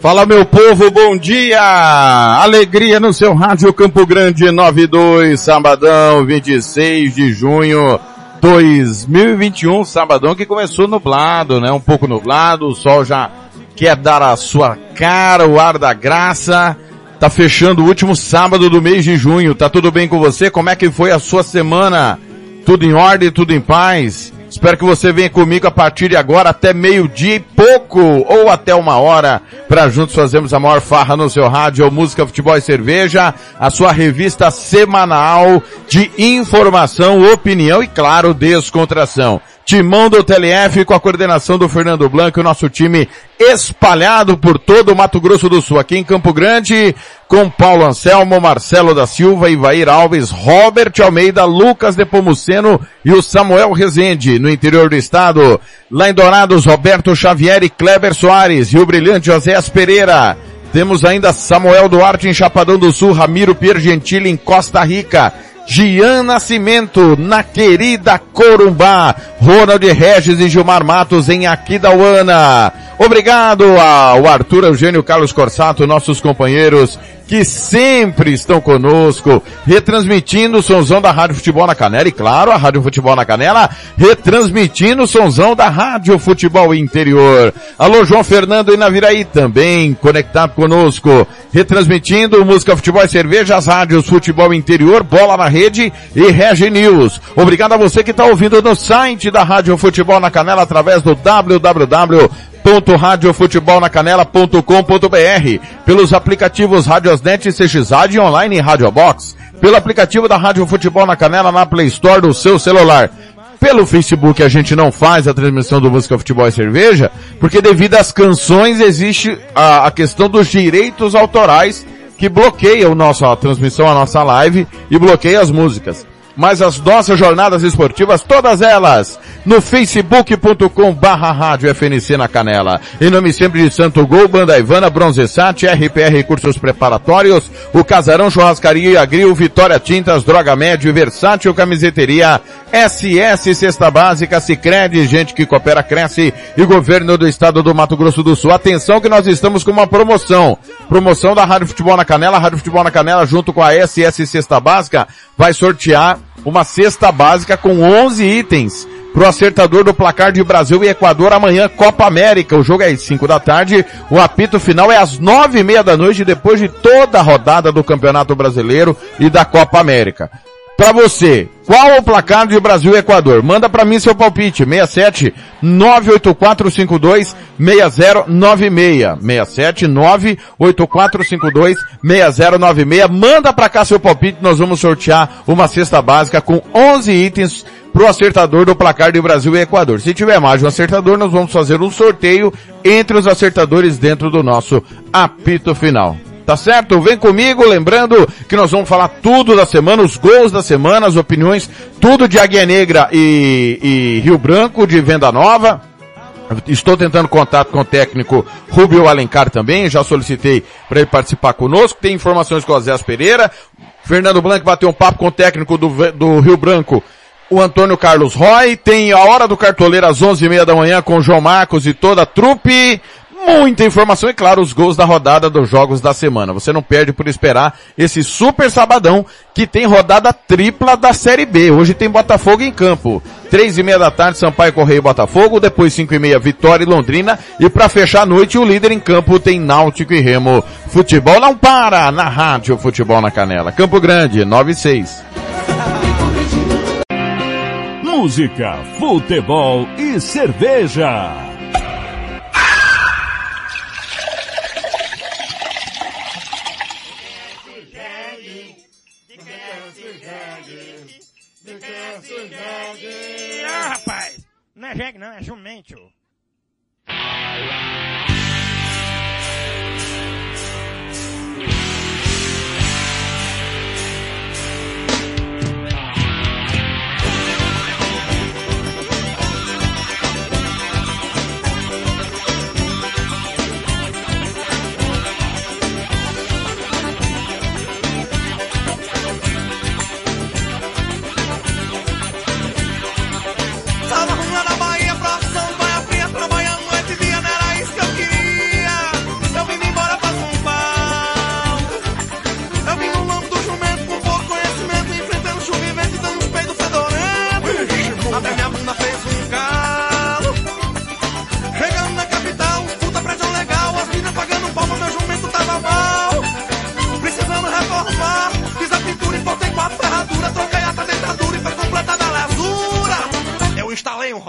Fala meu povo, bom dia! Alegria no seu rádio Campo Grande 92, sabadão 26 de junho 2021, sabadão que começou nublado, né? Um pouco nublado, o sol já quer dar a sua cara, o ar da graça. Tá fechando o último sábado do mês de junho. Tá tudo bem com você? Como é que foi a sua semana? Tudo em ordem, tudo em paz? Espero que você venha comigo a partir de agora até meio-dia e pouco, ou até uma hora, para juntos fazermos a maior farra no seu rádio, música, futebol e cerveja, a sua revista semanal de informação, opinião e, claro, descontração. Timão do TLF com a coordenação do Fernando Blanco, o nosso time espalhado por todo o Mato Grosso do Sul, aqui em Campo Grande, com Paulo Anselmo, Marcelo da Silva, Ivair Alves, Robert Almeida, Lucas Depomuceno e o Samuel Rezende, no interior do estado. Lá em Dourados, Roberto Xavier e Kleber Soares e o brilhante José Pereira. Temos ainda Samuel Duarte em Chapadão do Sul, Ramiro Piergentili em Costa Rica, Gian Nascimento, na querida Corumbá, Ronald Regis e Gilmar Matos em Aquidauana. Obrigado ao Arthur Eugênio Carlos Corsato, nossos companheiros que sempre estão conosco, retransmitindo o sonzão da Rádio Futebol na Canela e claro, a Rádio Futebol na Canela, retransmitindo o sonzão da Rádio Futebol Interior. Alô João Fernando e Naviraí também conectado conosco, retransmitindo música, futebol e cerveja, as rádios Futebol Interior, Bola na Rede e Regi News. Obrigado a você que está ouvindo no site da Rádio Futebol na Canela através do www www.radiofutebolnacanela.com.br pelos aplicativos Radiosnet, CXAD e online Radio Box, pelo aplicativo da Rádio Futebol na Canela na Play Store do seu celular. Pelo Facebook a gente não faz a transmissão do Música Futebol e Cerveja, porque devido às canções existe a, a questão dos direitos autorais que bloqueia a transmissão, a nossa live e bloqueia as músicas mas as nossas jornadas esportivas, todas elas, no facebook.com barra rádio FNC na Canela. Em nome sempre de Santo Gol, Banda Ivana, Bronzesat, RPR Cursos Preparatórios, o Casarão Churrascaria e Agril, Vitória Tintas, Droga Médio, Versátil Camiseteria, SS Cesta Básica, Cicred, gente que coopera, cresce e Governo do Estado do Mato Grosso do Sul. Atenção que nós estamos com uma promoção. Promoção da Rádio Futebol na Canela, Rádio Futebol na Canela junto com a SS Cesta Básica vai sortear uma cesta básica com 11 itens pro acertador do placar de Brasil e Equador amanhã, Copa América. O jogo é às 5 da tarde, o apito final é às nove e meia da noite, depois de toda a rodada do Campeonato Brasileiro e da Copa América. Para você, qual o placar de Brasil e Equador? Manda para mim seu palpite, 67 98452 6096. 67 98452 6096. Manda para cá seu palpite, nós vamos sortear uma cesta básica com 11 itens pro acertador do placar de Brasil e Equador. Se tiver mais de um acertador, nós vamos fazer um sorteio entre os acertadores dentro do nosso apito final. Tá certo? Vem comigo, lembrando que nós vamos falar tudo da semana, os gols da semana, as opiniões, tudo de Águia Negra e, e Rio Branco, de Venda Nova. Estou tentando contato com o técnico Rubio Alencar também, já solicitei para ele participar conosco. Tem informações com o Zé Pereira. Fernando Blanco bateu um papo com o técnico do, do Rio Branco, o Antônio Carlos Roy. Tem a hora do cartoleiro às 11h30 da manhã com o João Marcos e toda a trupe muita informação e, claro, os gols da rodada dos jogos da semana. Você não perde por esperar esse super sabadão que tem rodada tripla da Série B. Hoje tem Botafogo em campo. Três e meia da tarde, Sampaio Correio Botafogo. Depois cinco e meia, Vitória e Londrina. E para fechar a noite, o líder em campo tem Náutico e Remo. Futebol não para na rádio Futebol na Canela. Campo Grande, 96. Música, futebol e cerveja. Não é jegue não, é jumento.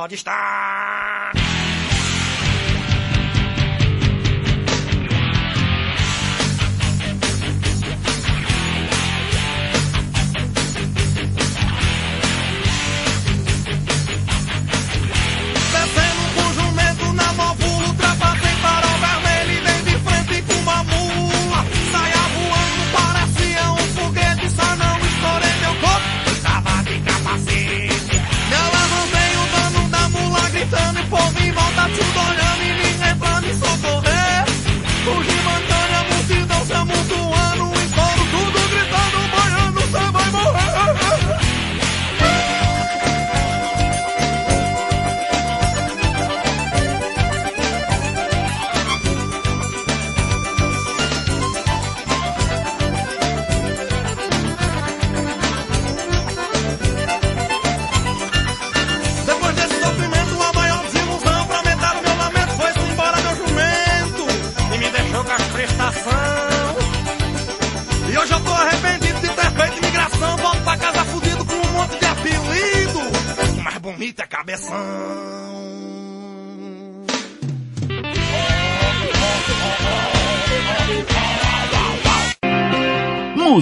待した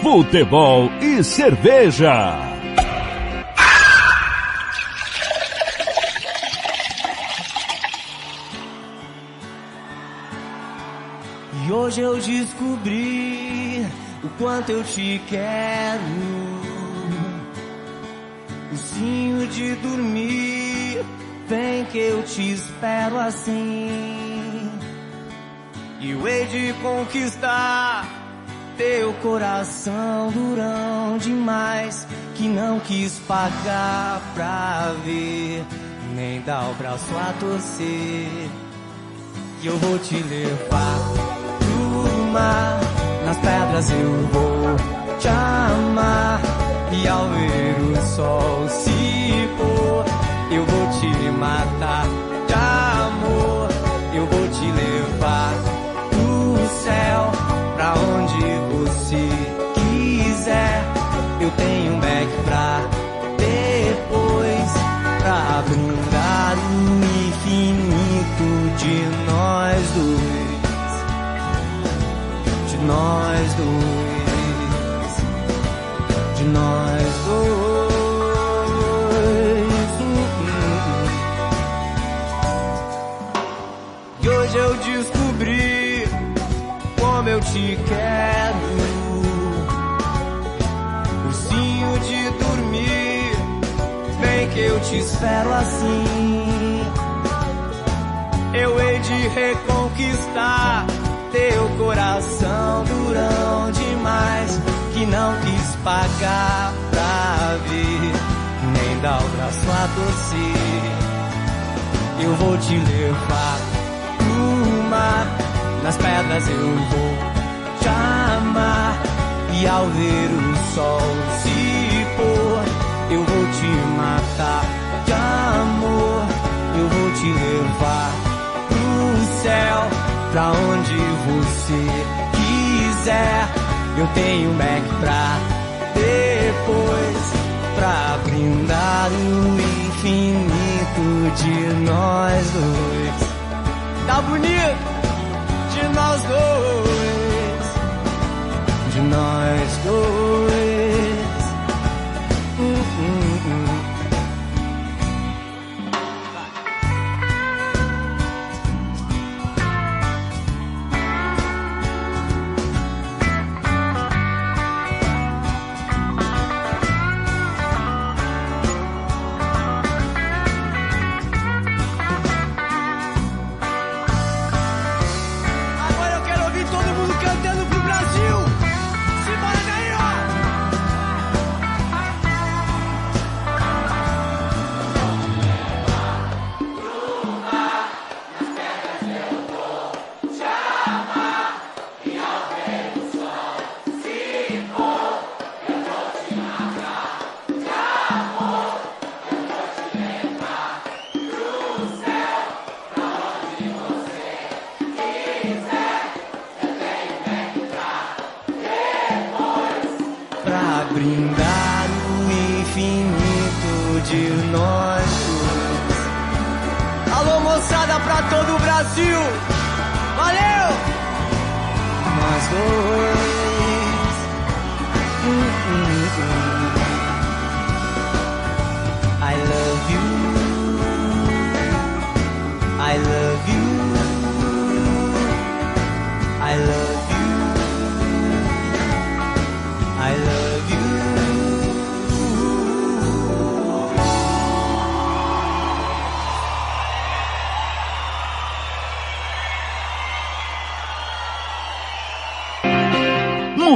Futebol e cerveja. E hoje eu descobri o quanto eu te quero. Ursinho de dormir, vem que eu te espero assim. E eu hei de conquistar teu coração durão demais que não quis pagar pra ver, nem dar o braço a torcer. E eu vou te levar pro mar, nas pedras eu vou te amar. E ao ver o sol se pôr, eu vou te matar infinito de nós dois. De nós dois. De nós dois. E hoje eu descobri como eu te quero. Ursinho de dormir, vem que eu te espero assim. De reconquistar teu coração durão demais que não quis pagar pra ver, nem dar o braço a torcer. Eu vou te levar pro mar, nas pedras eu vou te amar. E ao ver o sol se pra onde você quiser. Eu tenho Mac pra depois, pra brindar o infinito de nós dois. Tá bonito? De nós dois. De nós dois.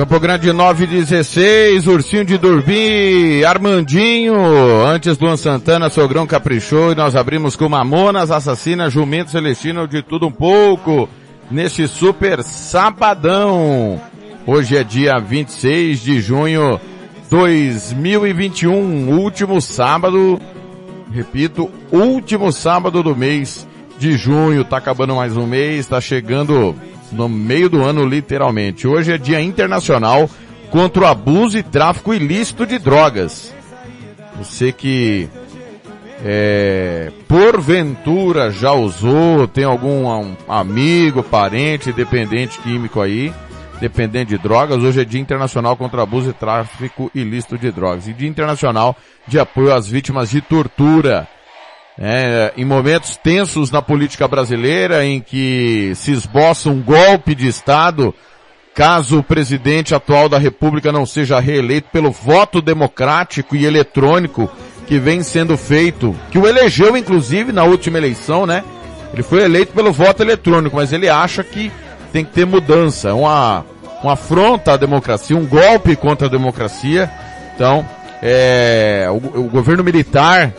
Campo Grande 916, Ursinho de Dormir, Armandinho, antes Luan Santana, Sogrão Caprichou e nós abrimos com Mamonas, Assassina, Jumento Celestino, de tudo um pouco, neste super sabadão. Hoje é dia 26 de junho 2021, último sábado, repito, último sábado do mês de junho, tá acabando mais um mês, tá chegando no meio do ano literalmente. Hoje é dia internacional contra o abuso e tráfico ilícito de drogas. Você que é, porventura já usou, tem algum um, amigo, parente, dependente químico aí, dependente de drogas, hoje é dia internacional contra abuso e tráfico ilícito de drogas. E dia internacional de apoio às vítimas de tortura. É, em momentos tensos na política brasileira, em que se esboça um golpe de Estado, caso o presidente atual da República não seja reeleito pelo voto democrático e eletrônico que vem sendo feito, que o elegeu inclusive na última eleição, né? Ele foi eleito pelo voto eletrônico, mas ele acha que tem que ter mudança, uma, uma afronta à democracia, um golpe contra a democracia. Então, é, o, o governo militar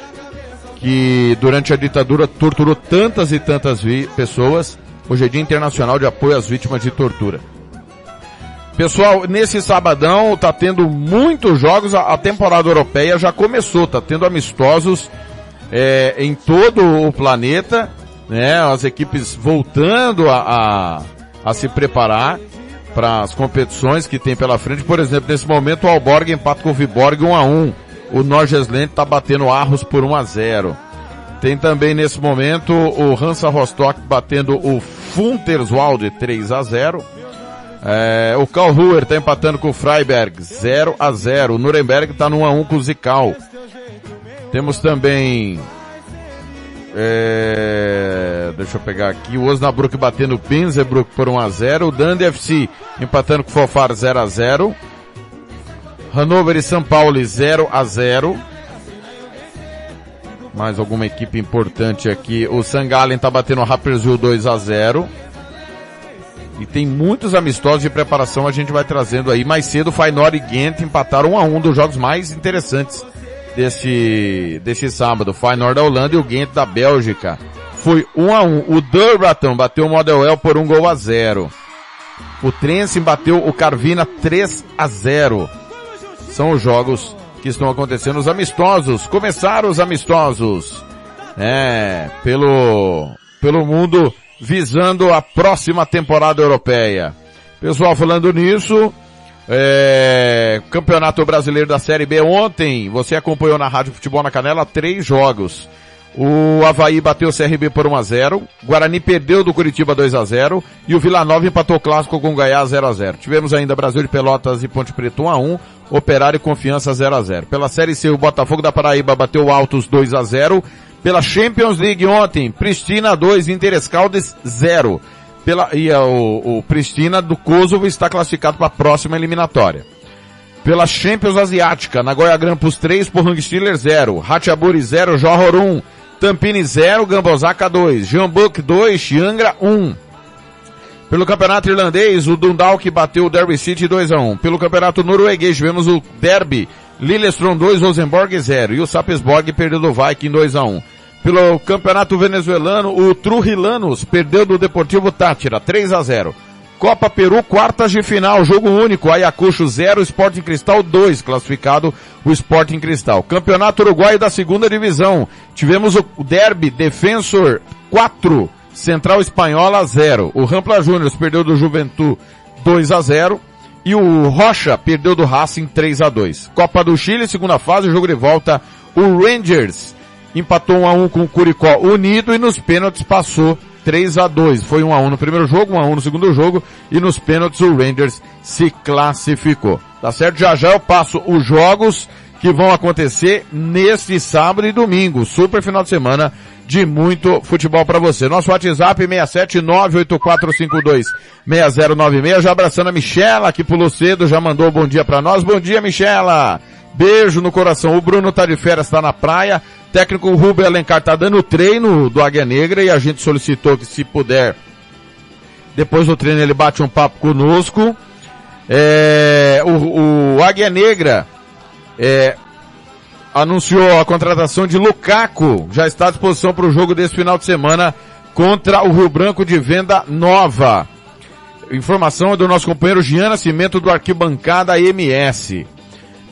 que durante a ditadura torturou tantas e tantas pessoas. Hoje é Dia Internacional de Apoio às Vítimas de Tortura. Pessoal, nesse sabadão tá tendo muitos jogos, a, temporada europeia já começou, tá tendo amistosos é, em todo o planeta, né? As equipes voltando a, a, a se preparar para as competições que tem pela frente. Por exemplo, nesse momento o Alborg empata com o Viborg 1 a 1 o Norgesland está batendo Arros por 1 a 0. Tem também nesse momento o Hansa Rostock batendo o Funterswalde 3 a 0. É, o Karlsruher está empatando com o Freiberg 0 a 0. O Nuremberg está no 1 a 1 com o Zikal. Temos também é, deixa eu pegar aqui. O Osnabrück batendo o Pinzebruck por 1 a 0. O Dundee FC empatando com o Fofar 0 a 0. Hannover e São Paulo 0 a 0. Mais alguma equipe importante aqui. O Sangalen tá batendo o Rapperswil 2 a 0. E tem muitos amistosos de preparação a gente vai trazendo aí. Mais cedo, Feyenoord e Ghent empataram 1 a 1 dos jogos mais interessantes desse, desse sábado. Feyenoord da Holanda e o Ghent da Bélgica. Foi 1 a 1. O Durbaton bateu o Modelwell por 1 gol a 0. O Trense bateu o Carvina 3 a 0 são os jogos que estão acontecendo, os amistosos. Começaram os amistosos. É, pelo, pelo mundo visando a próxima temporada europeia. Pessoal, falando nisso, é, Campeonato Brasileiro da Série B ontem, você acompanhou na Rádio Futebol na Canela três jogos. O Havaí bateu o CRB por 1 a 0 Guarani perdeu do Curitiba 2 a 0 e o Vila Nova empatou o clássico com o Goiás 0 a 0 Tivemos ainda Brasil de Pelotas e Ponte Preta 1 a 1 Operário e Confiança 0 a 0 Pela Série C, o Botafogo da Paraíba bateu Altos 2 a 0 Pela Champions League ontem, Pristina 2, Interescaldes 0. Pela, e o, o Pristina do Kosovo está classificado para a próxima eliminatória. Pela Champions Asiática, Nagoya Grampus 3, Pohang Steelers 0, Hatchaburi 0, Johor 1, Tampini 0, Gambosaka 2, Jambuk 2, Chiangra 1. Pelo Campeonato Irlandês, o Dundalk bateu o Derby City 2 a 1. Pelo Campeonato Norueguês, tivemos o Derby, Lillestrøm 2, Rosenborg 0. E o Sapesborg perdeu do Viking 2 a 1. Pelo Campeonato Venezuelano, o Trujillanos perdeu do Deportivo Tátira, 3 a 0. Copa Peru, quartas de final, jogo único, Ayacucho 0, Sporting Cristal 2, classificado o Sporting Cristal. Campeonato Uruguai da segunda divisão, tivemos o Derby Defensor 4, Central Espanhola 0. O Rampla Júnior perdeu do Juventude 2 a 0 e o Rocha perdeu do Racing 3 a 2. Copa do Chile, segunda fase, jogo de volta, o Rangers empatou 1 a 1 com o Curicó Unido e nos pênaltis passou 3 a 2. Foi 1 a 1 no primeiro jogo, 1 a 1 no segundo jogo e nos pênaltis o Rangers se classificou. Tá certo? Já já eu passo os jogos que vão acontecer neste sábado e domingo. Super final de semana de muito futebol para você. Nosso WhatsApp 67984526096. Já abraçando a Michela que pulou cedo, já mandou um bom dia para nós. Bom dia, Michela. Beijo no coração. O Bruno tá de férias, tá na praia. Técnico Rubem Alencar tá dando treino do Águia Negra e a gente solicitou que se puder, depois do treino ele bate um papo conosco. É, o, o Águia Negra é, anunciou a contratação de Lukaku, já está à disposição para o jogo desse final de semana contra o Rio Branco de venda nova. Informação é do nosso companheiro Gian Nascimento do Arquibancada MS.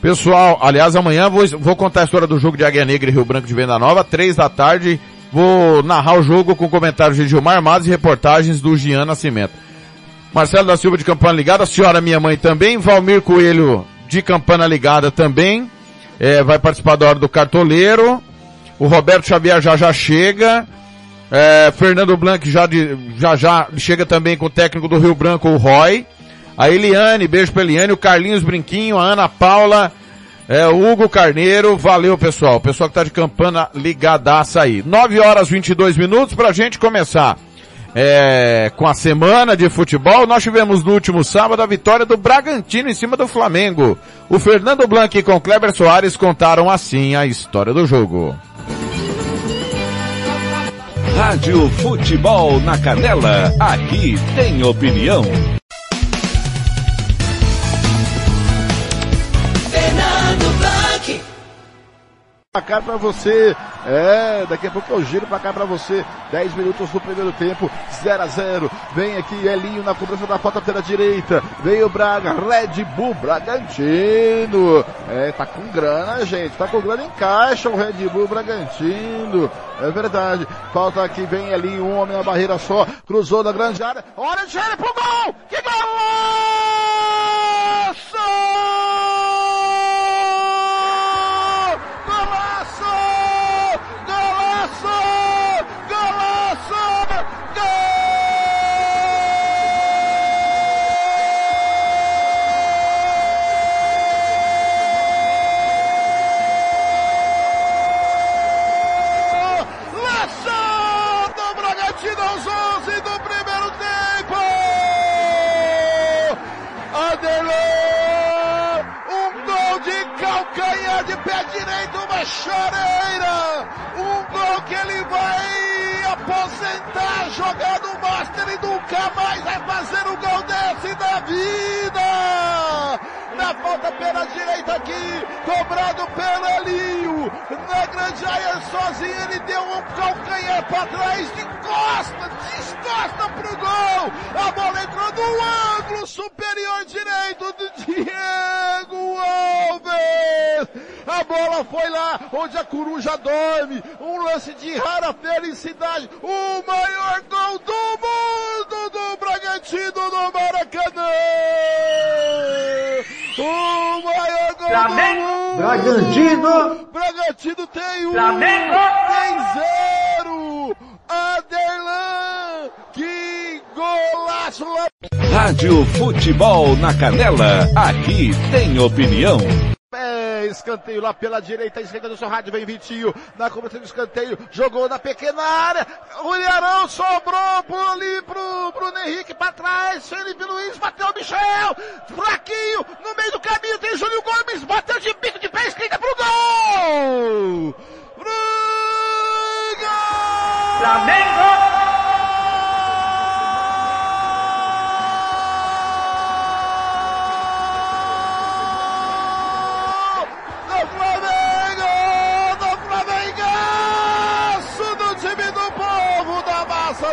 Pessoal, aliás, amanhã vou, vou contar a história do jogo de Águia Negra e Rio Branco de Venda Nova, três da tarde. Vou narrar o jogo com comentários de Gilmar Matos e reportagens do Gian Nascimento. Marcelo da Silva de Campana Ligada, a senhora minha mãe também, Valmir Coelho de Campana Ligada também, é, vai participar da hora do cartoleiro, o Roberto Xavier já já chega, é, Fernando Blanc já, de, já já chega também com o técnico do Rio Branco, o Roy, a Eliane, beijo pra Eliane, o Carlinhos Brinquinho, a Ana Paula, é, o Hugo Carneiro, valeu pessoal, o pessoal que tá de Campana ligadaça aí. 9 horas 22 minutos pra gente começar. É, com a semana de futebol, nós tivemos no último sábado a vitória do Bragantino em cima do Flamengo. O Fernando Blanc com Kleber Soares contaram assim a história do jogo. Rádio Futebol na Canela, aqui tem opinião. Pra cá pra você, é, daqui a pouco eu giro pra cá pra você, 10 minutos do primeiro tempo, 0 a 0 vem aqui Elinho na cobrança da falta pela direita, veio o Braga, Red Bull Bragantino, é, tá com grana gente, tá com grana em caixa o Red Bull Bragantino, é verdade, falta aqui, vem Elinho, um homem na barreira só, cruzou na grande área, o Gênero pro gol, que golaço! Uma choreira! Um gol que ele vai aposentar jogando Master e nunca mais vai fazer um gol desse na vida! Na falta pela direita aqui, cobrado pelo Elinho, na grande área sozinho, ele deu um calcanhar para trás, de costa, descosta pro gol! A bola entrou no ângulo superior direito do Diego Alves! A bola foi lá onde a coruja dorme, um lance de rara felicidade, o maior gol do mundo do Bragantino no Maracanã! O maior gol Flamengo! do mundo! Bragantino! Bragantino tem um! Flamengo! Tem zero! Aderlan! Que golaço! Rádio Futebol na Canela, aqui tem opinião. É, escanteio lá pela direita, esquerda do seu rádio, vem Vitinho, na cobrança do escanteio, jogou na pequena área, o sobrou por ali pro Bruno Henrique pra trás, Felipe Luiz bateu o Michel, fraquinho, no meio do caminho tem Júlio Gomes, bateu de bico de pé esquerda pro gol! Pro gol! Flamengo!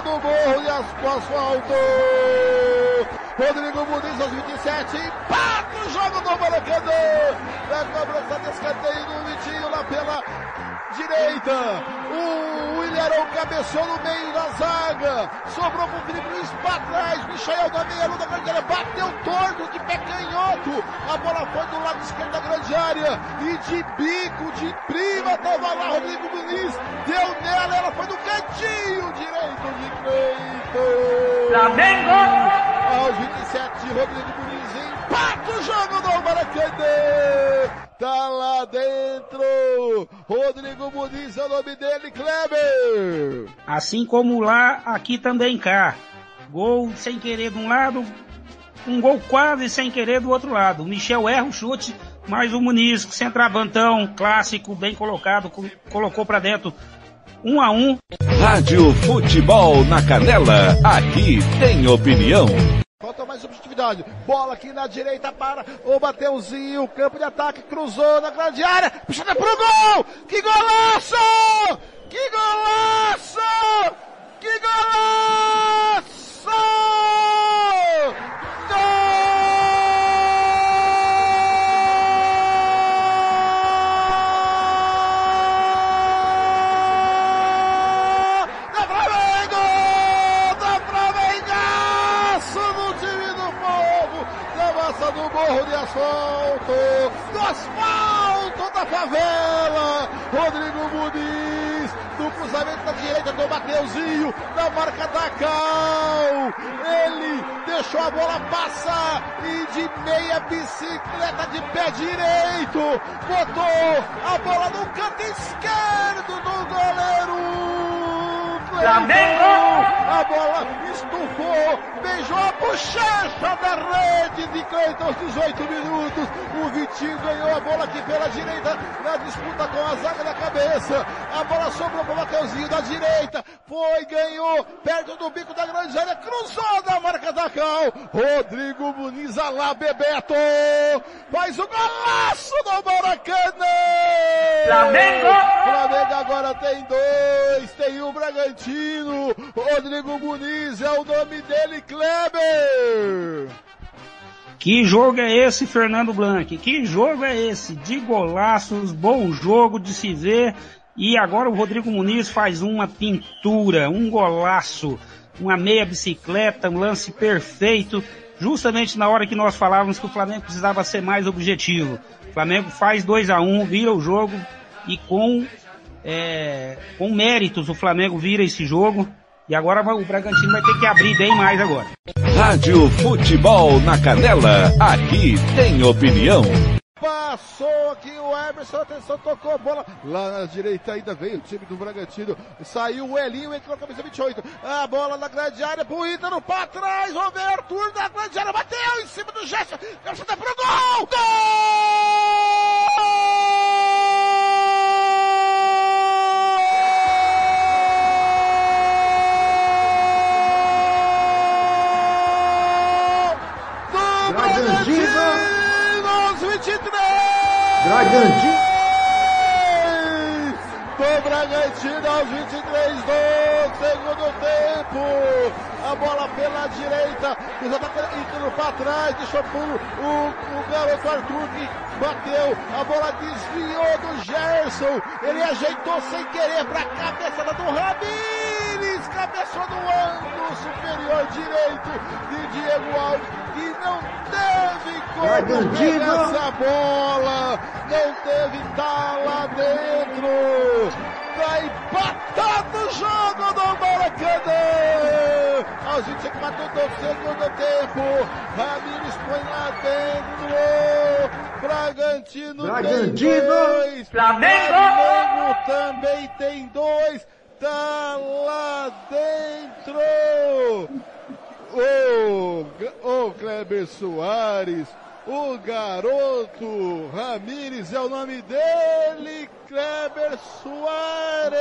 No morro de asfalto. Rodrigo Muniz aos 27, empata o jogo do Maracanã. Na cobrança de escanteio do Vitinho lá pela direita. O William cabeçou no meio da zaga. Sobrou com o Felipe Luiz para trás. Michael da meia da grande área. Bateu torto de pé canhoto. A bola foi do lado esquerdo da grande área. E de bico, de prima, tava lá Rodrigo Muniz. Deu nela, ela foi no cantinho direito de Cleiton. Flamengo! Aos 27, Rodrigo Muniz empata o jogo do Maracanã. Tá lá dentro. Rodrigo Muniz é o nome dele, Kleber. Assim como lá, aqui também cá. Gol sem querer de um lado, um gol quase sem querer do outro lado. O Michel erra o chute, mas o Muniz, centravantão, clássico, bem colocado, co- colocou pra dentro. Um a um. Rádio Futebol na Canela, aqui tem opinião. Falta mais subjetividade. Bola aqui na direita para o Mateuzinho. Campo de ataque. Cruzou na grande área. Puxada pro gol. Que golaço! Que golaço! Que golaço! Asfalto! Do asfalto da favela! Rodrigo Muniz! Do cruzamento da direita do Mateuzinho! Da marca da Cal! Ele deixou a bola passar e de meia bicicleta de pé direito! Botou a bola no canto esquerdo do goleiro! Flamengo! A bola estufou, beijou a bochecha da rede de Cleiton aos 18 minutos. O Vitinho ganhou a bola aqui pela direita na disputa com a zaga da cabeça. A bola sobrou para o Mateuzinho da direita. Foi, ganhou, perto do bico da grande área, cruzou da marca da Cal. Rodrigo Muniz lá, Bebeto. Faz o golaço do Maracanã. Flamengo! Flamengo agora tem dois, tem o Bragantino, Rodrigo Muniz é o nome dele, Kleber! Que jogo é esse, Fernando Blanc? Que jogo é esse? De golaços, bom jogo de se ver. E agora o Rodrigo Muniz faz uma pintura, um golaço, uma meia bicicleta, um lance perfeito, justamente na hora que nós falávamos que o Flamengo precisava ser mais objetivo. O Flamengo faz 2 a 1 um, vira o jogo e com, é, com méritos o Flamengo vira esse jogo. E agora o Bragantino vai ter que abrir bem mais agora. Rádio Futebol na Canela, aqui tem opinião. Passou aqui o Emerson, atenção, tocou a bola. Lá na direita ainda veio o time do Bragantino. Saiu o Elinho, entrou a camisa 28. A bola na grande área pro Ítalo, pra trás. Arthur da grande área, bateu em cima do Gerson. Quero chutar pro gol! Gol! Bragantino! Do Bragantino aos 23 do segundo tempo. A bola pela direita. Os atacantes indo para trás. Deixou pro o, o garoto Arthur que bateu. A bola desviou do Gerson. Ele ajeitou sem querer para a cabeçada do Ramires. Cabeçou no ângulo superior direito de Diego Alves. Que não teve como pegar essa bola. Não teve, tá lá dentro. Tá empatado o jogo do Maracanã. Aos 24 do segundo tempo. Ramires põe lá dentro. Bragantino, tem Bragantino. dois. Flamengo. Flamengo também tem dois. Tá lá dentro. G- ô Kleber Soares, o garoto Ramires é o nome dele, Kleber Soares.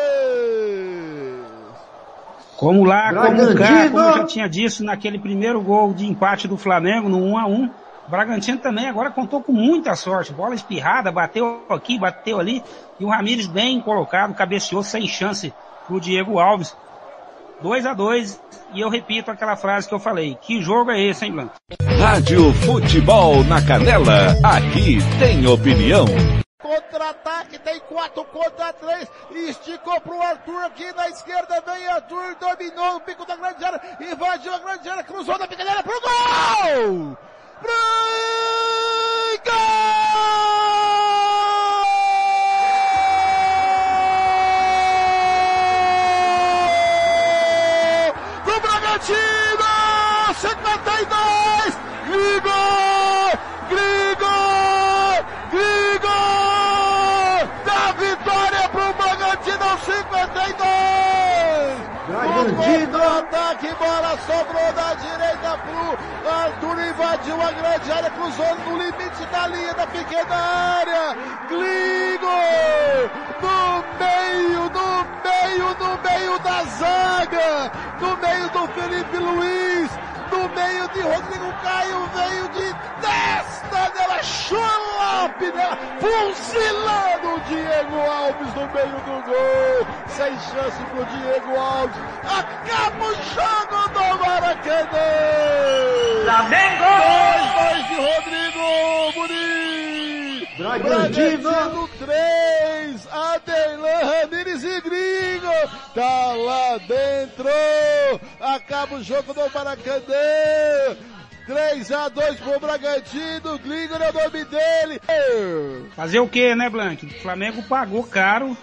Como lá, como cá, como já tinha dito naquele primeiro gol de empate do Flamengo no 1 a 1 o Bragantino também agora contou com muita sorte. Bola espirrada, bateu aqui, bateu ali. E o Ramires bem colocado, cabeceou sem chance pro Diego Alves. 2 a 2 e eu repito aquela frase que eu falei. Que jogo é esse, hein, Blanco? Rádio Futebol na Canela, aqui tem opinião. Contra-ataque, tem quatro contra três, esticou pro Arthur aqui na esquerda, vem Arthur, dominou o pico da grande área, invadiu a grande área, cruzou da pequena área pro gol! Pro Bragantino! ataque, bola sobrou da direita pro Arthur, invadiu a grande área, cruzou no limite da linha da pequena área. Gligo! No meio, no meio, no meio da zaga! No meio do Felipe Luiz! No meio de Rodrigo Caio, veio de testa dela, chulape dela, fuzilando o Diego Alves no meio do gol. Sem chance pro Diego Alves. Acaba o jogo do Maracanã. Flamengo! Dois, dois de Rodrigo Buri. Bragantino. 3, Aderlan Ramires e Gringo, tá lá dentro, acaba o jogo do Maracanã, 3 a 2 pro Bragantino, Gringo é o nome dele. Fazer o que, né, Blank? O Flamengo pagou caro,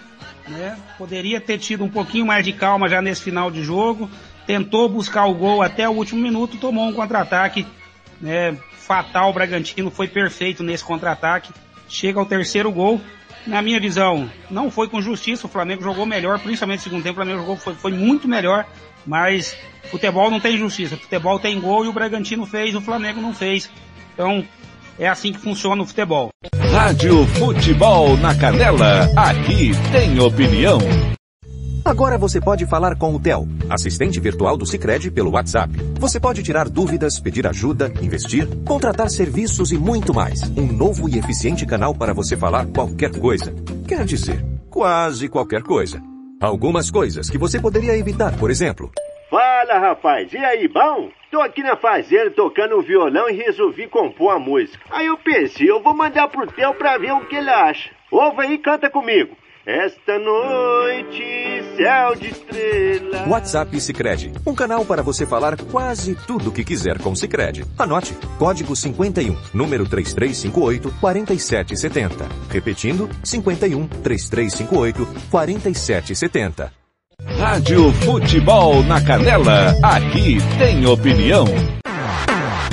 né? Poderia ter tido um pouquinho mais de calma já nesse final de jogo. Tentou buscar o gol até o último minuto, tomou um contra-ataque, né? Fatal, o Bragantino foi perfeito nesse contra-ataque. Chega ao terceiro gol. Na minha visão, não foi com justiça, o Flamengo jogou melhor, principalmente no segundo tempo, o Flamengo jogou, foi, foi muito melhor, mas futebol não tem justiça, futebol tem gol e o Bragantino fez, o Flamengo não fez. Então, é assim que funciona o futebol. Rádio Futebol na Canela, aqui tem opinião. Agora você pode falar com o Theo, assistente virtual do Sicredi pelo WhatsApp. Você pode tirar dúvidas, pedir ajuda, investir, contratar serviços e muito mais. Um novo e eficiente canal para você falar qualquer coisa. Quer dizer, quase qualquer coisa. Algumas coisas que você poderia evitar, por exemplo. Fala, rapaz. E aí, bom? Tô aqui na fazenda tocando um violão e resolvi compor a música. Aí eu pensei, eu vou mandar pro Theo pra ver o que ele acha. Ouve aí canta comigo. Esta noite, céu de estrela. WhatsApp Sicredi, um canal para você falar quase tudo o que quiser com Sicredi. Anote: código 51, número 3358 4770. Repetindo: 51 3358 4770. Rádio Futebol na Canela, aqui tem opinião.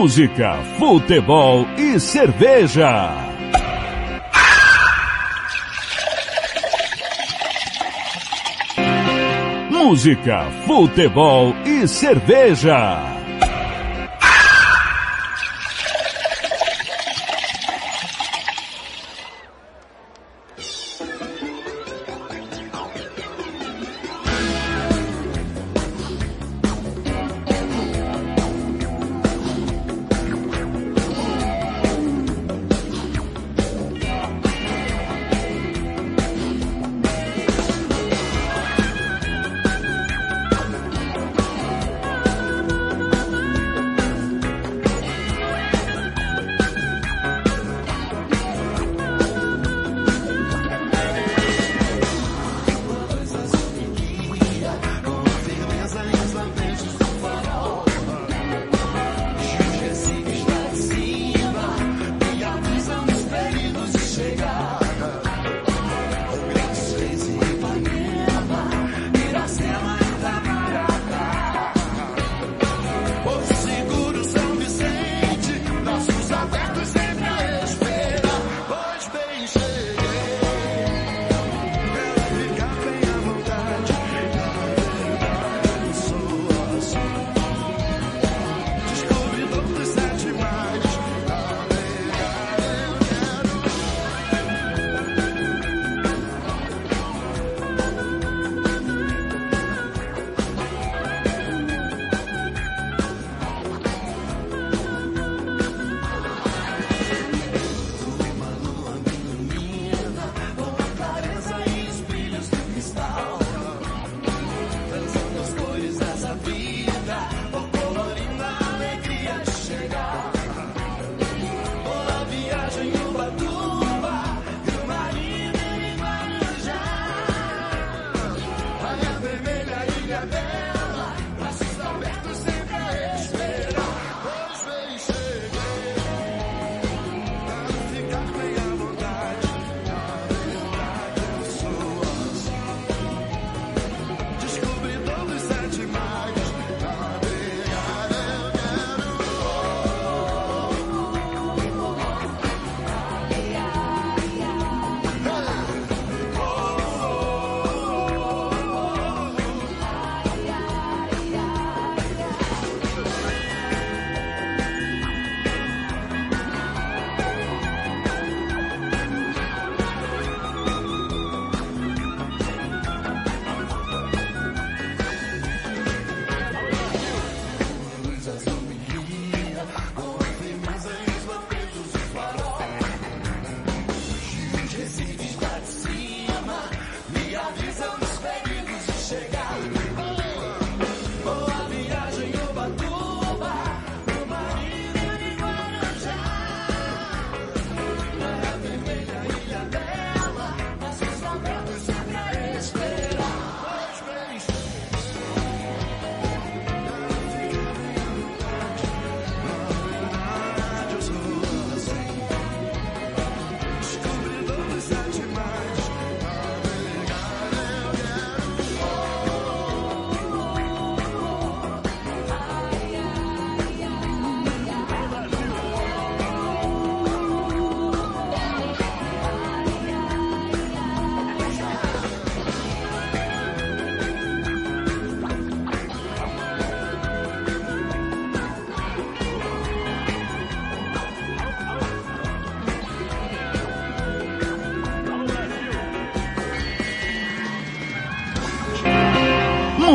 Música, futebol e cerveja. Música, futebol e cerveja.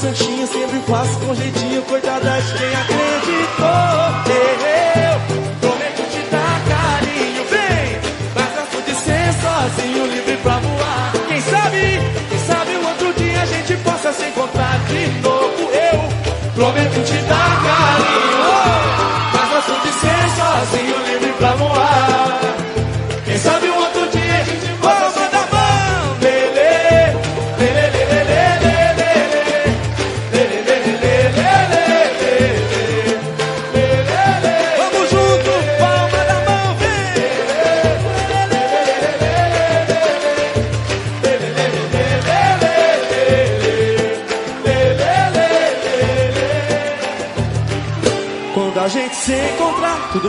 Santinho, sempre faço com jeitinho, coitada de quem acreditou.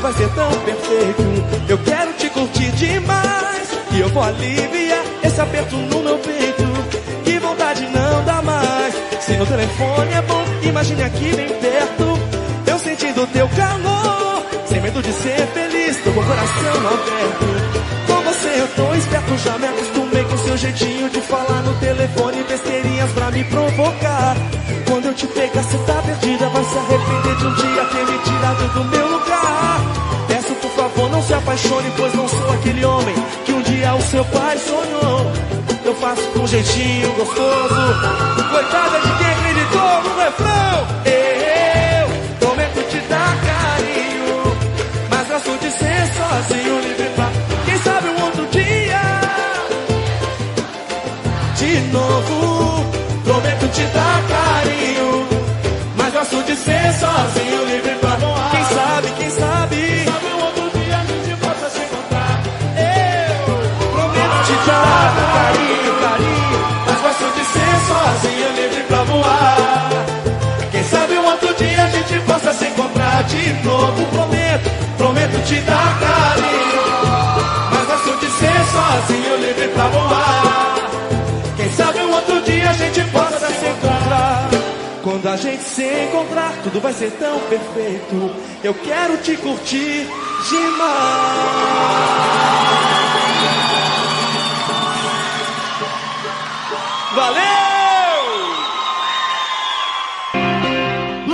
Vai ser tão perfeito. Eu quero te curtir demais. E eu vou aliviar esse aperto no meu peito. Que vontade não dá mais. Se no telefone é bom, imagine aqui bem perto. Eu sentindo teu calor. Sem medo de ser feliz, tô com o coração aberto. Com você eu tô esperto, já me acostumei com seu jeitinho de falar no telefone, besteirinhas pra me provocar. Quando eu te pegar, cê tá perdida, vai se arrepender de um dia ter me tirado do meu lugar. Favor, não se apaixone, pois não sou aquele homem que um dia o seu pai sonhou. Eu faço com jeitinho gostoso, coitada de quem acreditou no refrão. Eu prometo te dar carinho, mas gosto de ser sozinho, livre pra. Quem sabe um outro dia, de novo, prometo te dar carinho, mas gosto de ser sozinho, livre novo. Prometo, prometo te dar carinho. Mas gosto de ser sozinho, livre pra voar. Quem sabe um outro dia a gente possa se encontrar. Quando a gente se encontrar, tudo vai ser tão perfeito. Eu quero te curtir demais. Valeu!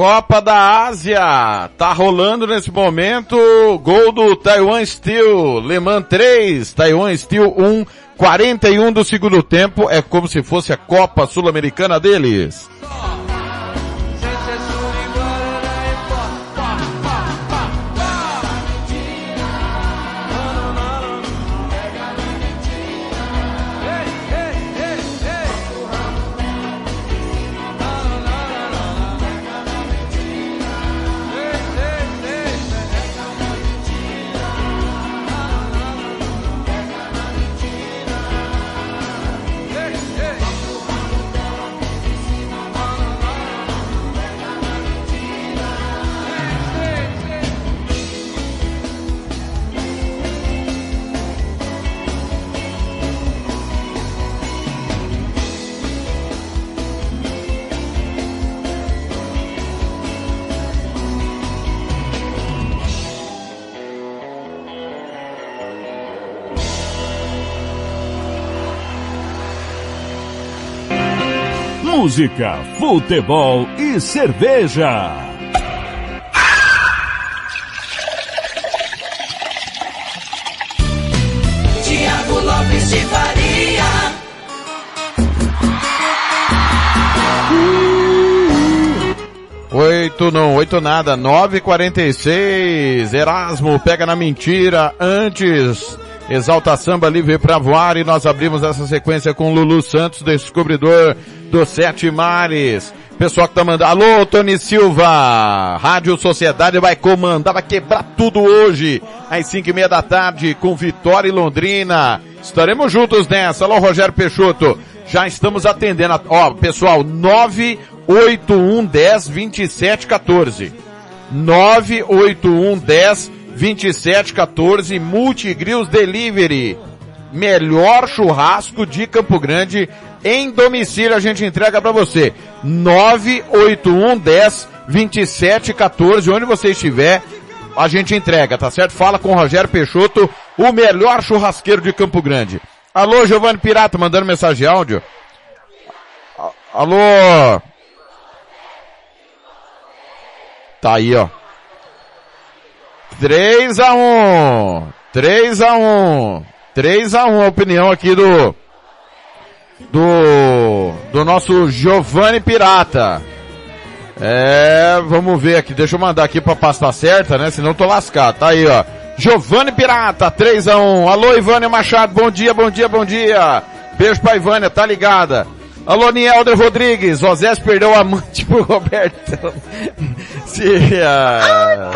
Copa da Ásia, tá rolando nesse momento, gol do Taiwan Steel, Le Mans 3, Taiwan Steel 1, 41 do segundo tempo, é como se fosse a Copa Sul-Americana deles. Música, futebol e cerveja. Tiago Lopes de Faria. Oito não, oito nada, nove quarenta e seis, Erasmo pega na mentira, antes, Exalta Samba livre pra voar e nós abrimos essa sequência com Lulu Santos, descobridor dos Sete Mares. Pessoal que tá mandando, alô Tony Silva, Rádio Sociedade vai comandar, vai quebrar tudo hoje, às cinco e meia da tarde, com Vitória e Londrina. Estaremos juntos nessa, alô Rogério Peixoto, já estamos atendendo, a- ó pessoal, nove 81 10 27 14. 981 10 27 14 Multigrills Delivery. Melhor churrasco de Campo Grande em domicílio a gente entrega para você. 981 10 27 14, onde você estiver, a gente entrega, tá certo? Fala com o Rogério Peixoto, o melhor churrasqueiro de Campo Grande. Alô, Giovanni Pirata, mandando mensagem de áudio. Alô? Tá aí, ó. 3 a 1 3 a 1 3 a 1 a opinião aqui do do do nosso Giovanni Pirata. É, vamos ver aqui, deixa eu mandar aqui pra pasta certa, né? Senão eu tô lascado. Tá aí, ó. Giovanni Pirata, 3 a 1 Alô, Ivânia Machado, bom dia, bom dia, bom dia. Beijo pra Ivânia, tá ligada. Alô, Nielder Rodrigues, Osés perdeu a amante pro Roberto. Se, ah,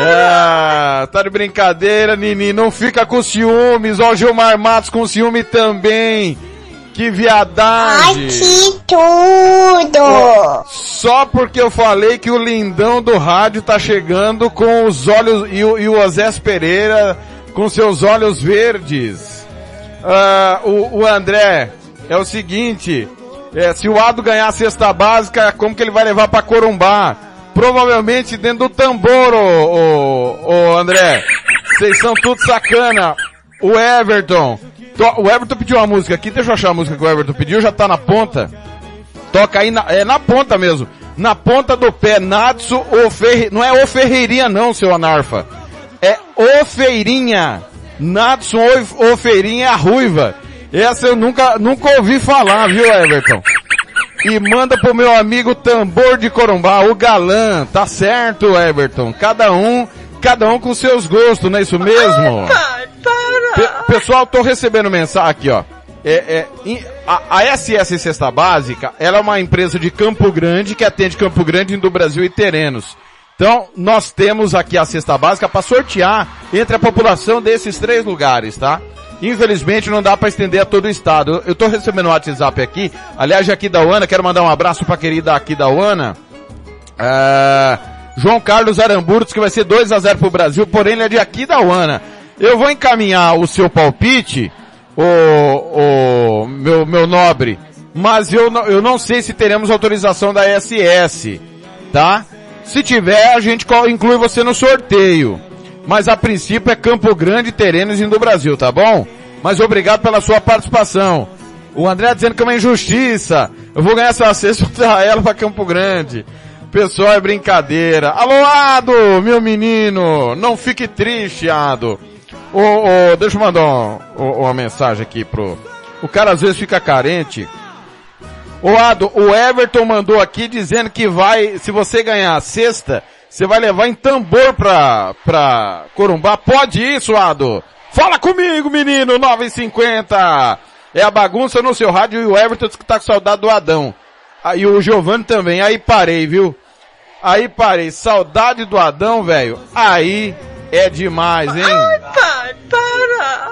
ah, tá de brincadeira, Nini, não fica com ciúmes. Ó, o Gilmar Matos com ciúme também. Que viadagem. Que tudo! Só porque eu falei que o lindão do rádio tá chegando com os olhos, e o, e o Osés Pereira com seus olhos verdes. Ah, o, o André, é o seguinte, é, se o Ado ganhar a cesta básica, como que ele vai levar pra Corumbá? Provavelmente dentro do tambor, ô, ô, ô André. Vocês são tudo sacana. O Everton. To- O Everton pediu uma música aqui, deixa eu achar a música que o Everton pediu, já tá na ponta. Toca aí, na, é na ponta mesmo. Na ponta do pé, Natsu ou Ferre... Não é o Ferreirinha não, seu Anarfa. É o Feirinha. Natsu ou Feirinha é a ruiva. Essa eu nunca, nunca ouvi falar, viu, Everton? E manda pro meu amigo Tambor de Corumbá, o galã. Tá certo, Everton. Cada um, cada um com seus gostos, não é isso mesmo? Pe- pessoal, tô recebendo mensagem aqui, ó. É, é, a, a SS Cesta Básica, ela é uma empresa de Campo Grande que atende Campo Grande do Brasil e Terenos. Então, nós temos aqui a cesta básica para sortear entre a população desses três lugares, tá? Infelizmente não dá para estender a todo o estado. Eu- tô recebendo um WhatsApp aqui, aliás, aqui da Uana, quero mandar um abraço pra querida aqui da Uana. Ah, João Carlos Aramburtos, que vai ser 2 a 0 pro Brasil, porém ele é de aqui da Uana. Eu vou encaminhar o seu palpite, o, o meu, meu nobre, mas eu, não- eu não sei se teremos autorização da SS, tá? Se tiver, a gente inclui você no sorteio. Mas a princípio é Campo Grande, Terenos e do Brasil, tá bom? Mas obrigado pela sua participação. O André dizendo que é uma injustiça. Eu vou ganhar essa cesta e dar ela pra Campo Grande. Pessoal, é brincadeira. Alô, Ado, meu menino. Não fique triste, Ado. Ô, ô, deixa eu mandar um- um- uma mensagem aqui pro... O cara às vezes fica carente. Ô Ado, o Everton mandou aqui dizendo que vai, se você ganhar a sexta, você vai levar em tambor pra, pra Corumbá. Pode isso, Ado? Fala comigo, menino, 950. É a bagunça no seu rádio e o Everton que tá com saudade do Adão. Aí o Giovanni também, aí parei, viu? Aí parei, saudade do Adão, velho. Aí é demais, hein? Pai, para!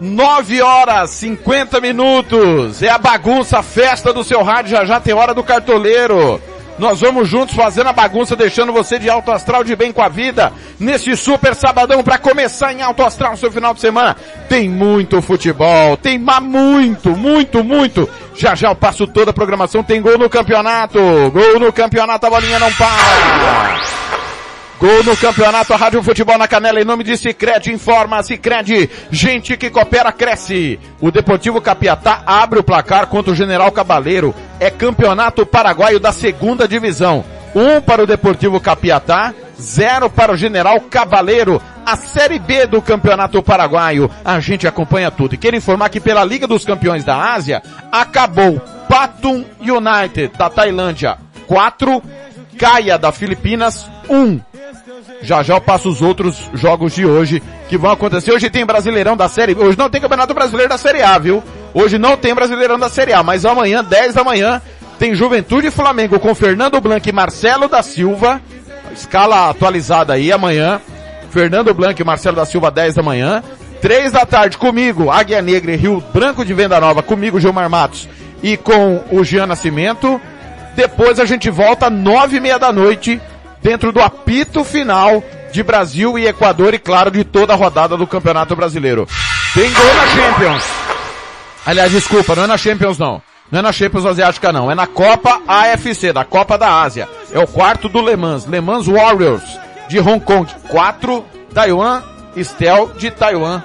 9 horas 50 minutos. É a bagunça, a festa do seu rádio. Já já tem hora do cartoleiro. Nós vamos juntos fazendo a bagunça, deixando você de alto astral de bem com a vida. Nesse super sabadão para começar em alto astral seu final de semana. Tem muito futebol, tem muito, muito, muito. Já já eu passo toda a programação. Tem gol no campeonato. Gol no campeonato, a bolinha não para. Gol no campeonato, a Rádio Futebol na Canela, em nome de Cicred, informa Cicred, gente que coopera, cresce. O Deportivo Capiatá abre o placar contra o General Cabaleiro, é campeonato paraguaio da segunda divisão. Um para o Deportivo Capiatá, zero para o General Cabaleiro, a Série B do Campeonato Paraguaio. A gente acompanha tudo. E quero informar que pela Liga dos Campeões da Ásia, acabou Patum United da Tailândia, 4, Caia da Filipinas, 1. Já já eu passo os outros jogos de hoje que vão acontecer. Hoje tem Brasileirão da Série Hoje não tem Campeonato Brasileiro da Série A, viu? Hoje não tem Brasileirão da Série A, mas amanhã, 10 da manhã, tem Juventude e Flamengo com Fernando Blanc e Marcelo da Silva. Escala atualizada aí amanhã. Fernando Blanc e Marcelo da Silva, 10 da manhã. 3 da tarde comigo, Águia Negra e Rio Branco de Venda Nova, comigo, Gilmar Matos e com o Jean Nascimento. Depois a gente volta nove e meia da noite dentro do apito final de Brasil e Equador e claro de toda a rodada do Campeonato Brasileiro. Tem gol na Champions. Aliás, desculpa, não é na Champions não. Não é na Champions Asiática não, é na Copa AFC, da Copa da Ásia. É o quarto do Le Mans, Le Mans Warriors, de Hong Kong. 4, Taiwan, Estel de Taiwan.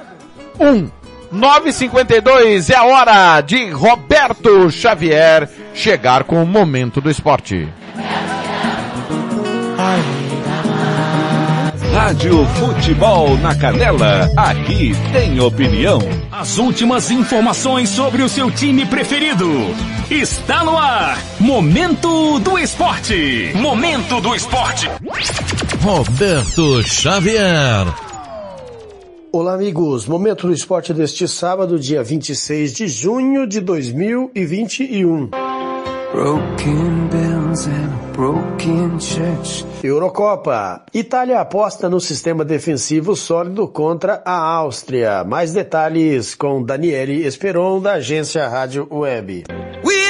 1. 952 é a hora de Roberto Xavier chegar com o momento do esporte. Rádio Futebol na Canela, aqui tem opinião. As últimas informações sobre o seu time preferido. Está no ar. Momento do Esporte. Momento do Esporte. Roberto Xavier. Olá, amigos. Momento do esporte deste sábado, dia 26 de junho de 2021. Eurocopa. Itália aposta no sistema defensivo sólido contra a Áustria. Mais detalhes com Daniele Esperon, da agência Rádio Web. We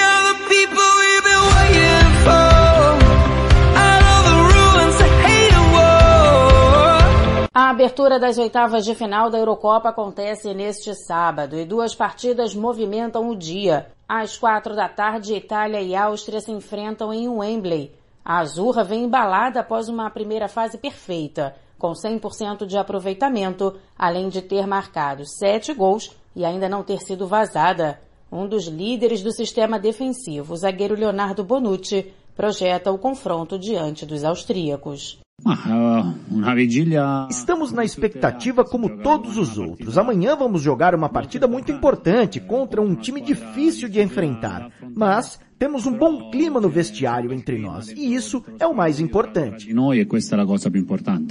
A abertura das oitavas de final da Eurocopa acontece neste sábado e duas partidas movimentam o dia. Às quatro da tarde, Itália e Áustria se enfrentam em Wembley. A Azurra vem embalada após uma primeira fase perfeita, com 100% de aproveitamento, além de ter marcado sete gols e ainda não ter sido vazada. Um dos líderes do sistema defensivo, o zagueiro Leonardo Bonucci, projeta o confronto diante dos austríacos. Estamos na expectativa como todos os outros. Amanhã vamos jogar uma partida muito importante contra um time difícil de enfrentar. Mas temos um bom clima no vestiário entre nós. E isso é o mais importante.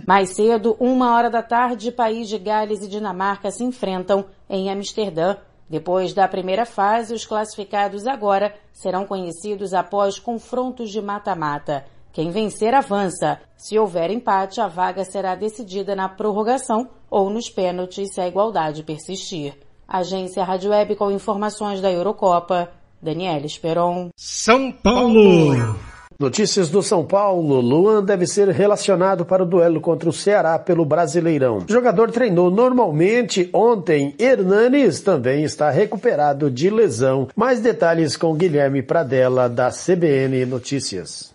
Mais cedo, uma hora da tarde, País de Gales e Dinamarca se enfrentam em Amsterdã. Depois da primeira fase, os classificados agora serão conhecidos após confrontos de mata-mata. Quem vencer avança. Se houver empate, a vaga será decidida na prorrogação ou nos pênaltis se a igualdade persistir. Agência Rádio Web com informações da Eurocopa. Daniela Esperon. São Paulo. Notícias do São Paulo. Luan deve ser relacionado para o duelo contra o Ceará pelo Brasileirão. O jogador treinou normalmente ontem. Hernanes também está recuperado de lesão. Mais detalhes com Guilherme Pradella, da CBN Notícias.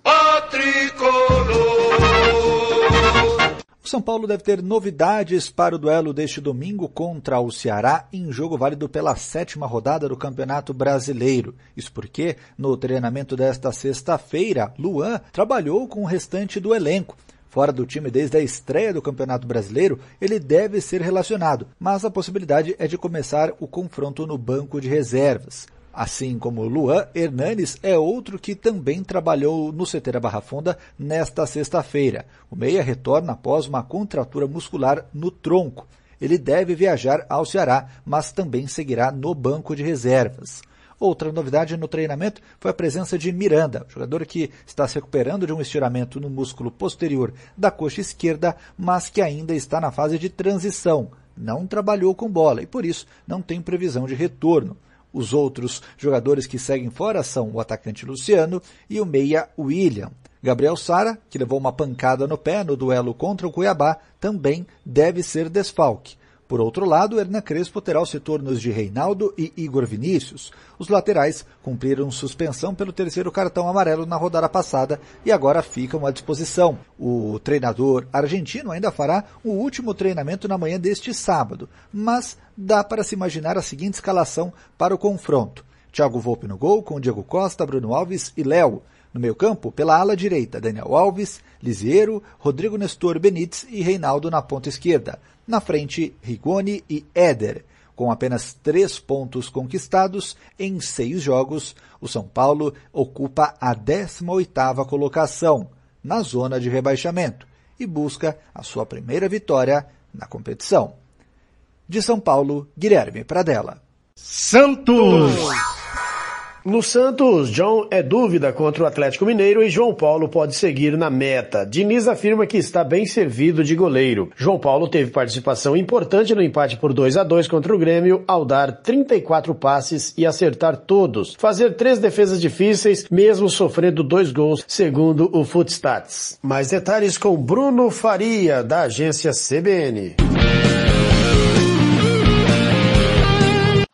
O São Paulo deve ter novidades para o duelo deste domingo contra o Ceará em jogo válido pela sétima rodada do Campeonato Brasileiro. Isso porque, no treinamento desta sexta-feira, Luan trabalhou com o restante do elenco. Fora do time desde a estreia do Campeonato Brasileiro, ele deve ser relacionado, mas a possibilidade é de começar o confronto no banco de reservas. Assim como Luan, Hernanes é outro que também trabalhou no CT Barra Funda nesta sexta-feira. O meia retorna após uma contratura muscular no tronco. Ele deve viajar ao Ceará, mas também seguirá no banco de reservas. Outra novidade no treinamento foi a presença de Miranda, jogador que está se recuperando de um estiramento no músculo posterior da coxa esquerda, mas que ainda está na fase de transição. Não trabalhou com bola e por isso não tem previsão de retorno. Os outros jogadores que seguem fora são o atacante Luciano e o meia William. Gabriel Sara, que levou uma pancada no pé no duelo contra o Cuiabá, também deve ser desfalque. Por outro lado, Hernan Crespo terá os retornos de Reinaldo e Igor Vinícius. Os laterais cumpriram suspensão pelo terceiro cartão amarelo na rodada passada e agora ficam à disposição. O treinador argentino ainda fará o último treinamento na manhã deste sábado, mas dá para se imaginar a seguinte escalação para o confronto. Thiago Volpe no gol, com Diego Costa, Bruno Alves e Léo. No meio campo, pela ala direita, Daniel Alves, Lisieiro, Rodrigo Nestor Benítez e Reinaldo na ponta esquerda. Na frente, Rigoni e Éder. Com apenas três pontos conquistados em seis jogos, o São Paulo ocupa a 18ª colocação na zona de rebaixamento e busca a sua primeira vitória na competição. De São Paulo, Guilherme Pradella. Santos! No Santos, John é dúvida contra o Atlético Mineiro e João Paulo pode seguir na meta. Diniz afirma que está bem servido de goleiro. João Paulo teve participação importante no empate por 2 a 2 contra o Grêmio ao dar 34 passes e acertar todos. Fazer três defesas difíceis, mesmo sofrendo dois gols, segundo o Footstats. Mais detalhes com Bruno Faria, da agência CBN.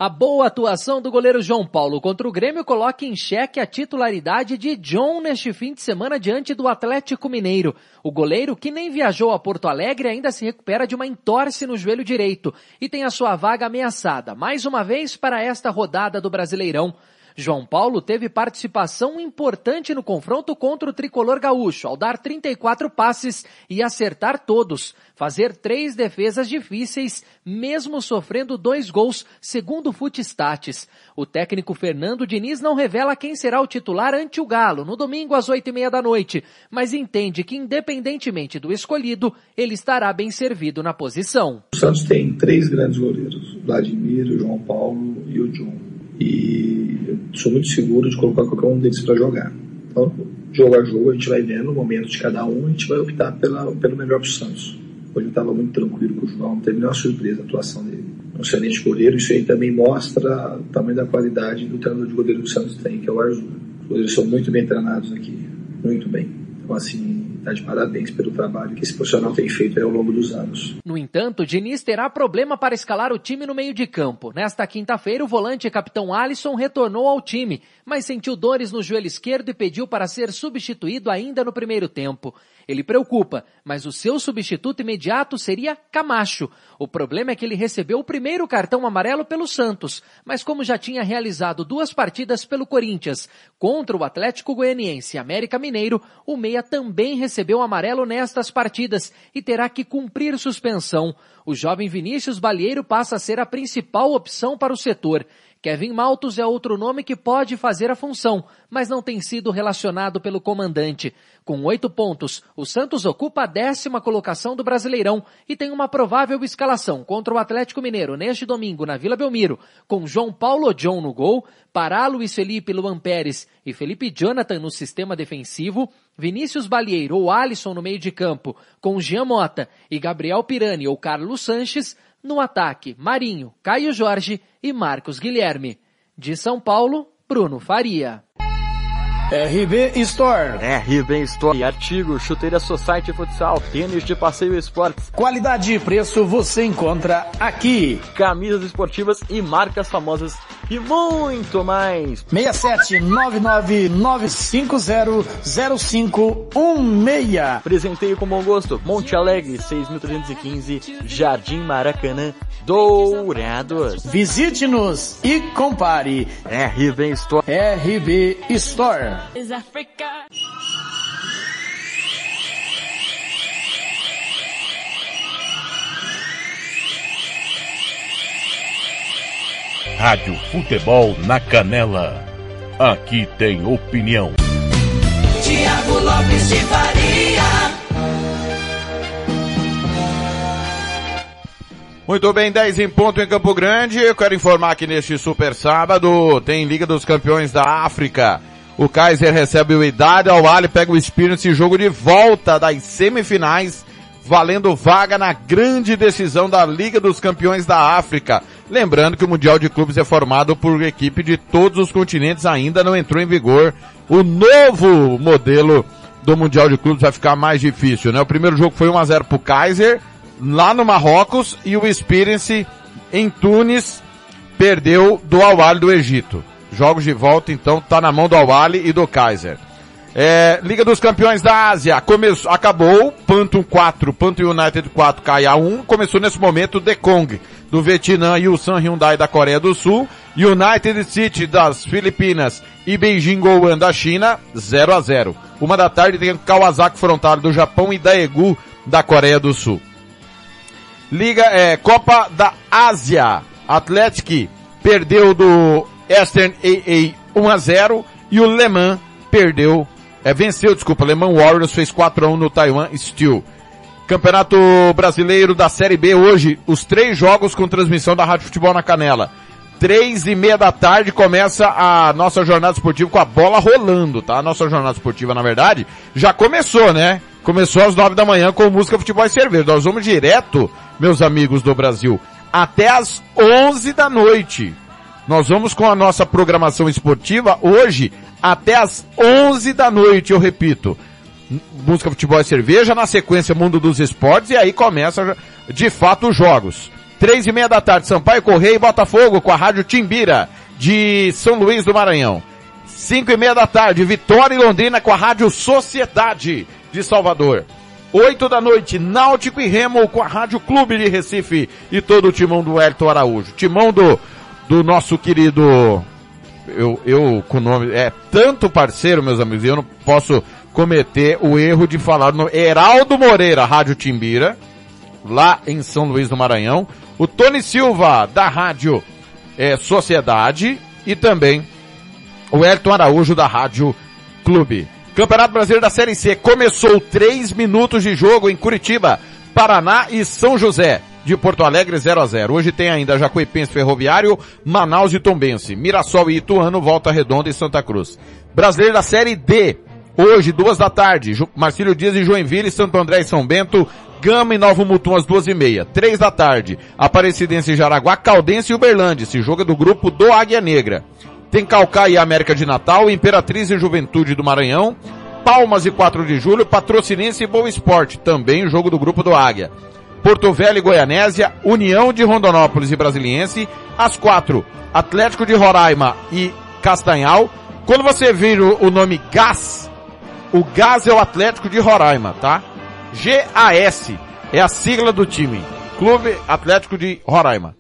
A boa atuação do goleiro João Paulo contra o Grêmio coloca em xeque a titularidade de John neste fim de semana diante do Atlético Mineiro. O goleiro, que nem viajou a Porto Alegre, ainda se recupera de uma entorse no joelho direito e tem a sua vaga ameaçada, mais uma vez, para esta rodada do Brasileirão. João Paulo teve participação importante no confronto contra o tricolor gaúcho, ao dar 34 passes e acertar todos, fazer três defesas difíceis, mesmo sofrendo dois gols, segundo o Futstats. O técnico Fernando Diniz não revela quem será o titular ante o Galo, no domingo às oito e meia da noite, mas entende que independentemente do escolhido, ele estará bem servido na posição. O Santos tem três grandes goleiros, o Vladimir, o João Paulo e o John. E eu sou muito seguro de colocar qualquer um deles para jogar. Então, jogo a jogo, a gente vai vendo o momento de cada um, a gente vai optar pela, pelo melhor para o Santos. Hoje eu estava muito tranquilo com o João, não teve nenhuma surpresa a atuação dele. Um excelente goleiro, isso aí também mostra o tamanho da qualidade do treinador de goleiro que o Santos tem, que é o Arthur. Os goleiros são muito bem treinados aqui, muito bem. Então, assim, Tá de parabéns pelo trabalho que esse profissional tem feito ao longo dos anos. No entanto, Diniz terá problema para escalar o time no meio de campo. Nesta quinta-feira, o volante capitão Alisson retornou ao time, mas sentiu dores no joelho esquerdo e pediu para ser substituído ainda no primeiro tempo. Ele preocupa, mas o seu substituto imediato seria Camacho. O problema é que ele recebeu o primeiro cartão amarelo pelo Santos, mas como já tinha realizado duas partidas pelo Corinthians contra o Atlético Goianiense e América Mineiro, o Meia também recebeu amarelo nestas partidas e terá que cumprir suspensão. O jovem Vinícius Balieiro passa a ser a principal opção para o setor. Kevin Maltos é outro nome que pode fazer a função, mas não tem sido relacionado pelo comandante. Com oito pontos, o Santos ocupa a décima colocação do Brasileirão e tem uma provável escalação contra o Atlético Mineiro neste domingo na Vila Belmiro, com João Paulo John no gol, Pará Luiz Felipe Luan Pérez e Felipe Jonathan no sistema defensivo, Vinícius Balieiro ou Alisson no meio de campo, com Jean Mota e Gabriel Pirani ou Carlos Sanches, no ataque, Marinho, Caio Jorge e Marcos Guilherme. De São Paulo, Bruno Faria. RB Store. RB Store. Artigo, chuteira Society Futsal, tênis de passeio esportes. Qualidade e preço você encontra aqui. Camisas esportivas e marcas famosas e muito mais. 67959500516. Presenteio com bom gosto. Monte Alegre, 6.315, Jardim Maracanã, Dourados. Visite-nos e compare. RB Store. RB Store. Rádio Futebol na Canela. Aqui tem opinião. Tiago Lopes de Faria. Muito bem, 10 em ponto em Campo Grande. Eu quero informar que neste super sábado tem Liga dos Campeões da África. O Kaiser recebe o Idade, ao Ali pega o Experience jogo de volta das semifinais, valendo vaga na grande decisão da Liga dos Campeões da África. Lembrando que o Mundial de Clubes é formado por equipe de todos os continentes, ainda não entrou em vigor. O novo modelo do Mundial de Clubes vai ficar mais difícil, né? O primeiro jogo foi 1x0 pro Kaiser, lá no Marrocos, e o Experience em Tunis perdeu do Al do Egito. Jogos de volta, então, tá na mão do Al e do Kaiser. É, Liga dos Campeões da Ásia, começou, acabou, Panto 4, Panto United 4, Kaia 1, começou nesse momento o Dekong, do Vietnã e o San Hyundai da Coreia do Sul, United City das Filipinas e Beijing Goan da China, 0 a 0 Uma da tarde tem Kawasaki Frontale do Japão e Daegu da Coreia do Sul. Liga, é, Copa da Ásia, Atlético perdeu do Eastern AA 1 a 0 e o Le Mans perdeu, é, venceu, desculpa, Le Mans Warriors fez 4 a 1 no Taiwan Steel. Campeonato Brasileiro da Série B hoje, os três jogos com transmissão da Rádio Futebol na Canela. Três e meia da tarde começa a nossa jornada esportiva com a bola rolando, tá? A nossa jornada esportiva, na verdade, já começou, né? Começou às nove da manhã com música, futebol e cerveja. Nós vamos direto, meus amigos do Brasil, até às onze da noite. Nós vamos com a nossa programação esportiva hoje até às 11 da noite, eu repito. Música, futebol e cerveja, na sequência Mundo dos Esportes e aí começa de fato os jogos. Três e meia da tarde, Sampaio Correia e Botafogo com a Rádio Timbira de São Luís do Maranhão. Cinco e meia da tarde, Vitória e Londrina com a Rádio Sociedade de Salvador. Oito da noite, Náutico e Remo com a Rádio Clube de Recife e todo o timão do Elton Araújo. Timão do, do nosso querido, eu, eu com o nome, é tanto parceiro, meus amigos, e eu não posso cometer o erro de falar no Heraldo Moreira, Rádio Timbira, lá em São Luís do Maranhão. O Tony Silva, da Rádio é, Sociedade e também o Elton Araújo da Rádio Clube. Campeonato Brasileiro da Série C começou três minutos de jogo em Curitiba, Paraná e São José. De Porto Alegre 0 a 0 Hoje tem ainda Jacuipense Ferroviário, Manaus e Tombense. Mirassol e Ituano, Volta Redonda e Santa Cruz. Brasileiro da Série D. Hoje, duas da tarde, Marcílio Dias e Joinville, Santo André e São Bento, Gama e Novo Mutum às duas e meia. Três da tarde, Aparecidense e Jaraguá, Caldense e Uberlândia. Esse jogo é do grupo do Águia Negra. Tem Calcaia e América de Natal, Imperatriz e Juventude do Maranhão, Palmas e 4 de Julho, Patrocinense e Boa Esporte, também jogo do grupo do Águia. Porto Velho e Goianésia, União de Rondonópolis e Brasiliense, às quatro, Atlético de Roraima e Castanhal. Quando você vir o, o nome GAS, o GAS é o Atlético de Roraima, tá? G-A-S é a sigla do time. Clube Atlético de Roraima.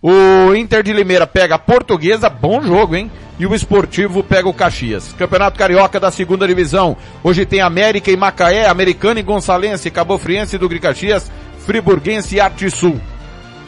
O Inter de Limeira pega a Portuguesa, bom jogo, hein? E o Esportivo pega o Caxias. Campeonato Carioca da segunda divisão. Hoje tem América e Macaé, Americana e Gonçalense, Cabo Friense do Caxias, Friburguense Arte Sul.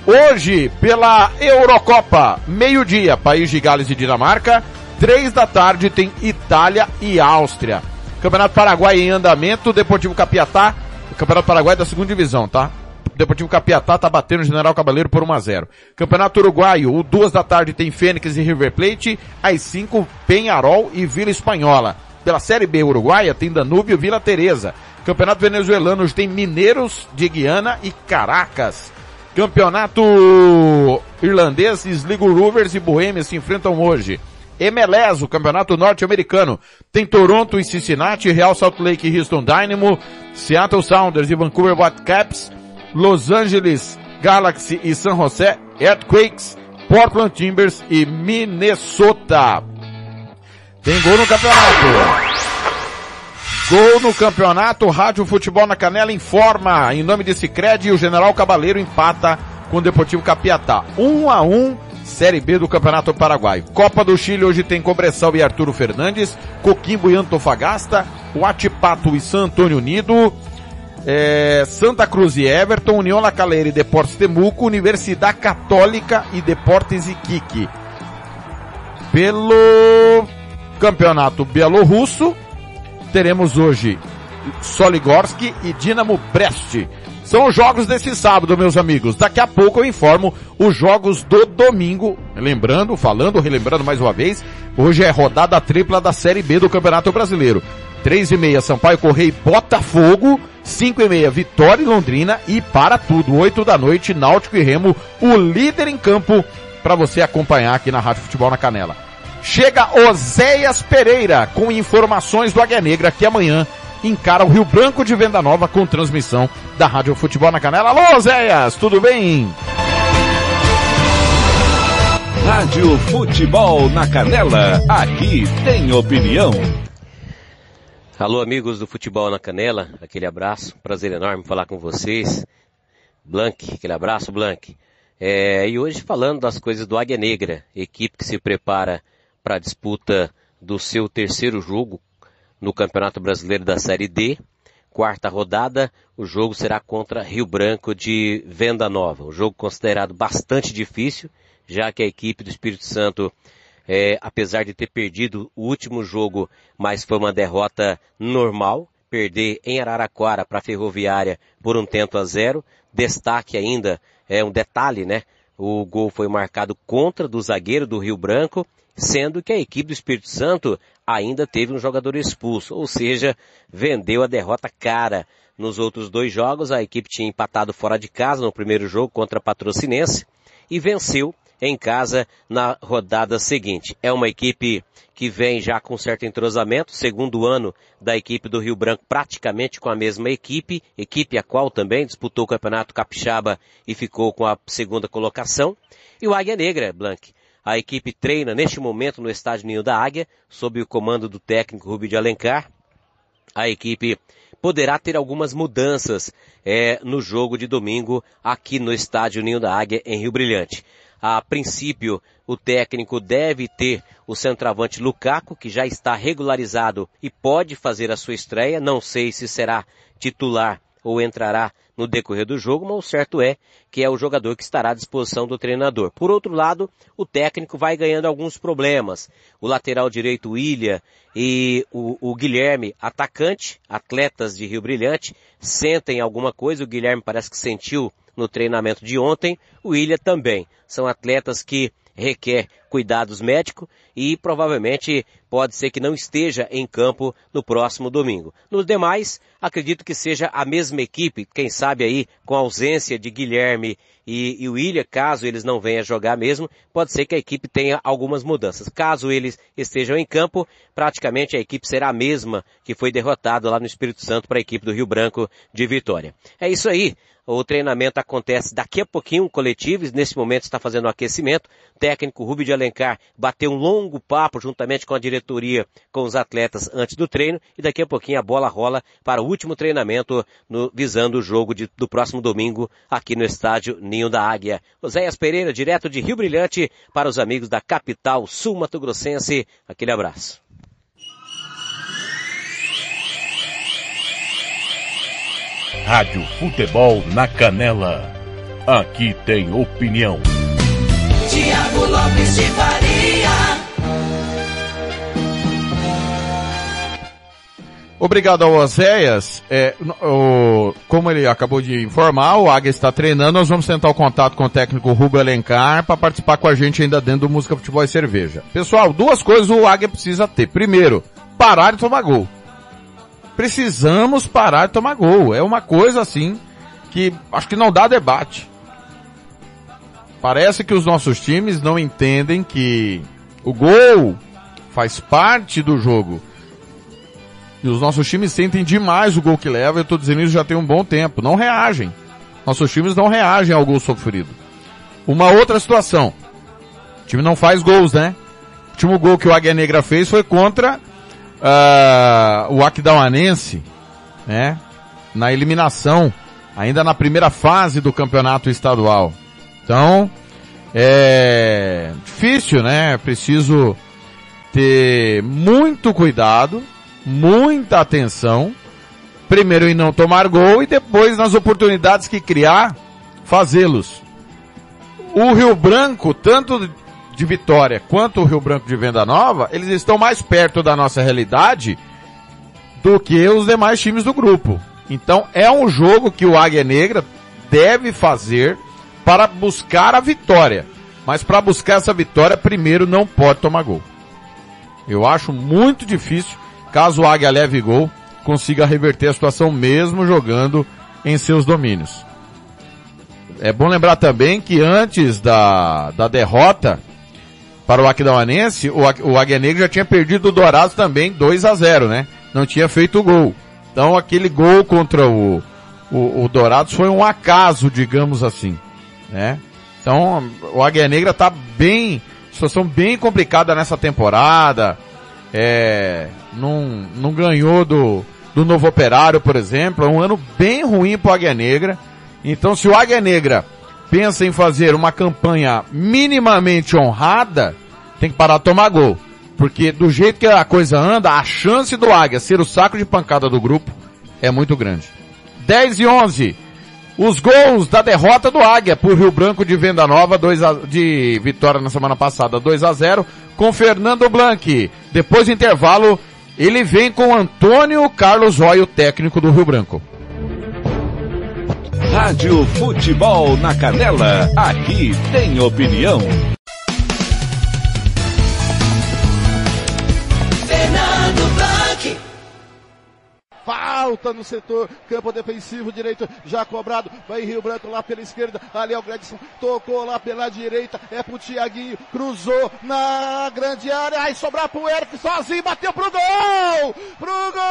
Hoje, pela Eurocopa, meio-dia, País de Gales e Dinamarca. Três da tarde tem Itália e Áustria. Campeonato Paraguai em andamento, Deportivo Capiatá. Campeonato Paraguai da segunda divisão, tá? Deportivo Capiatá tá batendo o General Cabaleiro por 1 a 0 Campeonato Uruguaio, o duas da tarde tem Fênix e River Plate, às 5 Penharol e Vila Espanhola. Pela Série B uruguaia tem Danúbio e Vila Teresa. Campeonato Venezuelano hoje tem Mineiros de Guiana e Caracas. Campeonato Irlandês, Sligo Rovers e Boêmia se enfrentam hoje. MLS, o campeonato norte-americano. Tem Toronto e Cincinnati, Real Salt Lake e Houston Dynamo, Seattle Sounders e Vancouver Whitecaps, Los Angeles Galaxy e San José Earthquakes, Portland Timbers e Minnesota. Tem gol no campeonato. Gol no campeonato, Rádio Futebol na Canela informa, em nome de Cicred, o General Cabaleiro empata com o Deportivo Capiatá. 1 um a 1 um, Série B do Campeonato Paraguai. Copa do Chile hoje tem Cobressal e Arturo Fernandes, Coquimbo e Antofagasta, Huatipato e San Antônio Unido, é, Santa Cruz e Everton, União La Calera e Deportes Temuco, Universidade Católica e Deportes Iquique. Pelo Campeonato Bielorrusso, teremos hoje Soligorski e Dinamo Brest. São os jogos desse sábado, meus amigos. Daqui a pouco eu informo os jogos do domingo. Lembrando, falando, relembrando mais uma vez, hoje é rodada tripla da Série B do Campeonato Brasileiro. Três e meia, Sampaio Correia e Botafogo. Cinco e meia, Vitória e Londrina. E para tudo, oito da noite, Náutico e Remo, o líder em campo, para você acompanhar aqui na Rádio Futebol na Canela. Chega Oséias Pereira com informações do Águia Negra que amanhã encara o Rio Branco de Venda Nova com transmissão da Rádio Futebol na Canela. Alô, Oséias, tudo bem? Rádio Futebol na Canela, aqui tem opinião. Alô, amigos do Futebol na Canela, aquele abraço, prazer enorme falar com vocês. Blank, aquele abraço, Blank. É, e hoje falando das coisas do Águia Negra, equipe que se prepara para a disputa do seu terceiro jogo no Campeonato Brasileiro da Série D. Quarta rodada, o jogo será contra Rio Branco de Venda Nova. Um jogo considerado bastante difícil, já que a equipe do Espírito Santo, é, apesar de ter perdido o último jogo, mas foi uma derrota normal, perder em Araraquara para a Ferroviária por um tento a zero. Destaque ainda, é um detalhe, né? O gol foi marcado contra do zagueiro do Rio Branco, sendo que a equipe do Espírito Santo ainda teve um jogador expulso, ou seja, vendeu a derrota cara. Nos outros dois jogos, a equipe tinha empatado fora de casa no primeiro jogo contra a Patrocinense e venceu em casa na rodada seguinte. É uma equipe que vem já com certo entrosamento, segundo ano da equipe do Rio Branco praticamente com a mesma equipe, equipe a qual também disputou o Campeonato Capixaba e ficou com a segunda colocação. E o Águia Negra, Blank. A equipe treina neste momento no estádio Ninho da Águia, sob o comando do técnico Rubio de Alencar. A equipe poderá ter algumas mudanças é, no jogo de domingo aqui no estádio Ninho da Águia em Rio Brilhante. A princípio, o técnico deve ter o centroavante Lukaku, que já está regularizado e pode fazer a sua estreia. Não sei se será titular ou entrará no decorrer do jogo, mas o certo é que é o jogador que estará à disposição do treinador. Por outro lado, o técnico vai ganhando alguns problemas. O lateral direito William e o, o Guilherme, atacante, atletas de Rio Brilhante, sentem alguma coisa. O Guilherme parece que sentiu no treinamento de ontem. O William também. São atletas que requer cuidados médicos e provavelmente pode ser que não esteja em campo no próximo domingo. Nos demais, acredito que seja a mesma equipe, quem sabe aí com a ausência de Guilherme e, e caso eles não venham jogar mesmo, pode ser que a equipe tenha algumas mudanças. Caso eles estejam em campo, praticamente a equipe será a mesma que foi derrotada lá no Espírito Santo para a equipe do Rio Branco de Vitória. É isso aí. O treinamento acontece daqui a pouquinho, coletivo, nesse momento está fazendo o um aquecimento. Técnico Rubio de Alencar bateu um longo papo juntamente com a diretoria, com os atletas antes do treino, e daqui a pouquinho a bola rola para o último treinamento, no, visando o jogo de, do próximo domingo aqui no estádio Ninho da Águia. Oséias Pereira, direto de Rio Brilhante, para os amigos da capital sul-mato grossense. Aquele abraço. Rádio Futebol na Canela. Aqui tem opinião. Tiago Lopes de Faria. Obrigado ao Oséias. É, o, como ele acabou de informar, o Águia está treinando. Nós vamos tentar o contato com o técnico Rubio Alencar para participar com a gente ainda dentro do Música Futebol e Cerveja. Pessoal, duas coisas o Águia precisa ter. Primeiro, parar de tomar gol precisamos parar de tomar gol. É uma coisa assim que acho que não dá debate. Parece que os nossos times não entendem que o gol faz parte do jogo. E os nossos times sentem demais o gol que leva, eu estou dizendo isso já tem um bom tempo. Não reagem. Nossos times não reagem ao gol sofrido. Uma outra situação. O time não faz gols, né? O último gol que o Águia Negra fez foi contra uh, o Aquidauanense, né? Na eliminação, ainda na primeira fase do campeonato estadual. Então, é difícil, né? Preciso ter muito cuidado, muita atenção, primeiro em não tomar gol e depois nas oportunidades que criar, fazê-los. O Rio Branco, tanto de Vitória quanto o Rio Branco de Venda Nova, eles estão mais perto da nossa realidade do que os demais times do grupo. Então é um jogo que o Águia Negra deve fazer para buscar a vitória. Mas para buscar essa vitória, primeiro não pode tomar gol. Eu acho muito difícil, caso o Águia leve gol, consiga reverter a situação mesmo jogando em seus domínios. É bom lembrar também que antes da, da derrota para o Aquidauanense, o, o Águia Negra já tinha perdido o Dourados também 2 a 0 né? Não tinha feito o gol. Então aquele gol contra o, o, o Dourados foi um acaso, digamos assim, né? Então o Águia Negra tá bem, situação bem complicada nessa temporada, é, não, não ganhou do, do Novo Operário, por exemplo, é um ano bem ruim para o Águia Negra. Então se o Águia Negra pensa em fazer uma campanha minimamente honrada, tem que parar de tomar gol. Porque do jeito que a coisa anda, a chance do Águia ser o saco de pancada do grupo é muito grande. 10 e 11. Os gols da derrota do Águia por Rio Branco de Venda Nova, 2 a, de vitória na semana passada, 2 a 0 com Fernando Blanc. Depois do intervalo, ele vem com Antônio Carlos Roy, técnico do Rio Branco. Rádio Futebol na Canela, aqui tem opinião. Falta no setor, campo defensivo direito, já cobrado, vai Rio Branco lá pela esquerda, ali é o Gredson, tocou lá pela direita, é pro Tiaguinho, cruzou na grande área, aí sobrar pro Eric sozinho, bateu pro gol! Pro gol!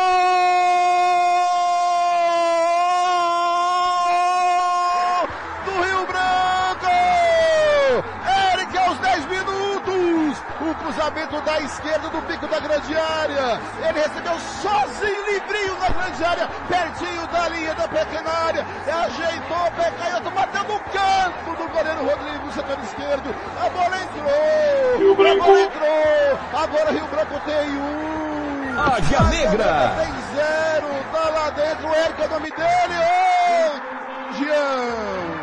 O cruzamento da esquerda do pico da grande área. Ele recebeu sozinho, livrinho na grande área, pertinho da linha da pequena área. Ajeitou, pé canhoto, bateu no canto do goleiro Rodrigo, setor esquerdo. A bola entrou! Rio Branco. A bola entrou! Agora Rio Branco tem um. Águia Negra. Tem zero, tá lá dentro, o Eric é o nome dele. Ô, Jean!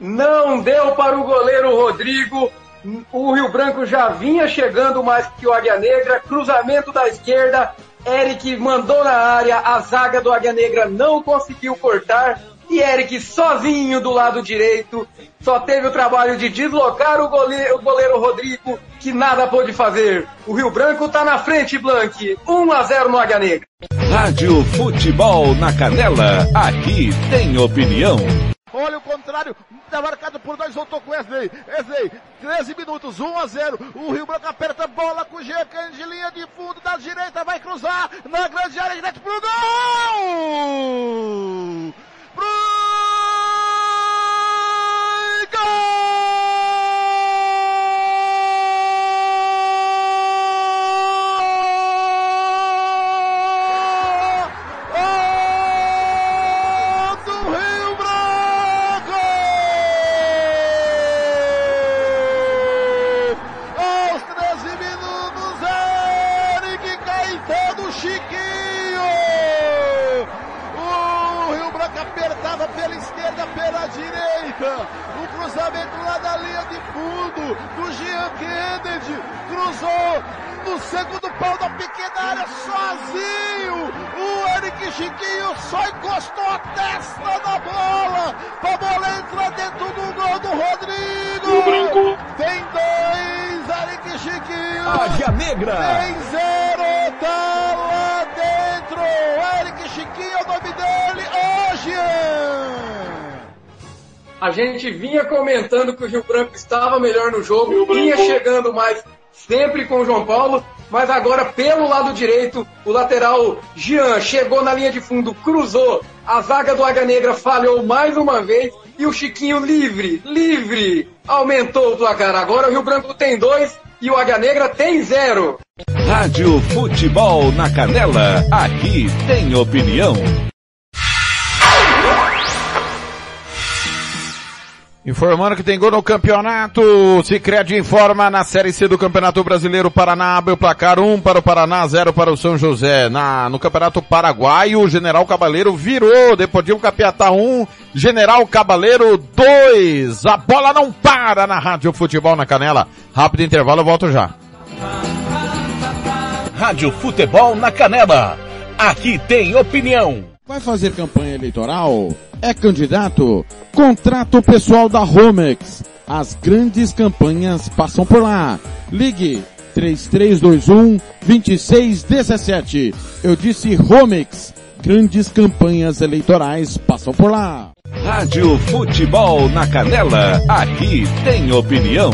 Não deu para o goleiro Rodrigo. O Rio Branco já vinha chegando mais que o Águia Negra. Cruzamento da esquerda. Eric mandou na área. A zaga do Águia Negra não conseguiu cortar. E Eric sozinho do lado direito. Só teve o trabalho de deslocar o goleiro, o goleiro Rodrigo, que nada pôde fazer. O Rio Branco tá na frente, Blank. 1 a 0 no Águia Negra. Rádio Futebol na Canela, aqui tem opinião. Olha o contrário, tá marcado por dois, voltou com Wesley. Wesley, 13 minutos, 1 a 0. O Rio Branco aperta a bola com o Jean de linha de fundo da direita, vai cruzar na grande área, direto pro gol! Pro gol! Gente vinha comentando que o Rio Branco estava melhor no jogo, vinha chegando mais sempre com o João Paulo, mas agora pelo lado direito, o lateral Jean chegou na linha de fundo, cruzou, a zaga do Águia Negra falhou mais uma vez e o Chiquinho livre, livre, aumentou o placar. Agora o Rio Branco tem dois e o Águia Negra tem zero. Rádio Futebol na Canela, aqui tem opinião. Informando que tem gol no campeonato. Cicred informa na Série C do Campeonato Brasileiro Paraná. Abre o placar 1 para o Paraná, 0 para o São José. Na, no Campeonato Paraguaio, o General Cabaleiro virou. Deportivo Capiatá 1, General Cabaleiro 2. A bola não para na Rádio Futebol na Canela. Rápido intervalo, eu volto já. Rádio Futebol na Canela. Aqui tem opinião. Vai fazer campanha eleitoral? É candidato? Contrato pessoal da Romex. As grandes campanhas passam por lá. Ligue 3321 2617. Eu disse Romex. Grandes campanhas eleitorais passam por lá. Rádio Futebol na Canela, aqui tem opinião.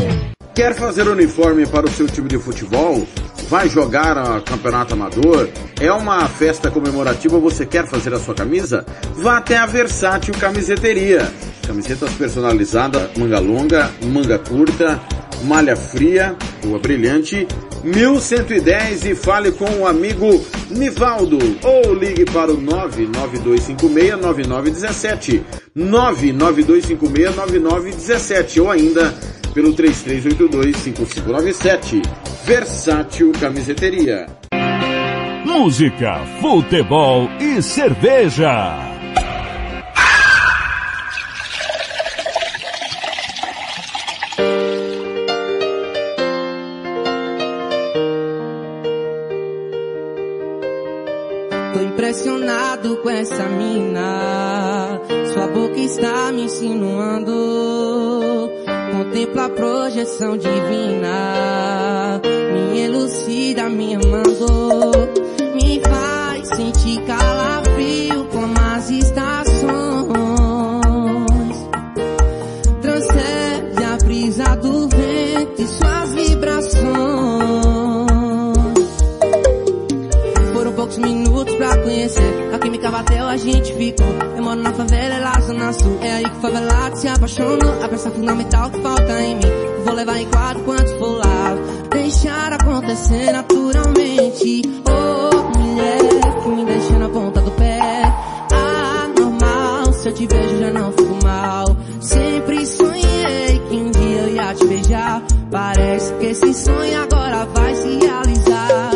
Quer fazer uniforme para o seu time de futebol? Vai jogar a campeonato amador? É uma festa comemorativa, você quer fazer a sua camisa? Vá até a Versátil Camiseteria. Camisetas personalizadas, manga longa, manga curta, malha fria, rua brilhante, 1110 e fale com o amigo Nivaldo ou ligue para o 992569917 992569917 ou ainda pelo 33825597 Versátil Camiseteria. Música, futebol e cerveja. Impressionado com essa mina. Sua boca está me insinuando. Contempla a projeção divina. Me elucida, me amando. Me faz senti calafrio como as estações. Bateu, a gente ficou. Eu moro na favela, é lá zona sul. É aí que o favelado se apaixonou. A peça fundamental que falta em mim. Vou levar em quadro quanto for lá. Deixar acontecer naturalmente. Oh, mulher que me deixa na ponta do pé. Anormal, se eu te vejo já não fico mal. Sempre sonhei que um dia eu ia te beijar. Parece que esse sonho agora vai se realizar.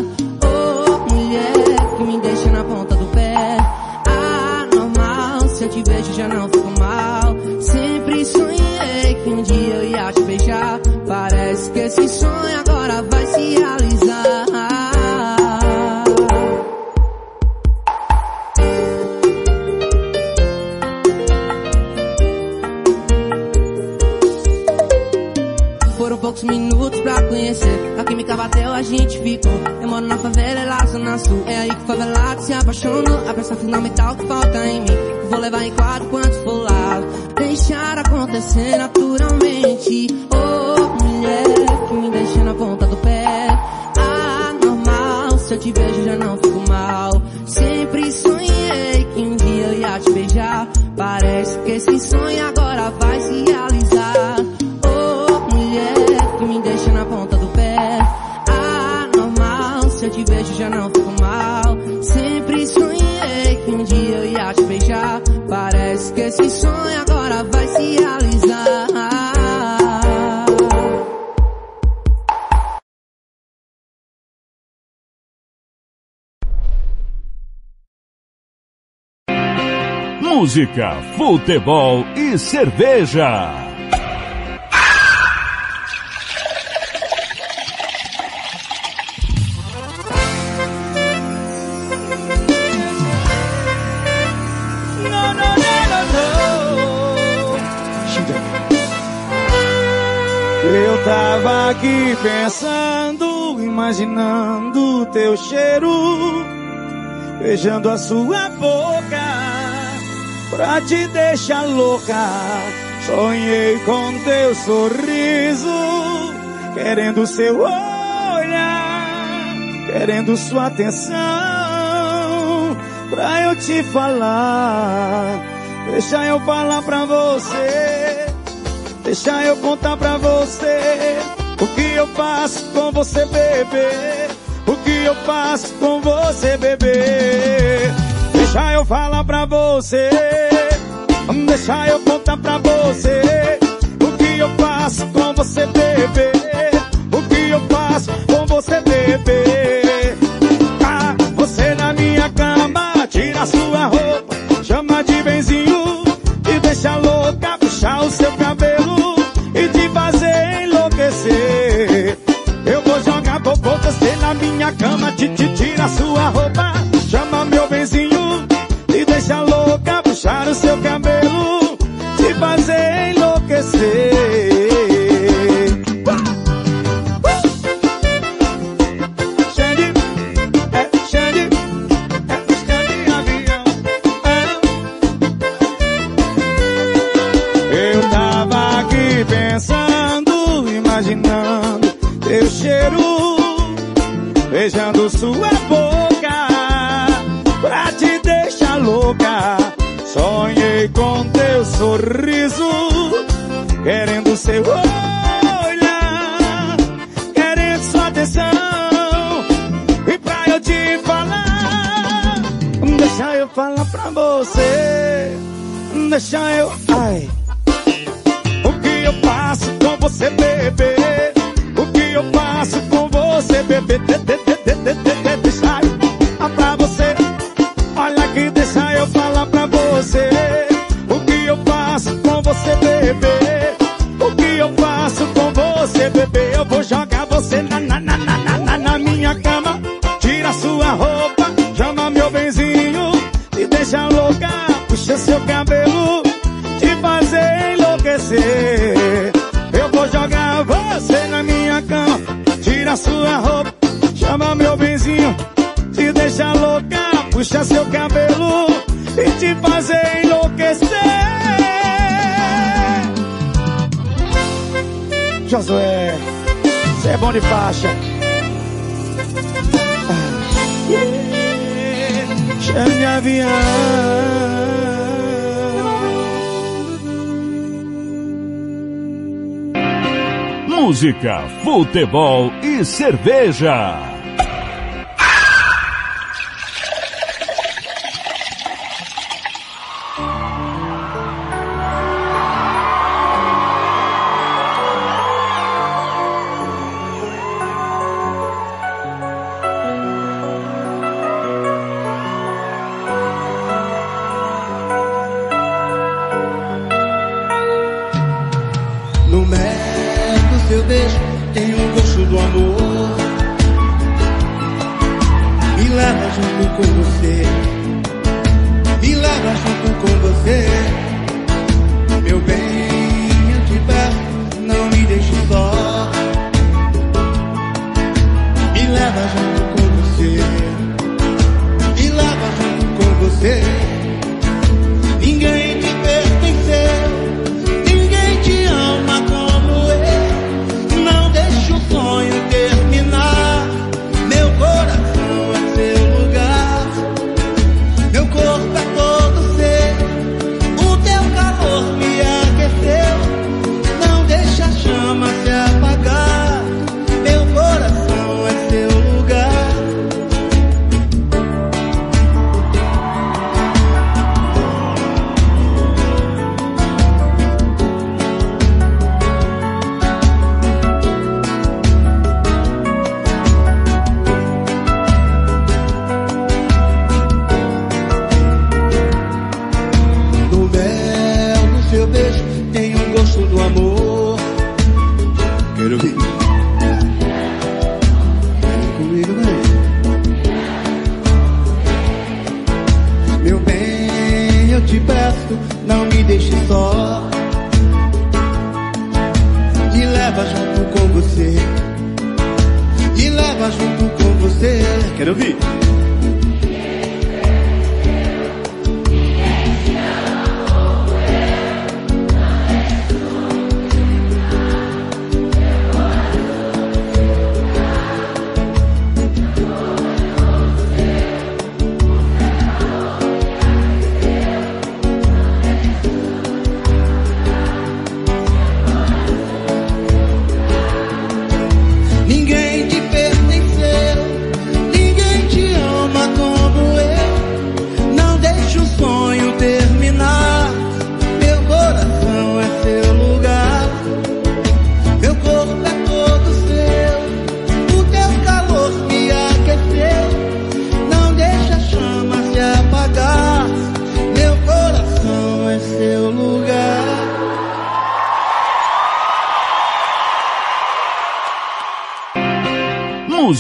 Já não fico mal. Sempre sonhei que um dia eu ia te beijar. Parece que esse sonho agora vai se realizar. Foram poucos minutos pra conhecer. Química bateu, a gente ficou. Eu moro na favela, é lá zona sul. É aí que o favelado se apaixonou. A peça fundamental que falta em mim. Vou levar em quadro quanto for lá. Deixar acontecer naturalmente. Oh, mulher que me deixa na ponta do pé. Anormal, se eu te vejo já não fico mal. Sempre sonhei que um dia eu ia te beijar. Parece que esse sonho agora vai se realizar. Esse sonho agora vai se realizar. Música, futebol e cerveja. Tava aqui pensando, imaginando teu cheiro, beijando a sua boca, pra te deixar louca. Sonhei com teu sorriso, querendo seu olhar, querendo sua atenção, pra eu te falar. Deixa eu falar pra você. Deixa eu contar pra você o que eu faço com você, bebê. O que eu faço com você, bebê. Deixa eu falar pra você. Deixa eu contar pra você o que eu faço com você, bebê. O que eu faço com você, bebê. Ah, você na minha cama, tira sua roupa, chama de benzinho e deixa louca, puxar o seu você na minha cama, te, te tira sua roupa, chama meu benzinho e deixa louca, puxar o seu cabelo, beijando sua boca, pra te deixar louca. Sonhei com teu sorriso, querendo seu olhar, querendo sua atenção. E pra eu te falar, deixa eu falar pra você, deixa eu, ai. O que eu faço com você, bebê? Eu faço com você, bebê? Josué, você é bom de faixa. Chame avião. Música, futebol e cerveja.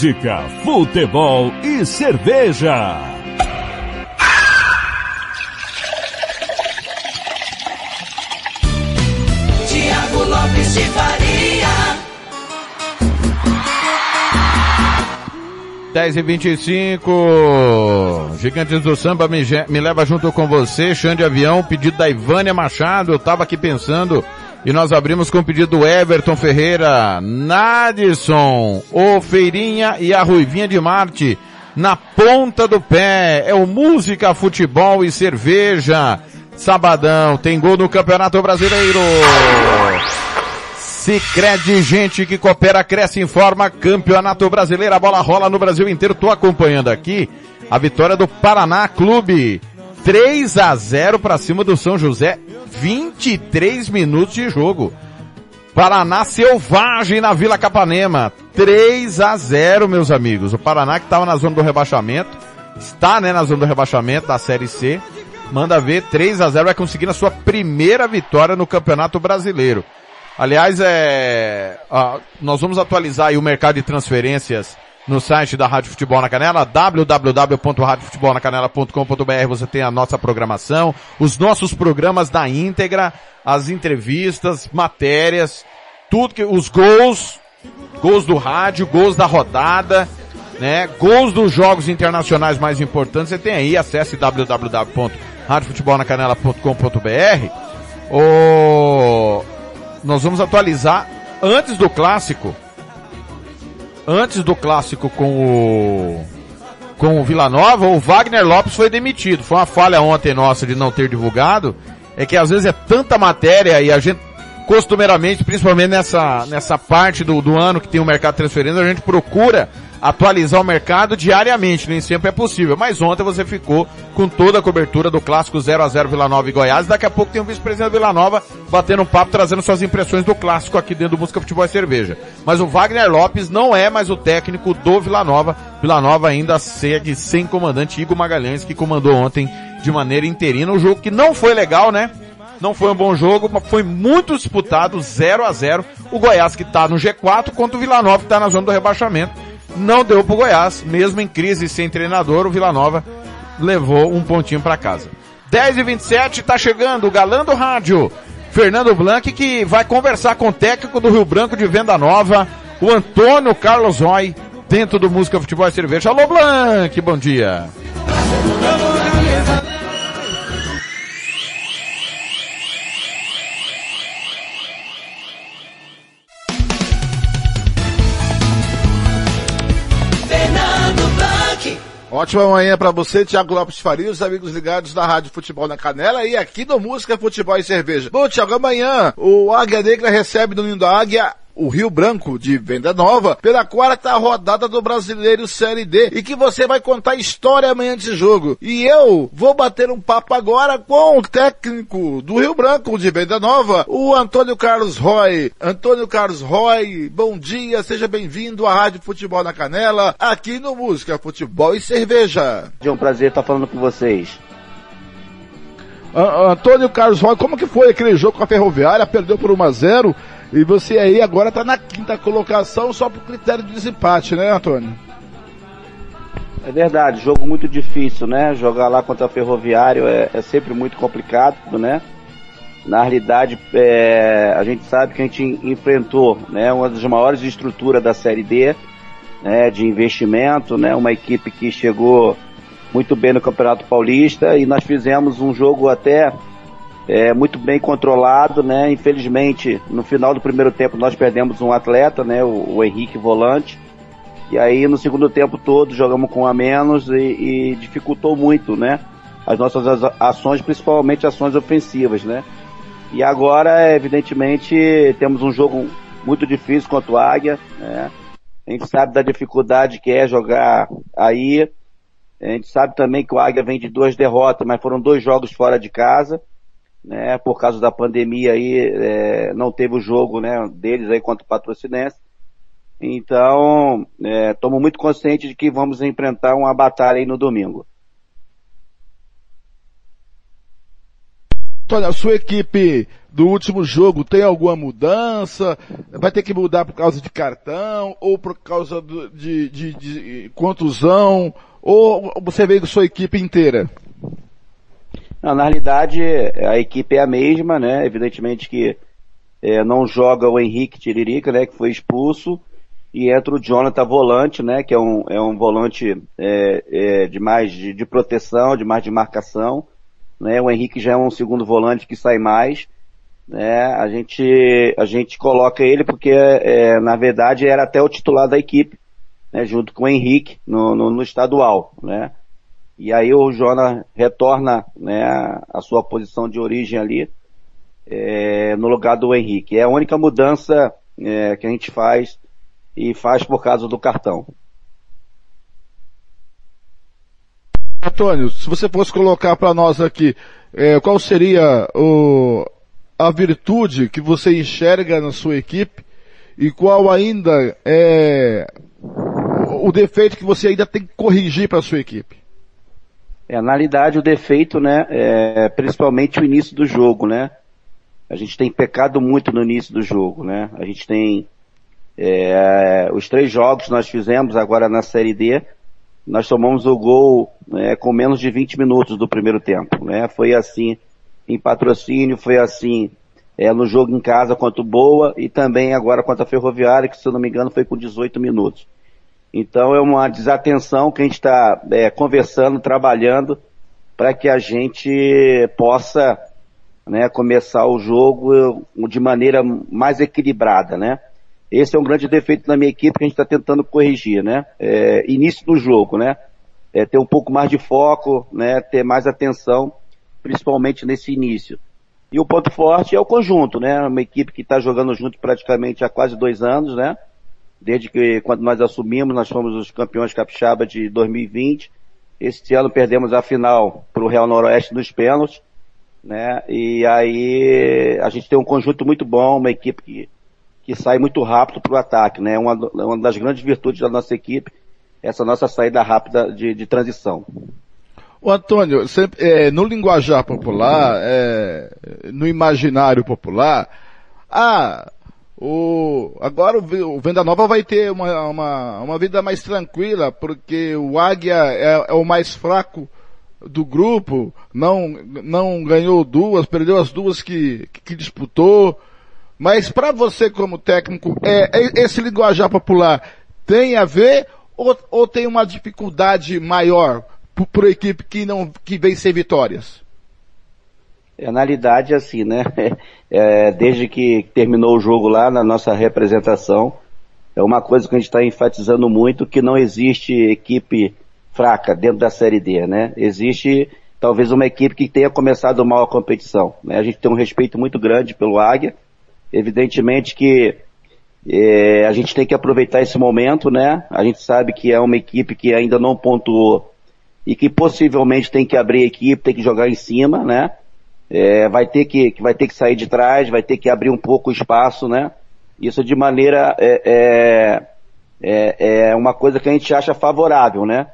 Música, futebol e cerveja. Tiago Lopes de Faria. 10 e 25 Gigantes do Samba me, me leva junto com você, Xande Avião, pedido da Ivânia Machado, eu tava aqui pensando, e nós abrimos com o pedido do Everton Ferreira, Nadson, o Feirinha e a Ruivinha de Marte, na ponta do pé, é o Música, Futebol e Cerveja, sabadão, tem gol no Campeonato Brasileiro. Sicredi, gente que coopera, cresce, informa, Campeonato Brasileiro, a bola rola no Brasil inteiro. Tô acompanhando aqui a vitória do Paraná Clube. 3 a 0 para cima do São José, 23 minutos de jogo. Paraná selvagem na Vila Capanema, 3 a 0, meus amigos. O Paraná que estava na zona do rebaixamento, está, né, na zona do rebaixamento da Série C. Manda ver, 3 a 0 vai conseguir a sua primeira vitória no Campeonato Brasileiro. Aliás, é, ah, nós vamos atualizar aí o mercado de transferências no site da Rádio Futebol na Canela, www.radiofutebolnacanela.com.br. Você tem a nossa programação, os nossos programas da íntegra, as entrevistas, matérias, tudo que, os gols, gols do rádio, gols da rodada, né? Gols dos jogos internacionais mais importantes. Você tem aí, acesse radiofutebolnacanela.com.br, o... nós vamos atualizar antes do clássico, antes do clássico com o com o Vila Nova, o Wagner Lopes foi demitido. Foi uma falha ontem nossa de não ter divulgado. É que às vezes é tanta matéria e a gente costumeiramente, principalmente nessa, nessa parte do, do ano que tem o mercado transferência, a gente procura atualizar o mercado diariamente, nem sempre é possível. Mas ontem você ficou com toda a cobertura do clássico 0 a 0 Vila Nova e Goiás. Daqui a pouco tem o vice-presidente Vila Nova batendo um papo, trazendo suas impressões do clássico aqui dentro do Música Futebol e Cerveja. Mas o Wagner Lopes não é mais o técnico do Vila Nova. Vila Nova ainda segue sem comandante Igor Magalhães, que comandou ontem de maneira interina o jogo que não foi legal, né? Não foi um bom jogo, mas foi muito disputado, 0 a 0 O Goiás que está no G4 contra o Vila Nova que está na zona do rebaixamento. Não deu pro Goiás, mesmo em crise sem treinador, o Vila Nova levou um pontinho para casa. 10 e 27 tá chegando o galã do rádio, Fernando Blanc, que vai conversar com o técnico do Rio Branco de Venda Nova, o Antônio Carlos Roy, dentro do Música Futebol e Cerveja. Alô Blanc, bom dia. Ótima manhã para você, Thiago Lopes Faria, os amigos ligados da Rádio Futebol na Canela e aqui no Música, Futebol e Cerveja. Bom, Thiago, amanhã o Águia Negra recebe no Ninho da Águia o Rio Branco de Venda Nova pela quarta rodada do Brasileiro Série D e que você vai contar a história amanhã desse jogo. E eu vou bater um papo agora com o técnico do Rio Branco de Venda Nova, o Antônio Carlos Roy. Antônio Carlos Roy, bom dia, seja bem-vindo à Rádio Futebol na Canela, aqui no Música, Futebol e Cerveja. É um prazer estar falando com vocês. Antônio Carlos Roy, como que foi aquele jogo com a Ferroviária? Perdeu por 1 a 0 e você aí agora está na quinta colocação só por critério de desempate, né, Antônio? É verdade, jogo muito difícil, né? Jogar lá contra o Ferroviário é, é sempre muito complicado, né? Na realidade, é, a gente sabe que a gente enfrentou né, uma das maiores estruturas da Série D, né, de investimento, né? Uma equipe que chegou muito bem no Campeonato Paulista e nós fizemos um jogo até é, muito bem controlado, né? Infelizmente, no final do primeiro tempo nós perdemos um atleta, né? O, o Henrique Volante. E aí no segundo tempo todo jogamos com a menos e, e dificultou muito, né? As nossas as- ações, principalmente ações ofensivas, né? E agora, evidentemente, temos um jogo muito difícil contra o Águia, né? A gente sabe da dificuldade que é jogar aí. A gente sabe também que o Águia vem de duas derrotas, mas foram dois jogos fora de casa, né? Por causa da pandemia aí, é, não teve o jogo, né? Deles aí contra o Patrocinense. Então, estamos muito conscientes de que vamos enfrentar uma batalha aí no domingo. Antônio, a sua equipe do último jogo tem alguma mudança? Vai ter que mudar por causa de cartão ou por causa de, de- de contusão? Ou você veio com sua equipe inteira? Não, na realidade, a equipe é a mesma, né? Evidentemente que é, não joga o Henrique Tiririca, né? Que foi expulso. E entra o Jonathan Volante, né? Que é um, é um volante é, é, de mais de, de proteção, de mais de marcação. Né? O Henrique já é um segundo volante que sai mais. Né? A gente, a gente coloca ele porque, é, na verdade, era até o titular da equipe, né? Junto com o Henrique no, no, no estadual, né? E aí o Jonas retorna né, a sua posição de origem ali é, no lugar do Henrique. É a única mudança é, que a gente faz e faz por causa do cartão. Antônio, se você fosse colocar para nós aqui, eh, qual seria o, a virtude que você enxerga na sua equipe e qual ainda é o defeito que você ainda tem que corrigir para a sua equipe? É, na realidade, o defeito, né, é principalmente o início do jogo, né? A gente tem pecado muito no início do jogo, né? A gente tem é, os três jogos que nós fizemos agora na Série D, nós tomamos o gol né, com menos de 20 minutos do primeiro tempo, né? Foi assim em patrocínio, foi assim é, no jogo em casa contra Boa e também agora contra a Ferroviária, que se eu não me engano foi com 18 minutos. Então é uma desatenção que a gente está é, conversando, trabalhando para que a gente possa né, começar o jogo de maneira mais equilibrada, né? Esse é um grande defeito da minha equipe que a gente está tentando corrigir, né? É, início do jogo, né? É, ter um pouco mais de foco, né? Ter mais atenção, principalmente nesse início. E o ponto forte é o conjunto, né? Uma equipe que está jogando junto praticamente há quase dois anos, né? Desde que quando nós assumimos, nós fomos os campeões capixaba de 2020. Este ano perdemos a final para o Real Noroeste nos pênaltis, né? E aí a gente tem um conjunto muito bom, uma equipe que, que sai muito rápido para o ataque, né? Uma, uma das grandes virtudes da nossa equipe, essa nossa saída rápida de, de transição. O Antônio, sempre, é, no linguajar popular, é, no imaginário popular, ah, o, agora o, Venda Nova vai ter uma, uma, uma vida mais tranquila, porque o Águia é, é o mais fraco do grupo, não, não ganhou duas, perdeu as duas que, que disputou. Mas para você como técnico, é, é, esse linguajar popular tem a ver ou, ou tem uma dificuldade maior para a equipe que não que vem sem vitórias? É, na realidade, assim, né? É, desde que terminou o jogo lá na nossa representação, é uma coisa que a gente está enfatizando muito, que não existe equipe fraca dentro da Série D, né? Existe talvez uma equipe que tenha começado mal a competição. Né? A gente tem um respeito muito grande pelo Águia. Evidentemente que é, a gente tem que aproveitar esse momento, né? A gente sabe que é uma equipe que ainda não pontuou e que possivelmente tem que abrir equipe, tem que jogar em cima, né? É, vai ter que, vai ter que sair de trás, vai ter que abrir um pouco o espaço, né? Isso de maneira, é, é, é, é uma coisa que a gente acha favorável, né?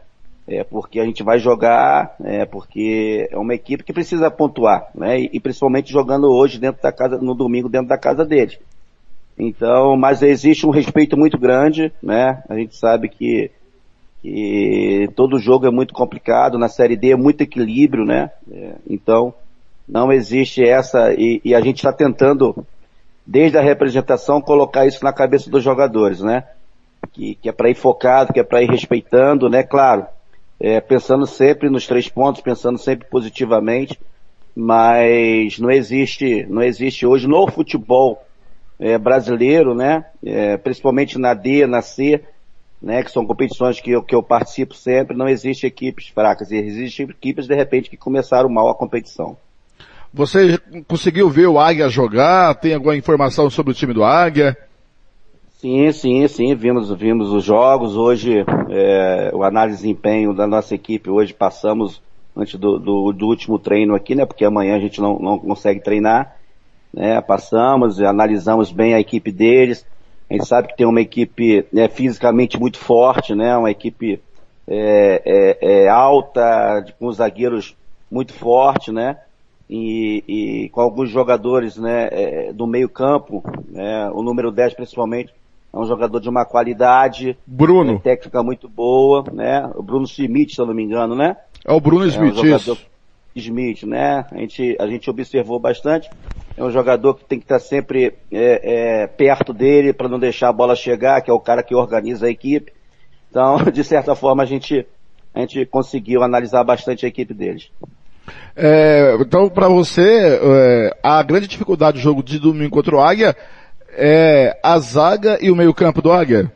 É porque a gente vai jogar, é porque é uma equipe que precisa pontuar, né? E, e principalmente jogando hoje dentro da casa, no domingo dentro da casa deles. Então, mas existe um respeito muito grande, né? A gente sabe que que todo jogo é muito complicado, na Série D é muito equilíbrio, né? É, então, não existe essa, e, e a gente está tentando, desde a representação, colocar isso na cabeça dos jogadores, né? Que, que é para ir focado, que é para ir respeitando, né? Claro, é, pensando sempre nos três pontos, pensando sempre positivamente, mas não existe, não existe hoje no futebol é, brasileiro, né? É, principalmente na D, na C, né, que são competições que eu, que eu participo sempre, não existe equipes fracas, existem equipes de repente que começaram mal a competição. Você conseguiu ver o Águia jogar? Tem alguma informação sobre o time do Águia? Sim, sim, sim, vimos, vimos os jogos, hoje, é, o análise de desempenho da nossa equipe, hoje passamos antes do, do, do, último treino aqui, né, porque amanhã a gente não, não consegue treinar, né, passamos, analisamos bem a equipe deles, a gente sabe que tem uma equipe né, fisicamente muito forte, né? Uma equipe é, é, é alta, com os zagueiros muito forte, né? E, e, com alguns jogadores né, é, do meio campo, né, o número 10 principalmente, é um jogador de uma qualidade. Bruno. técnica muito boa, né? O Bruno Schmidt, se eu não me engano, né? É o Bruno Smith, é um jogador, Smith, né? A gente, a gente observou bastante é um jogador que tem que estar sempre é, é, perto dele para não deixar a bola chegar, que é o cara que organiza a equipe. Então, de certa forma, a gente, a gente conseguiu analisar bastante a equipe deles. É, então, para você, é, a grande dificuldade do jogo de domingo contra o Águia é a zaga e o meio-campo do Águia?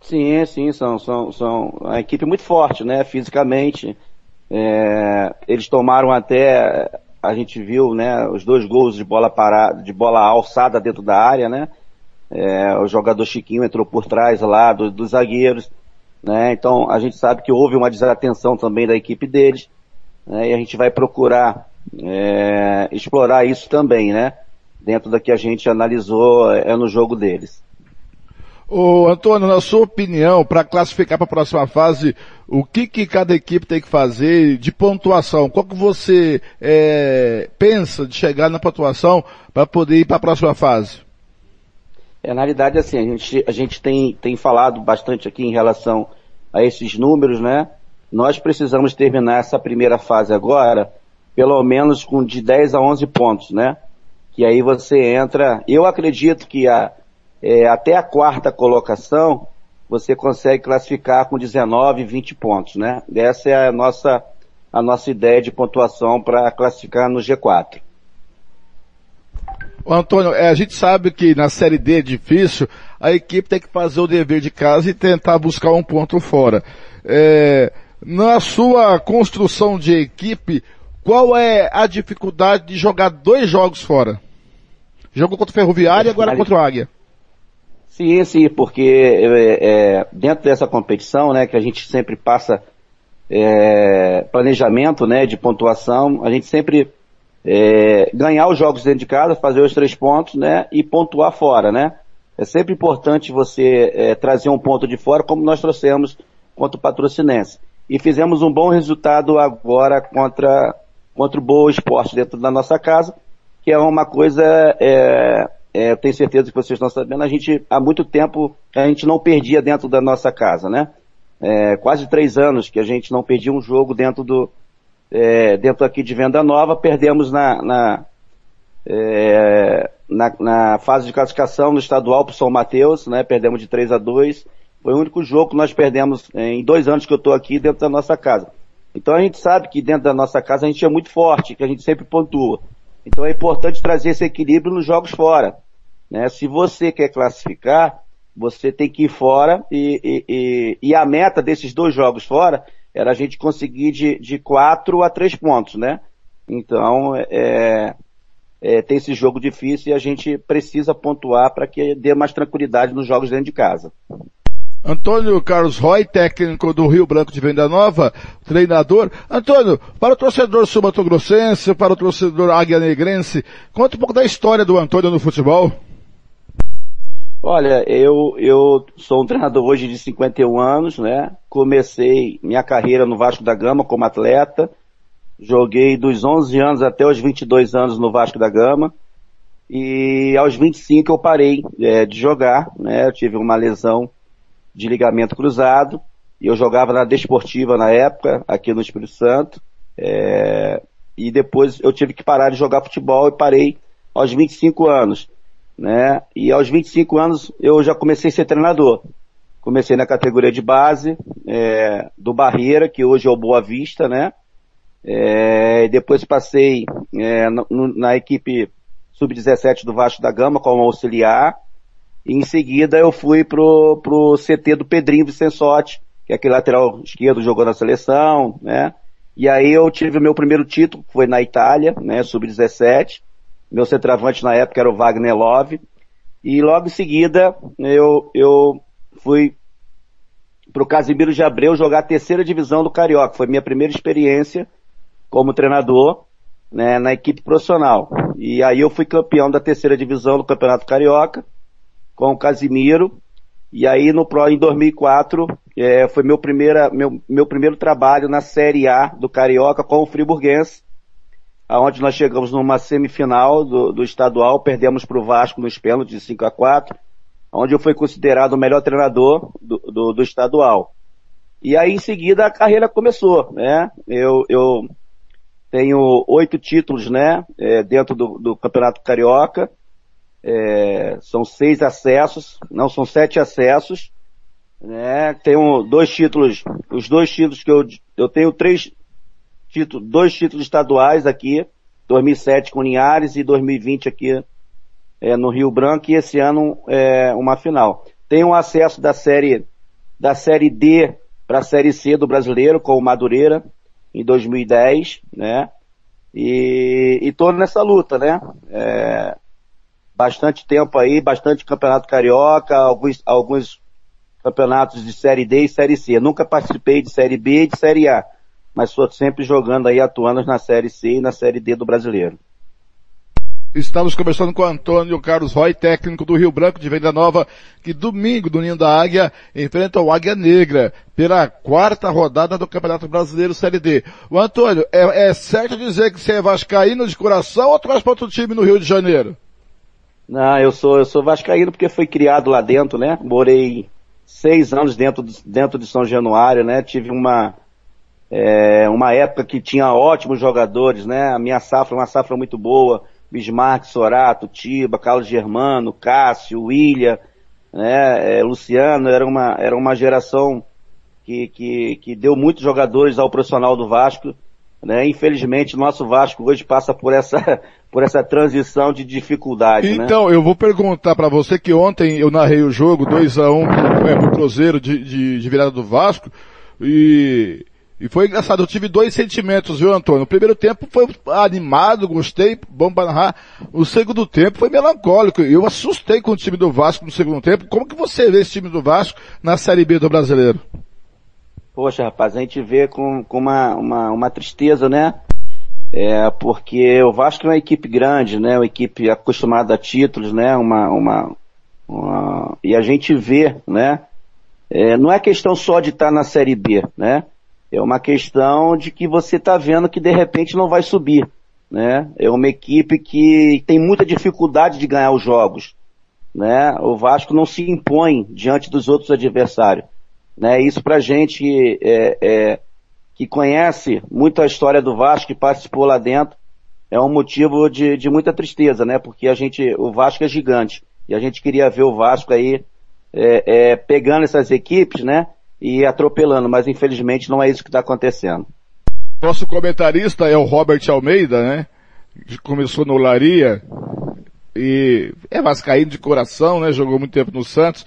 Sim, sim, são, são, são uma equipe muito forte, né, fisicamente. É, eles tomaram até a gente viu, né, os dois gols de bola parada, de bola alçada dentro da área, né? É, o jogador Chiquinho entrou por trás lá do, dos zagueiros, né? Então a gente sabe que houve uma desatenção também da equipe deles, né? E a gente vai procurar é, explorar isso também, né? Dentro da que a gente analisou é, no jogo deles. Ô, Antônio, na sua opinião, para classificar para a próxima fase, o que, que cada equipe tem que fazer de pontuação? Qual que você é, pensa de chegar na pontuação para poder ir para a próxima fase? É, na realidade, assim, a gente, a gente tem, tem falado bastante aqui em relação a esses números, né? Nós precisamos terminar essa primeira fase agora, pelo menos com de 10 a 11 pontos, né? Que aí você entra, eu acredito que a, é, até a quarta colocação, você consegue classificar com 19, 20 pontos, né? Essa é a nossa, a nossa ideia de pontuação para classificar no G4. Ô, Antônio, é, a gente sabe que na Série D é difícil, a equipe tem que fazer o dever de casa e tentar buscar um ponto fora. É, na sua construção de equipe, qual é a dificuldade de jogar dois jogos fora? Jogou contra o Ferroviário e agora contra o Águia. Sim, sim, porque é, é, dentro dessa competição, né, que a gente sempre passa é, planejamento, né, de pontuação, a gente sempre é, ganhar os jogos dentro de casa, fazer os três pontos, né, e pontuar fora, né. É sempre importante você é, trazer um ponto de fora, como nós trouxemos contra o Patrocinense. E fizemos um bom resultado agora contra, contra o Boa Esporte dentro da nossa casa, que é uma coisa, é, é, eu tenho certeza que vocês estão sabendo, a gente, há muito tempo, a gente não perdia dentro da nossa casa, né? É, quase três anos que a gente não perdia um jogo dentro do, é, dentro aqui de Venda Nova, perdemos na, na, é, na, na, fase de classificação no estadual para São Mateus, né? Perdemos de 3 a 2 Foi o único jogo que nós perdemos em dois anos que eu estou aqui dentro da nossa casa. Então a gente sabe que dentro da nossa casa a gente é muito forte, que a gente sempre pontua. Então é importante trazer esse equilíbrio nos jogos fora. Né? Se você quer classificar, você tem que ir fora e, e, e, e, a meta desses dois jogos fora era a gente conseguir de, de quatro a três pontos, né? Então, é, é, tem esse jogo difícil e a gente precisa pontuar para que dê mais tranquilidade nos jogos dentro de casa. Antônio Carlos Roy, técnico do Rio Branco de Venda Nova, treinador. Antônio, para o torcedor sumatogrossense, para o torcedor águia negrense, conta um pouco da história do Antônio no futebol. Olha, eu, eu sou um treinador hoje de 51 anos, né? Comecei minha carreira no Vasco da Gama como atleta. Joguei dos 11 anos até os 22 anos no Vasco da Gama. E aos 25 eu parei é, de jogar, né? Eu tive uma lesão de ligamento cruzado. E eu jogava na Desportiva na época, aqui no Espírito Santo. É, e depois eu tive que parar de jogar futebol e parei aos 25 anos né? E aos 25 anos eu já comecei a ser treinador. Comecei na categoria de base é, do Barreira, que hoje é o Boa Vista, né? É, depois passei é, na equipe sub-17 do Vasco da Gama como auxiliar. Em seguida eu fui pro, pro CT do Pedrinho Vicensotti, que é aquele lateral esquerdo jogou na seleção, né? E aí eu tive o meu primeiro título, que foi na Itália, né? Sub-17. Meu centroavante na época era o Wagner Love. E logo em seguida eu, eu fui para o Casimiro de Abreu jogar a terceira divisão do Carioca. Foi minha primeira experiência como treinador né, na equipe profissional. E aí eu fui campeão da terceira divisão do Campeonato Carioca com o Casimiro. E aí no Pro em 2004 é, foi meu, primeira, meu, meu primeiro trabalho na Série A do Carioca com o Friburguense aonde nós chegamos numa semifinal do, do estadual, perdemos para o Vasco nos pênaltis de 5 a 4 onde eu fui considerado o melhor treinador do, do, do, estadual. E aí em seguida a carreira começou, né? Eu, eu tenho oito títulos, né? É, dentro do, do, Campeonato Carioca. É, são seis acessos, não são sete acessos. Né? Tenho dois títulos, os dois títulos que eu, eu tenho três, título, dois títulos estaduais aqui, 2007 com Linhares e 2020 aqui é, no Rio Branco e esse ano é, uma final. Tem um acesso da série da série D para a série C do Brasileiro com o Madureira em 2010, né? E, e tô nessa luta, né? É, bastante tempo aí, bastante campeonato carioca, alguns, alguns campeonatos de série D e série C. Nunca participei de série B e de série A mas estou sempre jogando aí, atuando na Série C e na Série D do Brasileiro. Estamos conversando com Antônio Carlos Roy, técnico do Rio Branco de Venda Nova, que domingo do Ninho da Águia enfrenta o Águia Negra pela quarta rodada do Campeonato Brasileiro Série D. O Antônio, é, é certo dizer que você é vascaíno de coração ou traz para outro time no Rio de Janeiro? Não, eu sou, eu sou vascaíno porque fui criado lá dentro, né? Morei seis anos dentro, dentro de São Januário, né? Tive uma, é, uma época que tinha ótimos jogadores, né? A minha safra, uma safra muito boa. Bismarck, Sorato, Tiba, Carlos Germano, Cássio, William, né? É, Luciano, era uma, era uma geração que, que, que deu muitos jogadores ao profissional do Vasco né? Infelizmente, nosso Vasco hoje passa por essa, por essa transição de dificuldade, né? Então, eu vou perguntar pra você que ontem eu narrei o jogo 2x1 um, é, pro Cruzeiro de, de, de virada do Vasco e, e foi engraçado, eu tive dois sentimentos, viu Antônio? O primeiro tempo foi animado, gostei, bom pra narrar. O segundo tempo foi melancólico. Eu assustei com o time do Vasco no segundo tempo. Como que você vê esse time do Vasco na Série B do Brasileiro? Poxa, rapaz, a gente vê com, com uma, uma, uma tristeza, né? É, porque o Vasco é uma equipe grande, né? Uma equipe acostumada a títulos, né? Uma, uma, uma... E a gente vê, né? É, não é questão só de estar na Série B, né? É uma questão de que você está vendo que de repente não vai subir, né? É uma equipe que tem muita dificuldade de ganhar os jogos, né? O Vasco não se impõe diante dos outros adversários, né? Isso pra gente é, é, que conhece muito a história do Vasco, que participou lá dentro, é um motivo de, de muita tristeza, né? Porque a gente, o Vasco é gigante e a gente queria ver o Vasco aí é, é, pegando essas equipes, né? E atropelando, mas infelizmente não é isso que está acontecendo. Nosso comentarista é o Robert Almeida, né? Começou no Laria e é vascaíno de coração, né? Jogou muito tempo no Santos.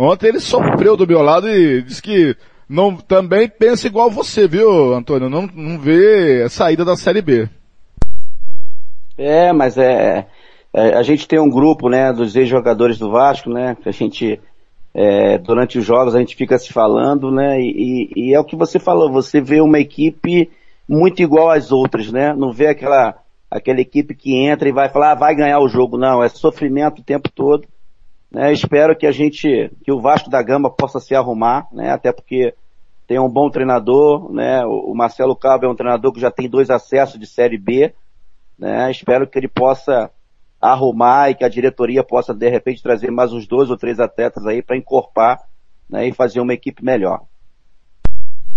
Ontem ele sofreu do meu lado e disse que não, também pensa igual você, viu, Antônio? Não, não vê a saída da Série B. É, mas é, é a gente tem um grupo, né, dos ex-jogadores do Vasco, né, que a gente é, durante os jogos a gente fica se falando, né? E, e, é o que você falou, você vê uma equipe muito igual às outras, né? Não vê aquela, aquela equipe que entra e vai falar, ah, vai ganhar o jogo, não, é sofrimento o tempo todo. Né? Espero que a gente, que o Vasco da Gama possa se arrumar, né? Até porque tem um bom treinador, né? O Marcelo Cabo é um treinador que já tem dois acessos de Série B, né? Espero que ele possa arrumar e que a diretoria possa de repente trazer mais uns dois ou três atletas aí para encorpar né, e fazer uma equipe melhor.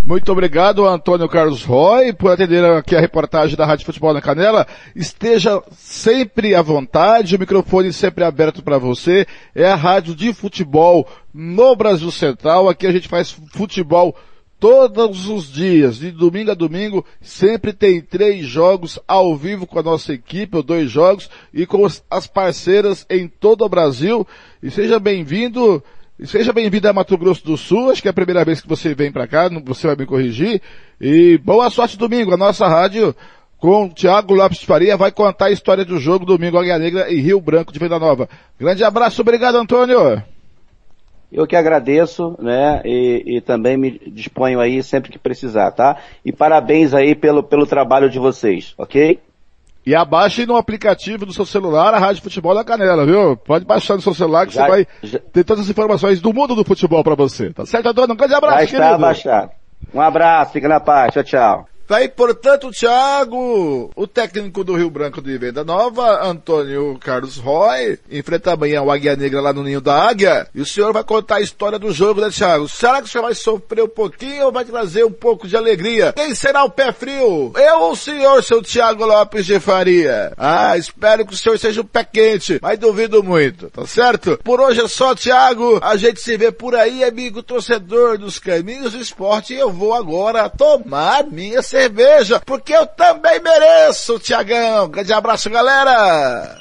Muito obrigado, Antônio Carlos Roy, por atender aqui a reportagem da Rádio Futebol na Canela. Esteja sempre à vontade, o microfone sempre aberto para você. É a rádio de futebol no Brasil Central. Aqui a gente faz futebol todos os dias, de domingo a domingo, sempre tem três jogos ao vivo com a nossa equipe, ou dois jogos, e com as parceiras em todo o Brasil. E seja bem-vindo, seja bem-vindo a Mato Grosso do Sul, acho que é a primeira vez que você vem para cá, você vai me corrigir. E boa sorte domingo, a nossa rádio com o Thiago Lopes de Faria vai contar a história do jogo domingo Águia Negra e Rio Branco de Venda Nova. Grande abraço, obrigado Antônio. Eu que agradeço, né, e, e, também me disponho aí sempre que precisar, tá? E parabéns aí pelo, pelo trabalho de vocês, ok? E abaixe no aplicativo do seu celular a Rádio Futebol da Canela, viu? Pode baixar no seu celular que já, você vai já... ter todas as informações do mundo do futebol para você, tá certo, Antônio? Um grande abraço, já está querido. abaixado. Um abraço, fica na paz, tchau, tchau. Tá aí, portanto, o Thiago, o técnico do Rio Branco de Venda Nova, Antônio Carlos Roy, enfrenta amanhã o Águia Negra lá no Ninho da Águia, e o senhor vai contar a história do jogo, né, Thiago? Será que o senhor vai sofrer um pouquinho ou vai trazer um pouco de alegria? Quem será o pé frio? Eu ou o senhor, seu Thiago Lopes de Faria? Ah, espero que o senhor seja o pé quente, mas duvido muito, tá certo? Por hoje é só, Thiago, a gente se vê por aí, amigo torcedor dos caminhos do esporte, e eu vou agora tomar minha cerveja, porque eu também mereço, Tiagão. Grande abraço, galera!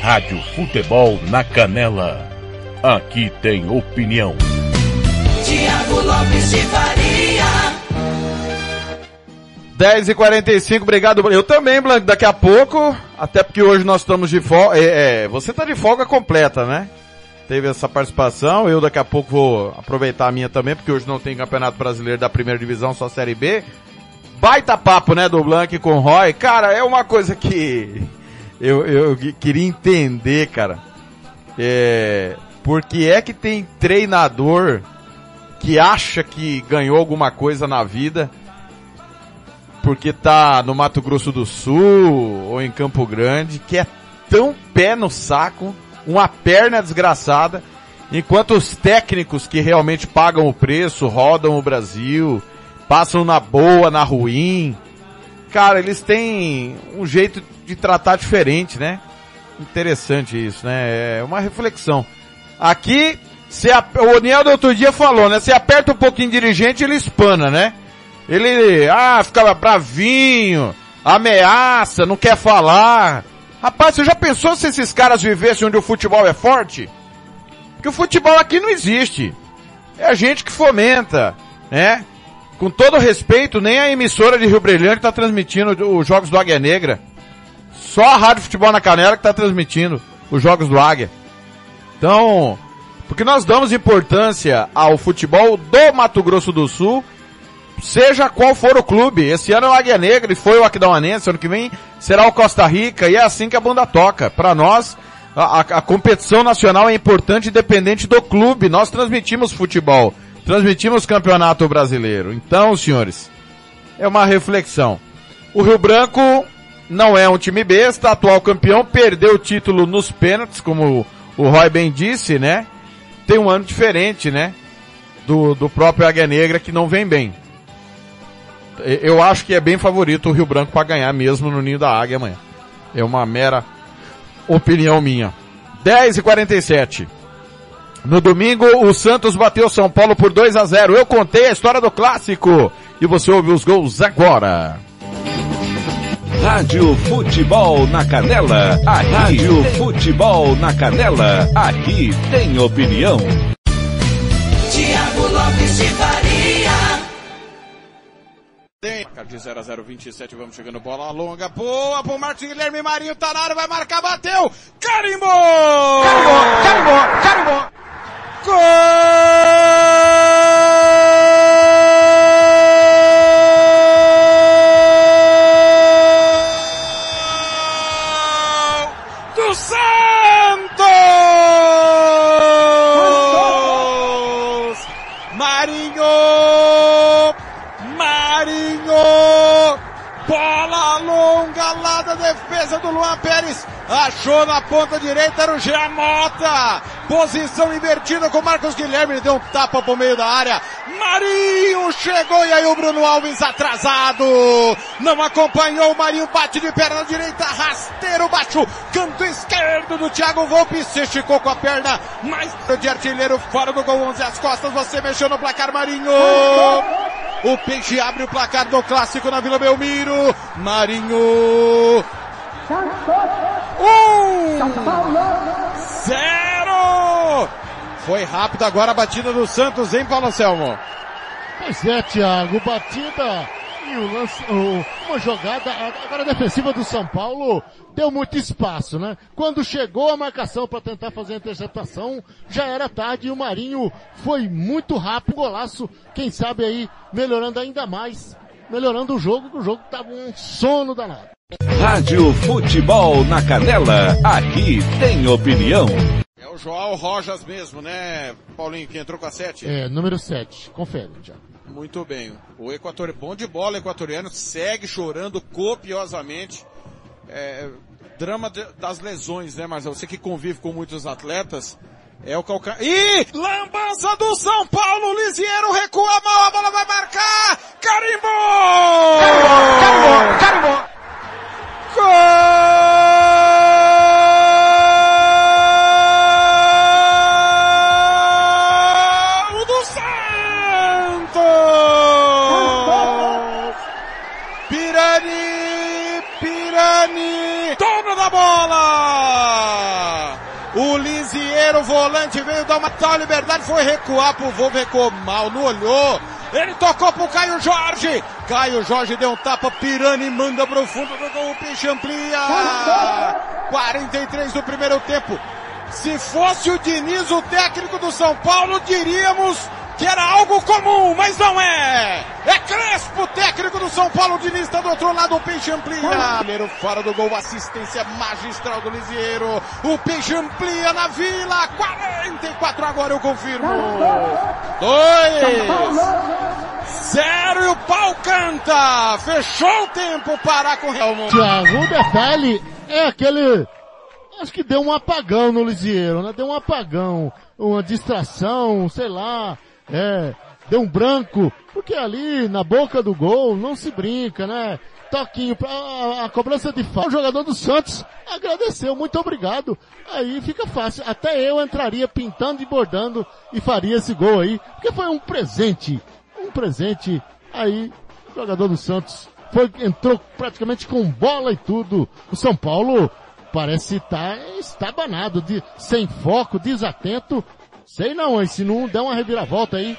Rádio Futebol na Canela. Aqui tem opinião. Tiago Lopes de Faria. 10 e 45 obrigado. Eu também, Blanco, daqui a pouco, até porque hoje nós estamos de folga, é, é, você tá de folga completa, né? Teve essa participação. Eu daqui a pouco vou aproveitar a minha também, porque hoje não tem Campeonato Brasileiro da Primeira Divisão, só Série B. Baita papo, né, do Blank com o Roy. Cara, é uma coisa que eu, eu queria entender, cara. É, porque é que tem treinador que acha que ganhou alguma coisa na vida porque tá no Mato Grosso do Sul ou em Campo Grande, que é tão pé no saco uma perna desgraçada, enquanto os técnicos que realmente pagam o preço, rodam o Brasil, passam na boa, na ruim, cara, eles têm um jeito de tratar diferente, né? Interessante isso, né? É uma reflexão. Aqui, Se a, o Niel do outro dia falou, né? Se aperta um pouquinho dirigente, ele espana, né? Ele, ah, ficava bravinho, ameaça, não quer falar. Rapaz, você já pensou se esses caras vivessem onde o futebol é forte? Porque o futebol aqui não existe. É a gente que fomenta, né? Com todo respeito, nem a emissora de Rio Brilhante está transmitindo os jogos do Águia Negra. Só a Rádio Futebol na Canela que está transmitindo os jogos do Águia. Então, porque nós damos importância ao futebol do Mato Grosso do Sul, seja qual for o clube. Esse ano é o Águia Negra e foi o Aquidauanense, ano que vem será o Costa Rica e é assim que a banda toca. Para nós, a, a, a competição nacional é importante independente do clube. Nós transmitimos futebol, transmitimos campeonato brasileiro. Então, senhores, é uma reflexão. O Rio Branco não é um time besta, atual campeão, perdeu o título nos pênaltis, como o Roy bem disse, né? Tem um ano diferente, né? Do, do próprio Águia Negra que não vem bem. Eu acho que é bem favorito o Rio Branco para ganhar mesmo no Ninho da Águia amanhã. É uma mera opinião minha. 10 e 47. No domingo, o Santos bateu São Paulo por 2 a 0. Eu contei a história do clássico e você ouve os gols agora. Rádio Futebol na Canela. Aqui, Rádio Futebol na Canela. Aqui tem opinião. Tiago Lopes de Faria. Tem. De 0 a 0, 27, vamos chegando, bola longa, boa pro Marcos Guilherme Marinho, tá na área, vai marcar, bateu, carimbou! Carimbou, carimbou, carimbou! Gol do Luan Pérez. Achou na ponta direita, era o Jean Mota. Posição invertida com Marcos Guilherme. Deu um tapa pro meio da área. Marinho chegou e aí o Bruno Alves atrasado. Não acompanhou o Marinho. Bate de perna direita. Rasteiro baixo. Canto esquerdo do Thiago Volpe. Se esticou com a perna. Mais de artilheiro fora do gol 11 às costas. Você mexeu no placar Marinho. O Peixe abre o placar do clássico na Vila Belmiro. Marinho. Um. Zero. Foi rápido agora a batida do Santos, hein, Paulo Selmo? Pois é, Thiago, batida e o lance, uma jogada, agora a defensiva do São Paulo deu muito espaço, né? Quando chegou a marcação para tentar fazer a interceptação, já era tarde e o Marinho foi muito rápido, golaço, quem sabe aí melhorando ainda mais, melhorando o jogo, que o jogo tava um sono danado. Rádio Futebol na Canela. Aqui tem opinião. É o João Rojas mesmo, né, Paulinho, que entrou com a 7? É, número 7, confere, Thiago. Muito bem. O equatoriano, bom de bola equatoriano, segue chorando copiosamente. É, drama de- das lesões, né, Marcelo? Você que convive com muitos atletas, é o calcanhar. Ih! Lambança do São Paulo, Lisieiro recua mal, a bola vai marcar! Carimbou! Carimbou! Carimbou! Gol volante, veio dar uma tal liberdade, foi recuar pro Volvo, recuou mal, não olhou. Ele tocou pro Caio Jorge. Caio Jorge deu um tapa, Pirani manda pro fundo do gol, o Peixe amplia. 43 do primeiro tempo. Se fosse o Diniz, o técnico do São Paulo, diríamos que era algo comum, mas não é. É Crespo, técnico do São Paulo, o Diniz está do outro lado, o Peixe amplia. Goleiro fora do gol, assistência magistral do Lisieiro. O Peixe amplia na Vila, 44 agora eu confirmo. Dois. Zero e o pau canta. Fechou o tempo, parar com o Real. Thiago, o detalhe é aquele, acho que deu um apagão no Lisieiro, né? Deu um apagão, uma distração, sei lá, é, deu um branco, porque ali na boca do gol não se brinca, né? Toquinho para a, cobrança de falta. O jogador do Santos agradeceu, muito obrigado. Aí fica fácil. Até eu entraria pintando e bordando e faria esse gol aí, porque foi um presente, um presente aí. O jogador do Santos foi entrou praticamente com bola e tudo. O São Paulo parece estar estabanado, de, sem foco, desatento. Sei não, hein? Se não der uma reviravolta aí,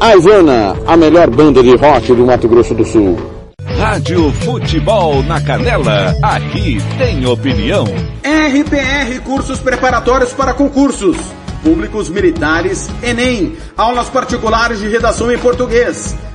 A Ivana, a melhor banda de rock do Mato Grosso do Sul. Rádio Futebol na Canela. Aqui tem opinião. RPR Cursos Preparatórios para Concursos. Públicos Militares, Enem. Aulas particulares de redação em português.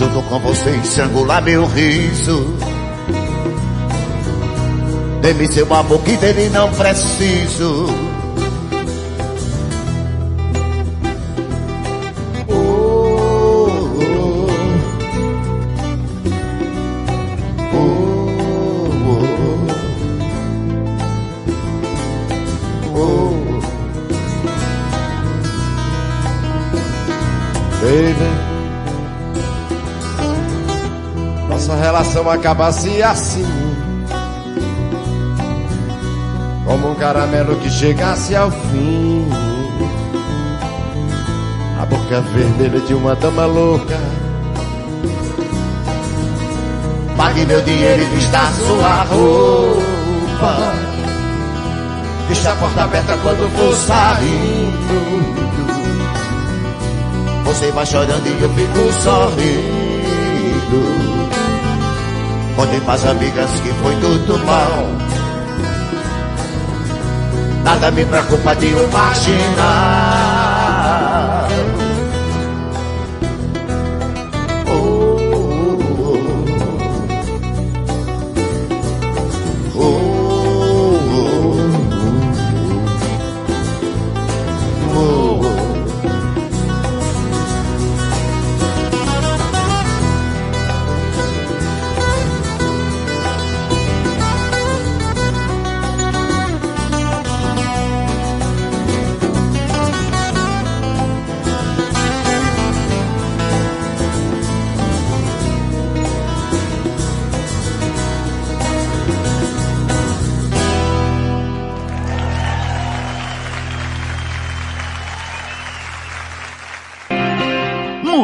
Junto com você estrangular meu riso. Dê-me seu amor que dele não preciso. Nossa relação acabasse assim. Como um caramelo que chegasse ao fim. A boca vermelha de uma dama louca. Pague meu dinheiro e vista sua roupa. Deixa a porta aberta quando for saindo. Você vai chorando e eu fico sorrindo. Contem pras amigas que foi tudo mal. Nada me preocupa de um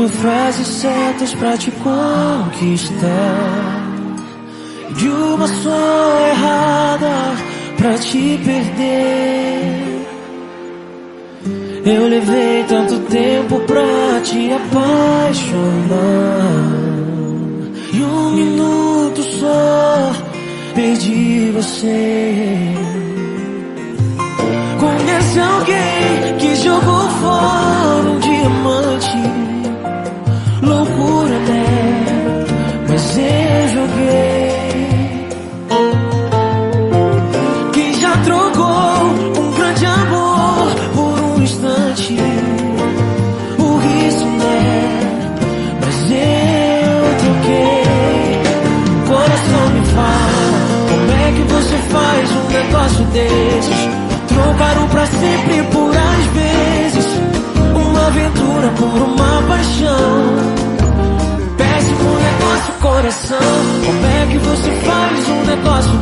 Mil frases certas pra te conquistar. De uma só errada pra te perder. Eu levei tanto tempo pra te apaixonar. E um minuto só perdi você. Conhece alguém que jogou fora um diamante? Loucura, né? Mas eu joguei. Quem já trocou um grande amor por um instante? Por isso, né? Mas eu troquei. Coração me fala, como é que você faz um negócio desses? Trocaram pra sempre por às vezes Uma aventura por uma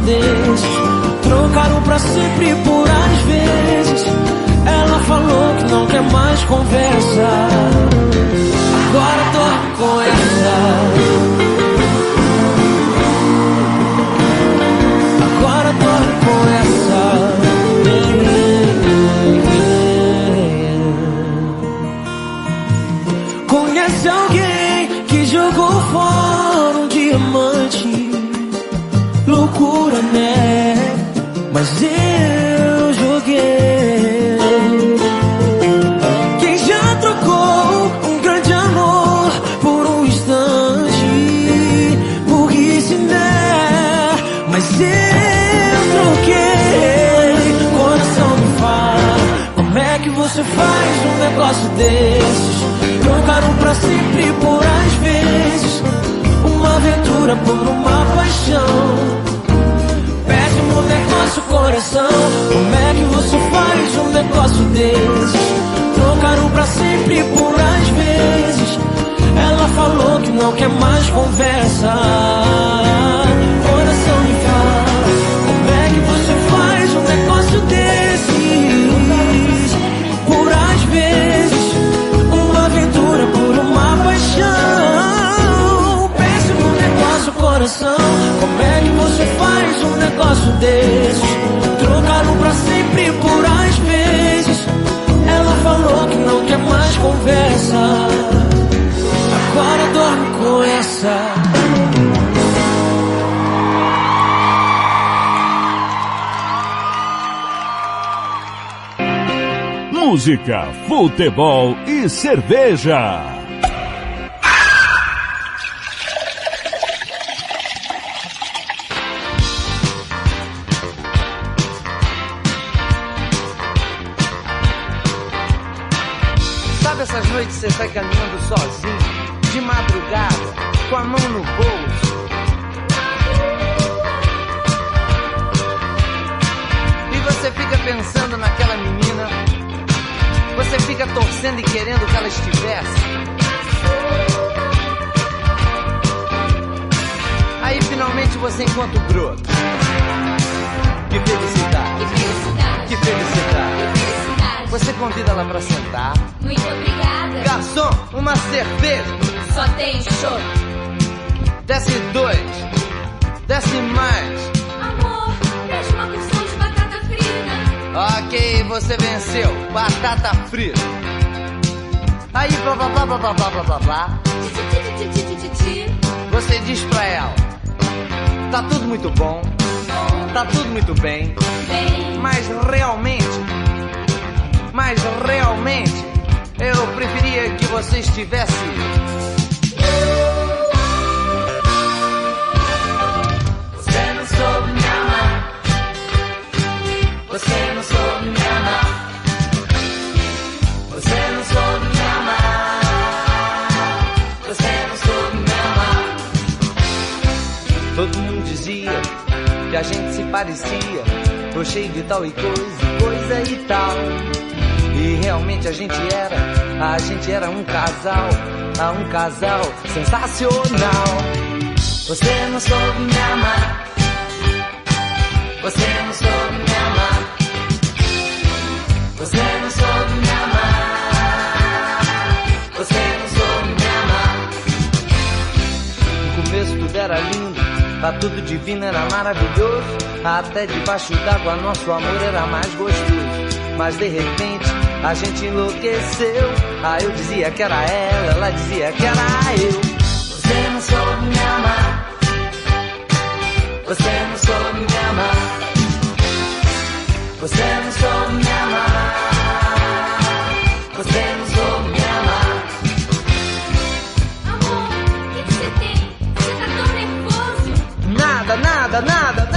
desses? Trocaram pra sempre por às vezes. Ela falou que não quer mais conversa. Agora com essa. Agora dorme com essa. Conhece alguém que jogou fora Mas eu joguei. Quem já trocou um grande amor por um instante? Burrice, né? Mas eu troquei. Coração me fala, como é que você faz um negócio desses? Trocaram pra sempre por às vezes Uma aventura por uma paixão coração. Como é que você faz um negócio desses? Trocaram pra sempre por às vezes. Ela falou que não quer mais conversa. Coração coração. Como é que você faz um negócio desses? Trocaram pra sempre por às vezes. Ela falou que não quer mais conversa. Agora dorme com essa. Música, futebol e cerveja. Sai caminhando sozinho, de madrugada, com a mão no bolso? E você fica pensando naquela menina, você fica torcendo e querendo que ela estivesse. Aí finalmente você encontra o broto. Que felicidade! Que felicidade! Que felicidade! Você convida ela pra sentar. Muito obrigada. Garçom, uma cerveja. Só tem chopp. Desce dois. Desce mais. Amor, traz uma porção de batata frita. Ok, você venceu. Batata frita. Aí, blá blá blá blá blá blá blá blá blá. Você diz pra ela: Tá tudo muito bom. Tá tudo muito bem. Mas realmente. Mas realmente. Eu preferia que você estivesse. Você não soube me amar. Você não soube me amar. Você não soube me amar. Você não soube me amar. Todo mundo dizia que a gente se parecia, tô cheio de tal e coisa, coisa e tal. E realmente a gente era, a gente era um casal, a um casal sensacional. Você não soube me amar. Você não soube me amar. Você não soube me amar. Você não soube me amar. No começo tudo era lindo, tá tudo divino, era maravilhoso. Até debaixo d'água nosso amor era mais gostoso. Mas de repente a gente enlouqueceu. Aí eu dizia que era ela, ela dizia que era eu. Você não soube me amar. Você não soube me amar. Você não soube me amar. Você não soube me amar. Amor, o que que você tem? Você tá tão nervoso. Nada, nada, nada,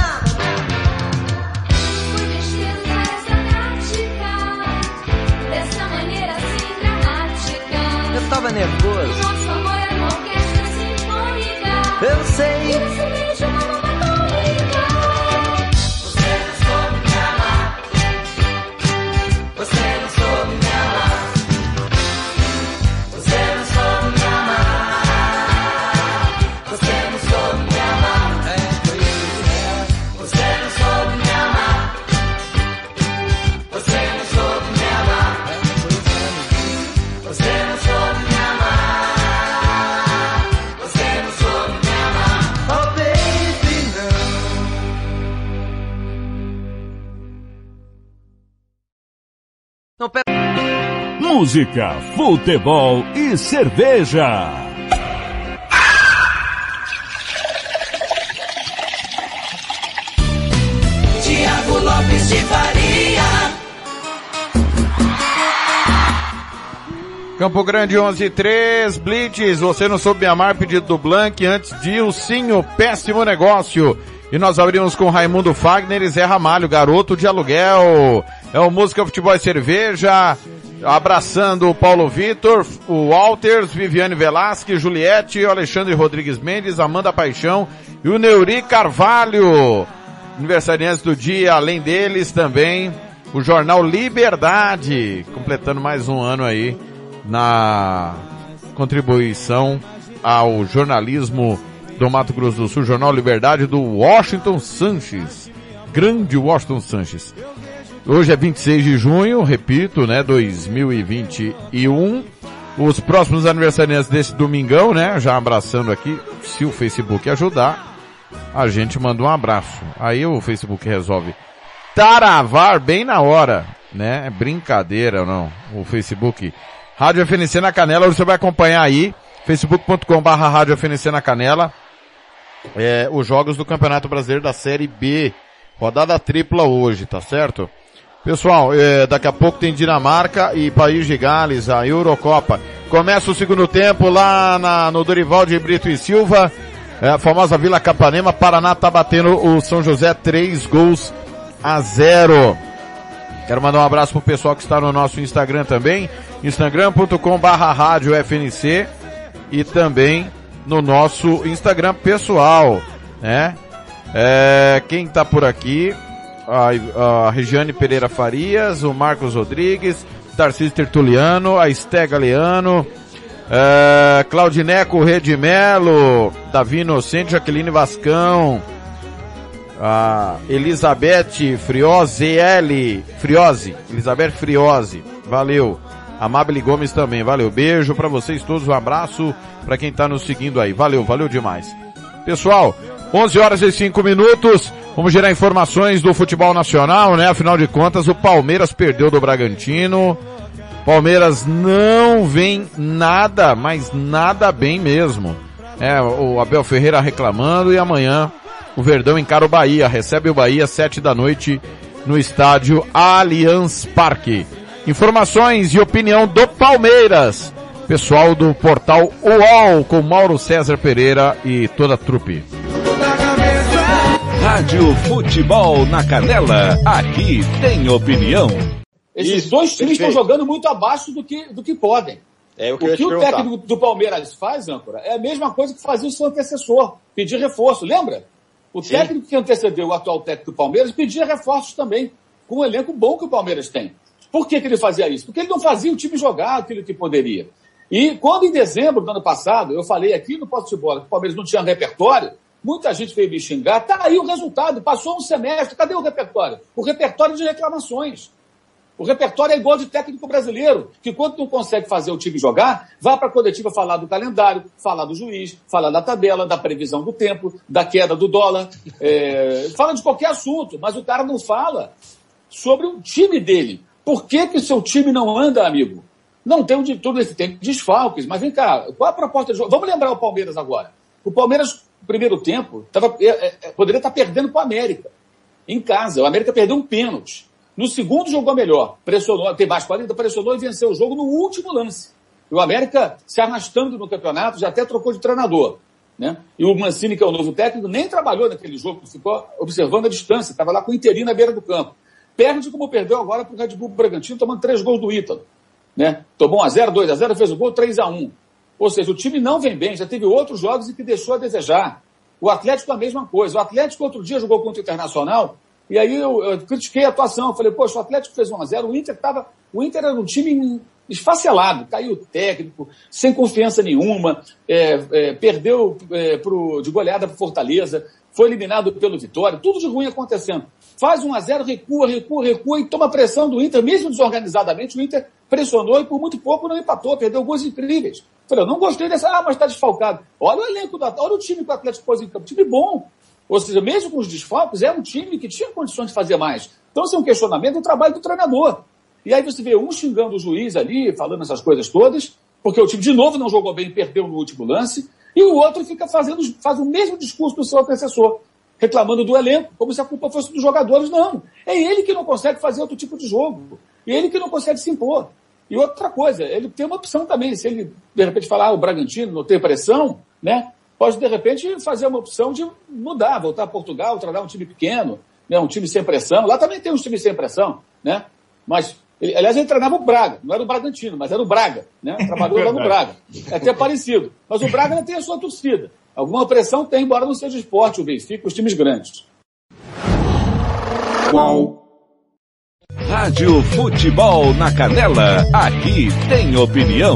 nervoso. Nosso amor é uma orquestra sinfônica. Eu sei. Música, futebol e cerveja. Tiago Lopes de Faria. Campo Grande 11-3, Blitz, você não soube amar, pedido do Blank, antes de Ilcinho, péssimo negócio. E nós abrimos com Raimundo Fagner e Zé Ramalho, garoto de aluguel. É o Música, Futebol e Cerveja, abraçando o Paulo Vitor, o Walters, Viviane Velasque, Juliette, Alexandre Rodrigues Mendes, Amanda Paixão e o Neuri Carvalho. Aniversariantes do dia, além deles também, o jornal Liberdade, completando mais um ano aí na contribuição ao jornalismo do Mato Grosso do Sul, Jornal Liberdade do Washington Sanches. Grande Washington Sanches. Hoje é 26 de junho, repito, né, 2021. Os próximos aniversariantes desse domingão, né, já abraçando aqui, se o Facebook ajudar, a gente manda um abraço. Aí o Facebook resolve taravar bem na hora, né? É brincadeira, não. O Facebook. Rádio FNC na Canela, você vai acompanhar aí, facebook.com barra Rádio FNC na Canela, é, os jogos do Campeonato Brasileiro da Série B. Rodada tripla hoje, tá certo? Pessoal, é, daqui a pouco tem Dinamarca e País de Gales, a Eurocopa. Começa o segundo tempo lá na, no Dorival de Brito e Silva, é, a famosa Vila Capanema, Paraná tá batendo o São José três gols a zero. Quero mandar um abraço pro pessoal que está no nosso Instagram também, instagram.com barra FNC e também no nosso Instagram pessoal, né? É, quem tá por aqui, a, a Regiane Pereira Farias, o Marcos Rodrigues, Tarcísio Tertuliano, a Esté Galeano, é, Claudineco Redimelo, Davi Inocente, Jaqueline Vascão, a Elizabeth Friose L, Friose, Elizabeth Friose, valeu. Amabile Gomes também, valeu. Beijo para vocês todos, um abraço para quem tá nos seguindo aí. Valeu, valeu demais. Pessoal, 11 horas e 5 minutos. Vamos gerar informações do futebol nacional, né? Afinal de contas, o Palmeiras perdeu do Bragantino. Palmeiras não vem nada, mas nada bem mesmo. É, o Abel Ferreira reclamando e amanhã o Verdão encara o Bahia, recebe o Bahia sete da noite no estádio Allianz Parque. Informações e opinião do Palmeiras. Pessoal do portal UOL com Mauro César Pereira e toda a trupe. Rádio Futebol na Canela, aqui tem opinião. Esses Isso, dois times estão jogando muito abaixo do que, do que podem. É o que o eu ia que te o perguntar. técnico do Palmeiras faz, âncora, é a mesma coisa que fazia o seu antecessor, pedir reforço, lembra? O Sim. técnico que antecedeu o atual técnico do Palmeiras pedia reforços também, com o elenco bom que o Palmeiras tem. Por que, que ele fazia isso? Porque ele não fazia o time jogar aquilo que poderia. E quando em dezembro do ano passado, eu falei aqui no Posto de Bola que o Palmeiras não tinha repertório, muita gente veio me xingar, tá aí o resultado, passou um semestre, cadê o repertório? O repertório de reclamações. O repertório é igual de técnico brasileiro, que quando não consegue fazer o time jogar, vai para a coletiva falar do calendário, falar do juiz, falar da tabela, da previsão do tempo, da queda do dólar, é, fala de qualquer assunto, mas o cara não fala sobre o time dele. Por que que seu time não anda, amigo? Não tem de tudo esse tem desfalques, mas vem cá, qual a proposta de jogo? Vamos lembrar o Palmeiras agora. O Palmeiras, no primeiro tempo, tava, é, é, poderia estar perdendo para o América. Em casa. O América perdeu um pênalti. No segundo jogou melhor. Pressionou, tem mais 40, pressionou e venceu o jogo no último lance. E o América se arrastando no campeonato, já até trocou de treinador. Né? E o Mancini, que é o novo técnico, nem trabalhou naquele jogo, ficou observando a distância, estava lá com o Interino na beira do campo. Perde como perdeu agora para o Red Bull Bragantino, tomando três gols do Ítalo. Né? Tomou 1x0, 2x0, fez o gol, 3x1. Ou seja, o time não vem bem, já teve outros jogos em que deixou a desejar. O Atlético a mesma coisa. O Atlético outro dia jogou contra o Internacional, e aí eu, eu critiquei a atuação. Eu falei, poxa, o Atlético fez 1x0, o Inter estava. O Inter era um time esfacelado, caiu técnico, sem confiança nenhuma, é, é, perdeu é, pro, de goleada para Fortaleza, foi eliminado pelo Vitória, tudo de ruim acontecendo. Faz 1 a 0 recua, recua, recua e toma pressão do Inter, mesmo desorganizadamente, o Inter pressionou e por muito pouco não empatou, perdeu gols incríveis. Falei, eu não gostei dessa, ah, mas está desfalcado. Olha o elenco, do, olha o time que o Atlético pôs em campo, time bom. Ou seja, mesmo com os desfalques, é um time que tinha condições de fazer mais. Então, isso é um questionamento do trabalho do treinador. E aí você vê um xingando o juiz ali, falando essas coisas todas, porque o time de novo não jogou bem perdeu no último lance, e o outro fica fazendo, faz o mesmo discurso do seu antecessor, reclamando do elenco, como se a culpa fosse dos jogadores. Não. É ele que não consegue fazer outro tipo de jogo. E ele que não consegue se impor. E outra coisa, ele tem uma opção também. Se ele, de repente, falar, ah, o Bragantino não tem pressão, né? Pode, de repente, fazer uma opção de mudar, voltar a Portugal, treinar um time pequeno, né? um time sem pressão. Lá também tem uns times sem pressão, né? Mas ele, aliás, ele treinava o Braga, não era o Bragantino, mas era o Braga, né? Trabalhou lá no Braga. É até parecido. Mas o Braga ainda tem a sua torcida. Alguma pressão tem, embora não seja esporte, o Benfica, os times grandes. Qual? Rádio Futebol na Canela, aqui tem opinião.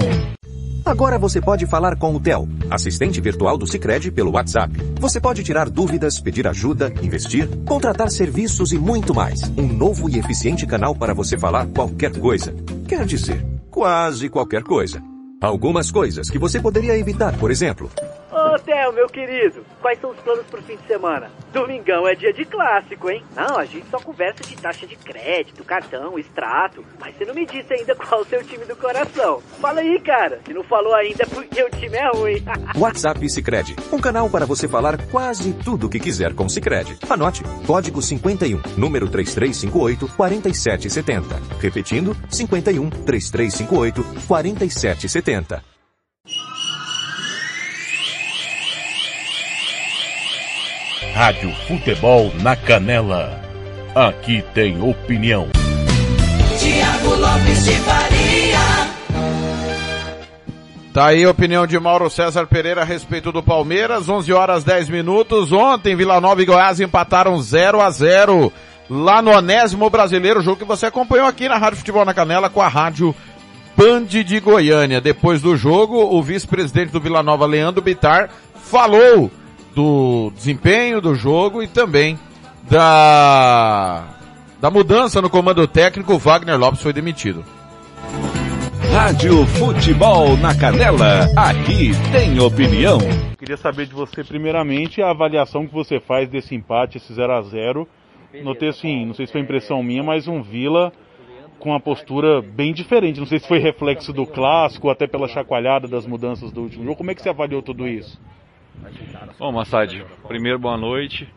Agora você pode falar com o Theo, assistente virtual do Sicredi pelo WhatsApp. Você pode tirar dúvidas, pedir ajuda, investir, contratar serviços e muito mais. Um novo e eficiente canal para você falar qualquer coisa. Quer dizer, quase qualquer coisa. Algumas coisas que você poderia evitar, por exemplo. Ô, Theo, meu querido, quais são os planos pro fim de semana? Domingão é dia de clássico, hein? Não, a gente só conversa de taxa de crédito, cartão, extrato. Mas você não me disse ainda qual o seu time do coração. Fala aí, cara. Se não falou ainda é porque o time é ruim. WhatsApp Sicredi, um canal para você falar quase tudo o que quiser com Sicredi. Anote, código 51, número 3358 4770. Repetindo, 51 3358 4770. Rádio Futebol na Canela. Aqui tem opinião. Tiago Lopes de Faria. Tá aí a opinião de Mauro César Pereira a respeito do Palmeiras, 11 horas 10 minutos. Ontem, Vila Nova e Goiás empataram 0 a 0 lá no Onésimo Brasileiro, jogo que você acompanhou aqui na Rádio Futebol na Canela com a Rádio Band de Goiânia. Depois do jogo, o vice-presidente do Vila Nova, Leandro Bitar, falou do desempenho do jogo e também da, da mudança no comando técnico, Wagner Lopes foi demitido. Rádio Futebol na Canela, aqui tem opinião. Queria saber de você, primeiramente, a avaliação que você faz desse empate, esse 0 a 0 Notei assim, não sei se foi impressão minha, mas um Vila com uma postura bem diferente. Não sei se foi reflexo do clássico, até pela chacoalhada das mudanças do último jogo. Como é que você avaliou tudo isso? Bom, Massad, primeiro boa noite.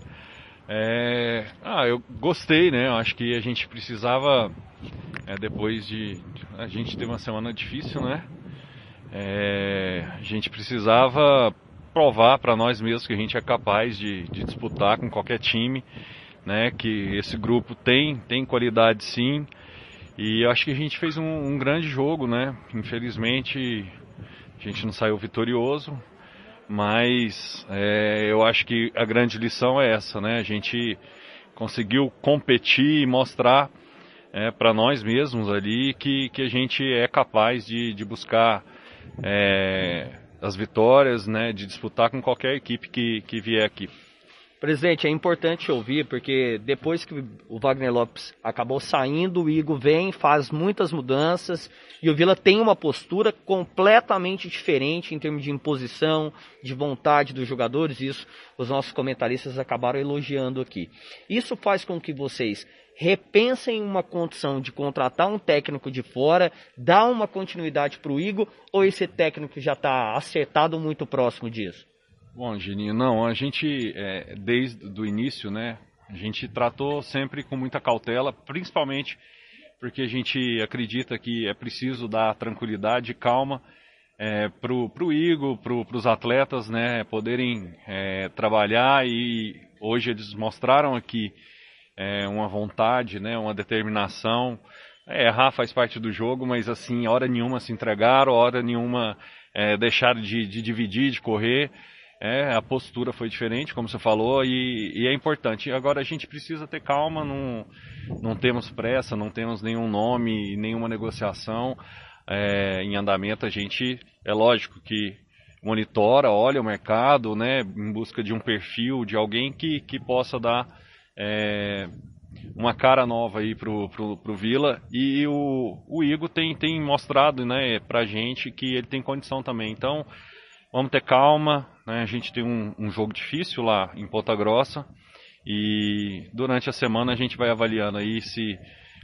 É... Ah, eu gostei, né? Eu acho que a gente precisava, é, depois de. A gente teve uma semana difícil, né? É... A gente precisava provar para nós mesmos que a gente é capaz de, de, disputar com qualquer time, né? Que esse grupo tem, tem qualidade sim. E acho que a gente fez um, um grande jogo, né? Infelizmente a gente não saiu vitorioso, mas é, eu acho que a grande lição é essa, né? A gente conseguiu competir e mostrar é, para nós mesmos ali que, que a gente é capaz de, de buscar é, as vitórias, né? De disputar com qualquer equipe que, que vier aqui. Presidente, é importante ouvir, porque depois que o Wagner Lopes acabou saindo, o Igor vem, faz muitas mudanças, e o Vila tem uma postura completamente diferente em termos de imposição, de vontade dos jogadores, isso os nossos comentaristas acabaram elogiando aqui. Isso faz com que vocês repensem uma condição de contratar um técnico de fora, dar uma continuidade para o Igor, ou esse técnico já está acertado muito próximo disso? Bom, Geninho, não, a gente, é, desde o início, né, a gente tratou sempre com muita cautela, principalmente porque a gente acredita que é preciso dar tranquilidade e calma é, para o Igor, para os atletas, né, poderem é, trabalhar e hoje eles mostraram aqui é, uma vontade, né, uma determinação. É, errar faz parte do jogo, mas assim, hora nenhuma se entregaram, hora nenhuma é, deixaram de, de dividir, de correr. É, a postura foi diferente, como você falou, e, e, é importante. Agora a gente precisa ter calma, não, não temos pressa, não temos nenhum nome, nenhuma negociação é, em andamento. A gente, é lógico que monitora, olha o mercado, né, em busca de um perfil, de alguém que, que possa dar é, uma cara nova aí pro, pro, pro Vila. E o, o Igor tem, tem mostrado né, pra gente que ele tem condição também. Então, vamos ter calma, né? A gente tem um, um jogo difícil lá em Ponta Grossa e durante a semana a gente vai avaliando aí se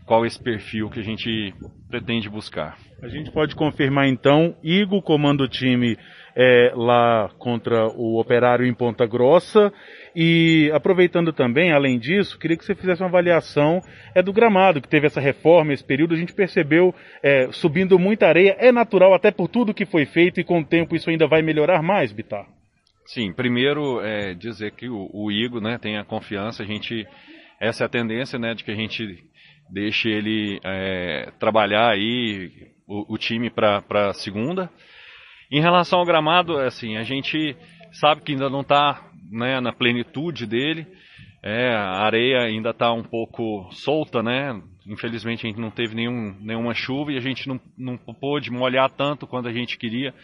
qual esse perfil que a gente pretende buscar. A gente pode confirmar então, Igor comanda o time é, lá contra o Operário em Ponta Grossa e aproveitando também, além disso, queria que você fizesse uma avaliação é do gramado, que teve essa reforma, esse período, a gente percebeu é, subindo muita areia, é natural até por tudo que foi feito e com o tempo isso ainda vai melhorar mais, Bitar? Sim, primeiro é dizer que o, o Igor né, tem a confiança, a gente, essa é a tendência né, de que a gente deixe ele é, trabalhar aí o, o time para a segunda. Em relação ao gramado, assim, a gente sabe que ainda não está né, na plenitude dele. É, a areia ainda está um pouco solta, né? Infelizmente a gente não teve nenhum, nenhuma chuva e a gente não, não pôde molhar tanto quanto a gente queria,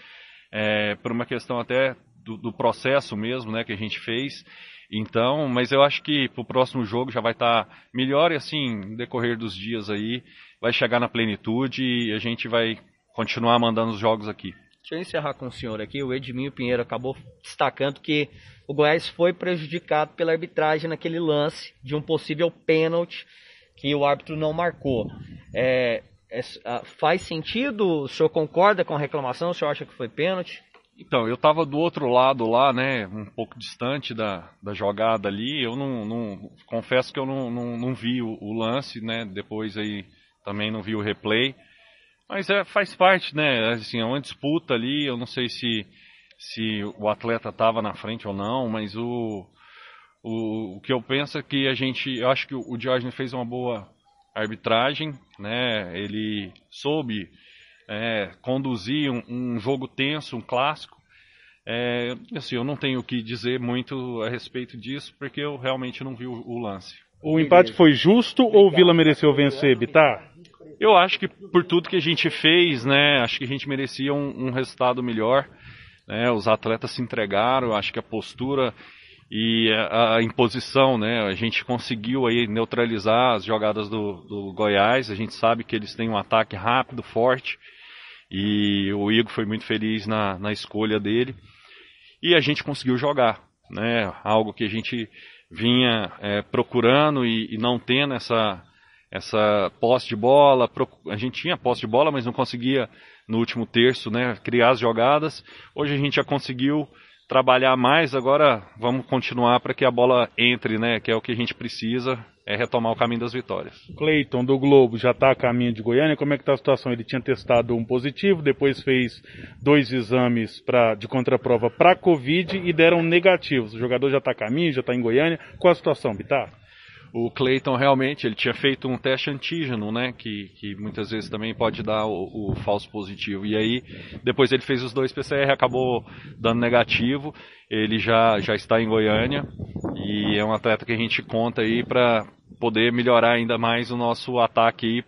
é, por uma questão até do, do, processo mesmo, né, que a gente fez. Então, mas eu acho que para o próximo jogo já vai estar tá melhor e assim, no decorrer dos dias aí, vai chegar na plenitude e a gente vai continuar mandando os jogos aqui. Deixa eu encerrar com o senhor aqui. O Edminho Pinheiro acabou destacando que o Goiás foi prejudicado pela arbitragem naquele lance de um possível pênalti que o árbitro não marcou. É, é, faz sentido? O senhor concorda com a reclamação? O senhor acha que foi pênalti? Então, eu estava do outro lado lá, né, um pouco distante da, da jogada ali. Eu não, não confesso que eu não, não, não vi o, o, lance, né. Depois aí também não vi o replay. Mas é, faz parte, né? Assim, é uma disputa ali. Eu não sei se se o atleta estava na frente ou não, mas o, o, o, que eu penso é que a gente, eu acho que o, o Diógenes fez uma boa arbitragem, né? Ele soube é, conduzir um, um, jogo tenso, um clássico. É, assim, eu não tenho o que dizer muito a respeito disso, porque eu realmente não vi o, o lance. O empate foi justo ou o Vila mereceu vencer, Bitar? Eu acho que por tudo que a gente fez, né, acho que a gente merecia um, um resultado melhor. Né? Os atletas se entregaram, acho que a postura e a, a, imposição, né? A gente conseguiu aí neutralizar as jogadas do, do Goiás. A gente sabe que eles têm um ataque rápido, forte. E o Igor foi muito feliz na, na escolha dele. E a gente conseguiu jogar, né? Algo que a gente vinha é, procurando e, e, não tendo essa, essa posse de bola. A gente tinha posse de bola, mas não conseguia no último terço, né, criar as jogadas. Hoje a gente já conseguiu trabalhar mais, agora vamos continuar para que a bola entre, né, que é o que a gente precisa, é retomar o caminho das vitórias. Cleiton do Globo já está a caminho de Goiânia, como é que está a situação? Ele tinha testado um positivo, depois fez dois exames pra, de contraprova para Covid e deram negativos. O jogador já está a caminho, já está em Goiânia. Qual a situação, Bitar? O Clayton realmente ele tinha feito um teste antígeno, né, que, que muitas vezes também pode dar o, o, falso positivo. E aí depois ele fez os dois PCR, acabou dando negativo. Ele já já está em Goiânia e é um atleta que a gente conta aí para poder melhorar ainda mais o nosso ataque aí,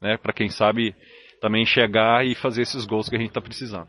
né, para quem sabe também chegar e fazer esses gols que a gente está precisando.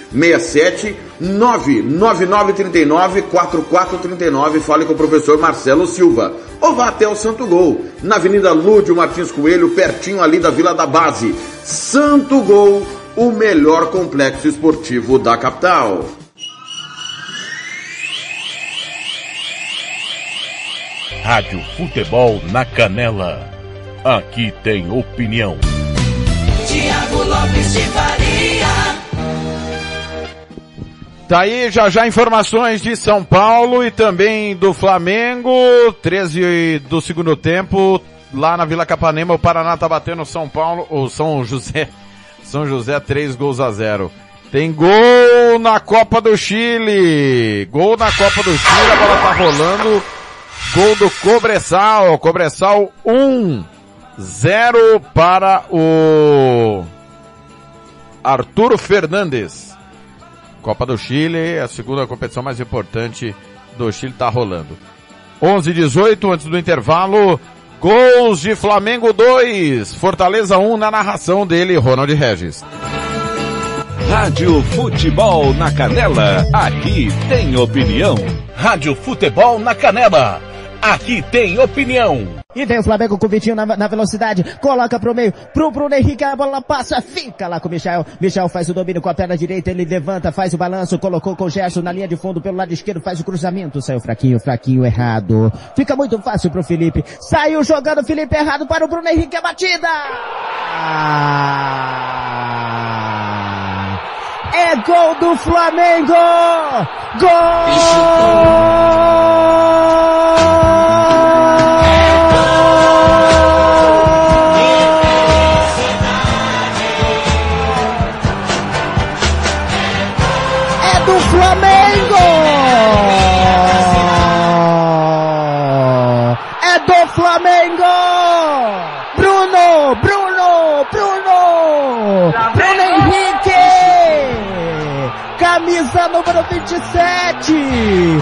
67 99939 4439. Fale com o professor Marcelo Silva. Ou vá até o Santo Gol, na Avenida Lúdio Martins Coelho, pertinho ali da Vila da Base. Santo Gol, o melhor complexo esportivo da capital. Rádio Futebol na Canela. Aqui tem opinião. Tiago Lopes de Faria. Tá aí já já informações de São Paulo e também do Flamengo, 13 do segundo tempo, lá na Vila Capanema, o Paraná tá batendo São Paulo, ou São José, São José 3 gols a 0. Tem gol na Copa do Chile, gol na Copa do Chile, a bola tá rolando, gol do Cobressal, Cobressal 1, 0 para o Arturo Fernandes. Copa do Chile, a segunda competição mais importante do Chile está rolando. 11 18 antes do intervalo, gols de Flamengo 2, Fortaleza 1 na narração dele, Ronald Regis. Rádio Futebol na Canela, aqui tem opinião. Rádio Futebol na Canela. Aqui tem opinião. E vem o Flamengo com o Vitinho na, na velocidade, coloca pro meio, pro Bruno Henrique, a bola passa, fica lá com o Michel. Michel faz o domínio com a perna direita, ele levanta, faz o balanço, colocou com o gesto na linha de fundo pelo lado esquerdo, faz o cruzamento, saiu fraquinho, fraquinho, errado. Fica muito fácil pro Felipe. Saiu jogando Felipe errado para o Bruno Henrique, a batida! Ah! É gol do Flamengo! É Flamengo! É do Flamengo! Bruno, Bruno, Bruno! Bruno Henrique! Camisa número 27!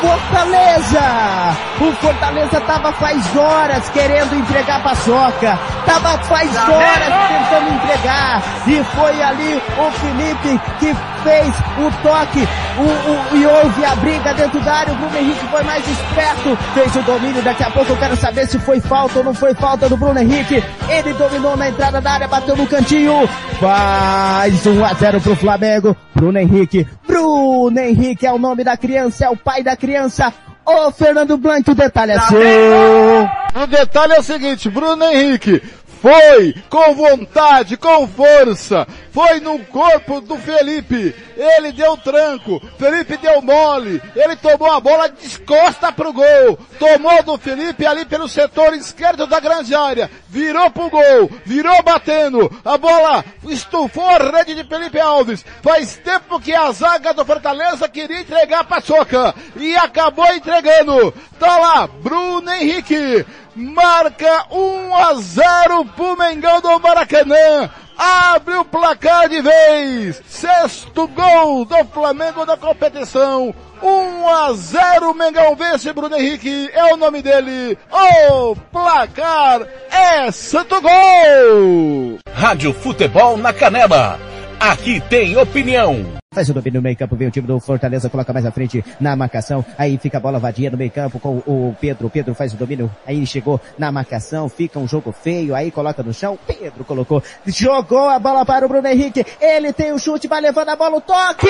Fortaleza! O Fortaleza tava faz horas querendo entregar a paçoca! Tava faz horas tentando entregar! E foi ali o Felipe que fez o toque o, o, e houve a briga dentro da área. O Bruno Henrique foi mais esperto, fez o domínio. Daqui a pouco eu quero saber se foi falta ou não foi falta do Bruno Henrique. Ele dominou na entrada da área, bateu no cantinho. Faz 1 a 0 pro Flamengo. Bruno Henrique. Bruno Henrique é o nome da criança, é o pai da criança. Ô Fernando Blanco, o detalhe é seu. O detalhe é o seguinte, Bruno Henrique foi com vontade, com força, foi no corpo do Felipe, ele deu tranco, Felipe deu mole, ele tomou a bola descosta pro gol, tomou do Felipe ali pelo setor esquerdo da grande área, virou pro gol, virou batendo, a bola estufou a rede de Felipe Alves, faz tempo que a zaga do Fortaleza queria entregar a paçoca, e acabou entregando, tá lá, Bruno Henrique, marca 1 a 0 pro Mengão do Maracanã. Abre o placar de vez. Sexto gol do Flamengo da competição. 1 a 0 Mengão vence Bruno Henrique. É o nome dele. O placar é Santo Gol. Rádio Futebol na Canela. Aqui tem opinião. Faz o domínio no meio campo, vem o time do Fortaleza, coloca mais à frente na marcação, aí fica a bola vadia no meio campo com o Pedro, Pedro faz o domínio, aí chegou na marcação, fica um jogo feio, aí coloca no chão, Pedro colocou, jogou a bola para o Bruno Henrique, ele tem o chute, vai levando a bola, o toque!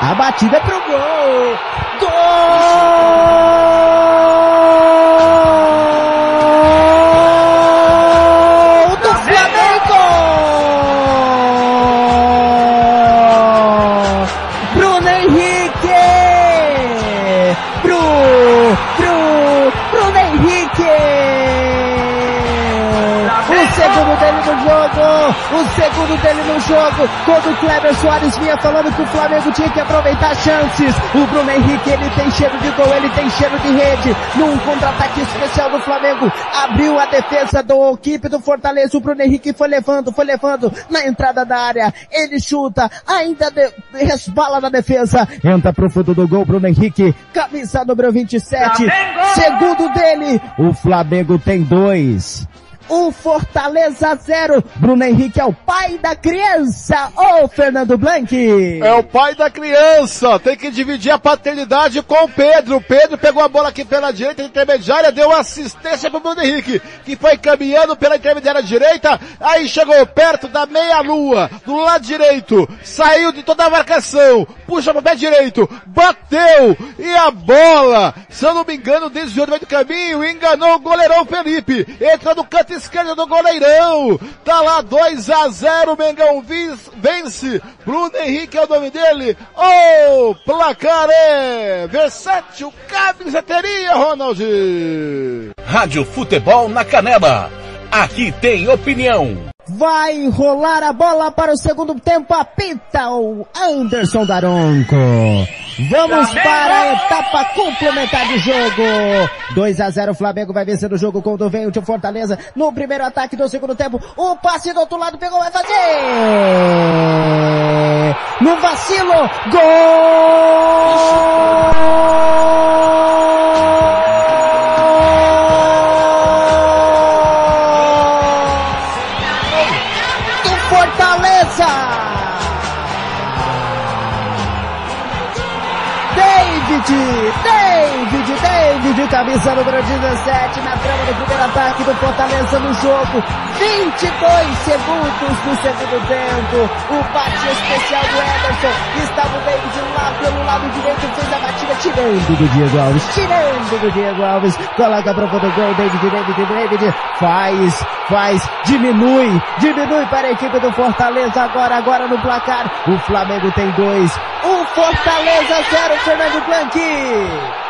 A batida é pro gol! Gol segundo dele no jogo, quando o Kleber Soares vinha falando que o Flamengo tinha que aproveitar chances. O Bruno Henrique, ele tem cheiro de gol, ele tem cheiro de rede. Num contra-ataque especial do Flamengo, abriu a defesa do equipe do Fortaleza. O Bruno Henrique foi levando, foi levando na entrada da área. Ele chuta, ainda de, resbala na defesa. Entra pro fundo do gol, Bruno Henrique, camisa número 27. Flamengo! Segundo dele, o Flamengo tem dois. O Fortaleza zero. Bruno Henrique é o pai da criança. Ô, Fernando Blanc. É o pai da criança, tem que dividir a paternidade com o Pedro. O Pedro pegou a bola aqui pela direita intermediária, deu assistência pro Bruno Henrique, que foi caminhando pela intermediária direita, aí chegou perto da meia-lua, do lado direito, saiu de toda a marcação, puxa pro pé direito, bateu, e a bola, se eu não me engano, desviou do meio do caminho, enganou o goleirão Felipe, entra no canto esquerdo do goleirão, tá lá 2 a 0 Mengão vence, Bruno Henrique é o nome dele, o placar é versátil, camiseteria, Ronald. Rádio Futebol na Canela. Aqui tem opinião. Vai rolar a bola para o segundo tempo. Apita o Anderson Daronco. Vamos Flamengo! para a etapa complementar de jogo. 2 a 0 Flamengo vai vencer o jogo quando vem o de Fortaleza no primeiro ataque do segundo tempo. O passe do outro lado pegou, vai fazer. No vacilo. Gol! Fortaleza! David, David, David, camisa número 17 na trama do primeiro ataque do Fortaleza no jogo. 22 segundos do segundo tempo. O bate especial do Ederson. Estava o David lá pelo lado direito, fez a batida tirando do Diego Alves, tirando do Diego Alves. Coloca para o gol, David, David, David. Faz, faz, diminui, diminui para a equipe do Fortaleza agora, agora no placar. O Flamengo tem dois. O Fortaleza zero, Fernando Blanqui.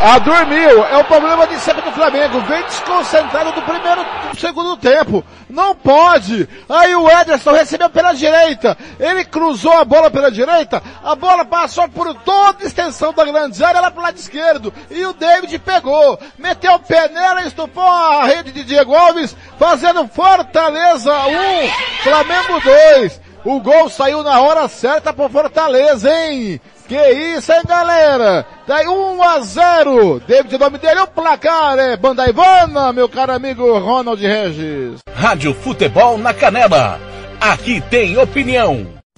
Ah, dormiu. É o problema de sempre do Flamengo. Vem desconcentrado do primeiro, do segundo tempo. Não pode. Aí o Ederson recebeu pela direita. Ele cruzou a bola pela direita. A bola passou por toda a extensão da grande área lá pro lado esquerdo. E o David pegou. Meteu o pé nela e estupou a rede de Diego Alves, fazendo Fortaleza 1, Flamengo 2. O gol saiu na hora certa pro Fortaleza, hein? Que isso, hein, galera? Daí 1 a 0. David, o nome dele, o placar é Banda Ivana, meu caro amigo Ronald Regis. Rádio Futebol na Canela. Aqui tem opinião.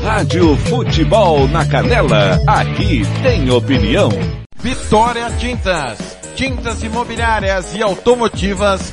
Rádio Futebol na Canela. Aqui tem opinião. Vitória Tintas. Tintas imobiliárias e automotivas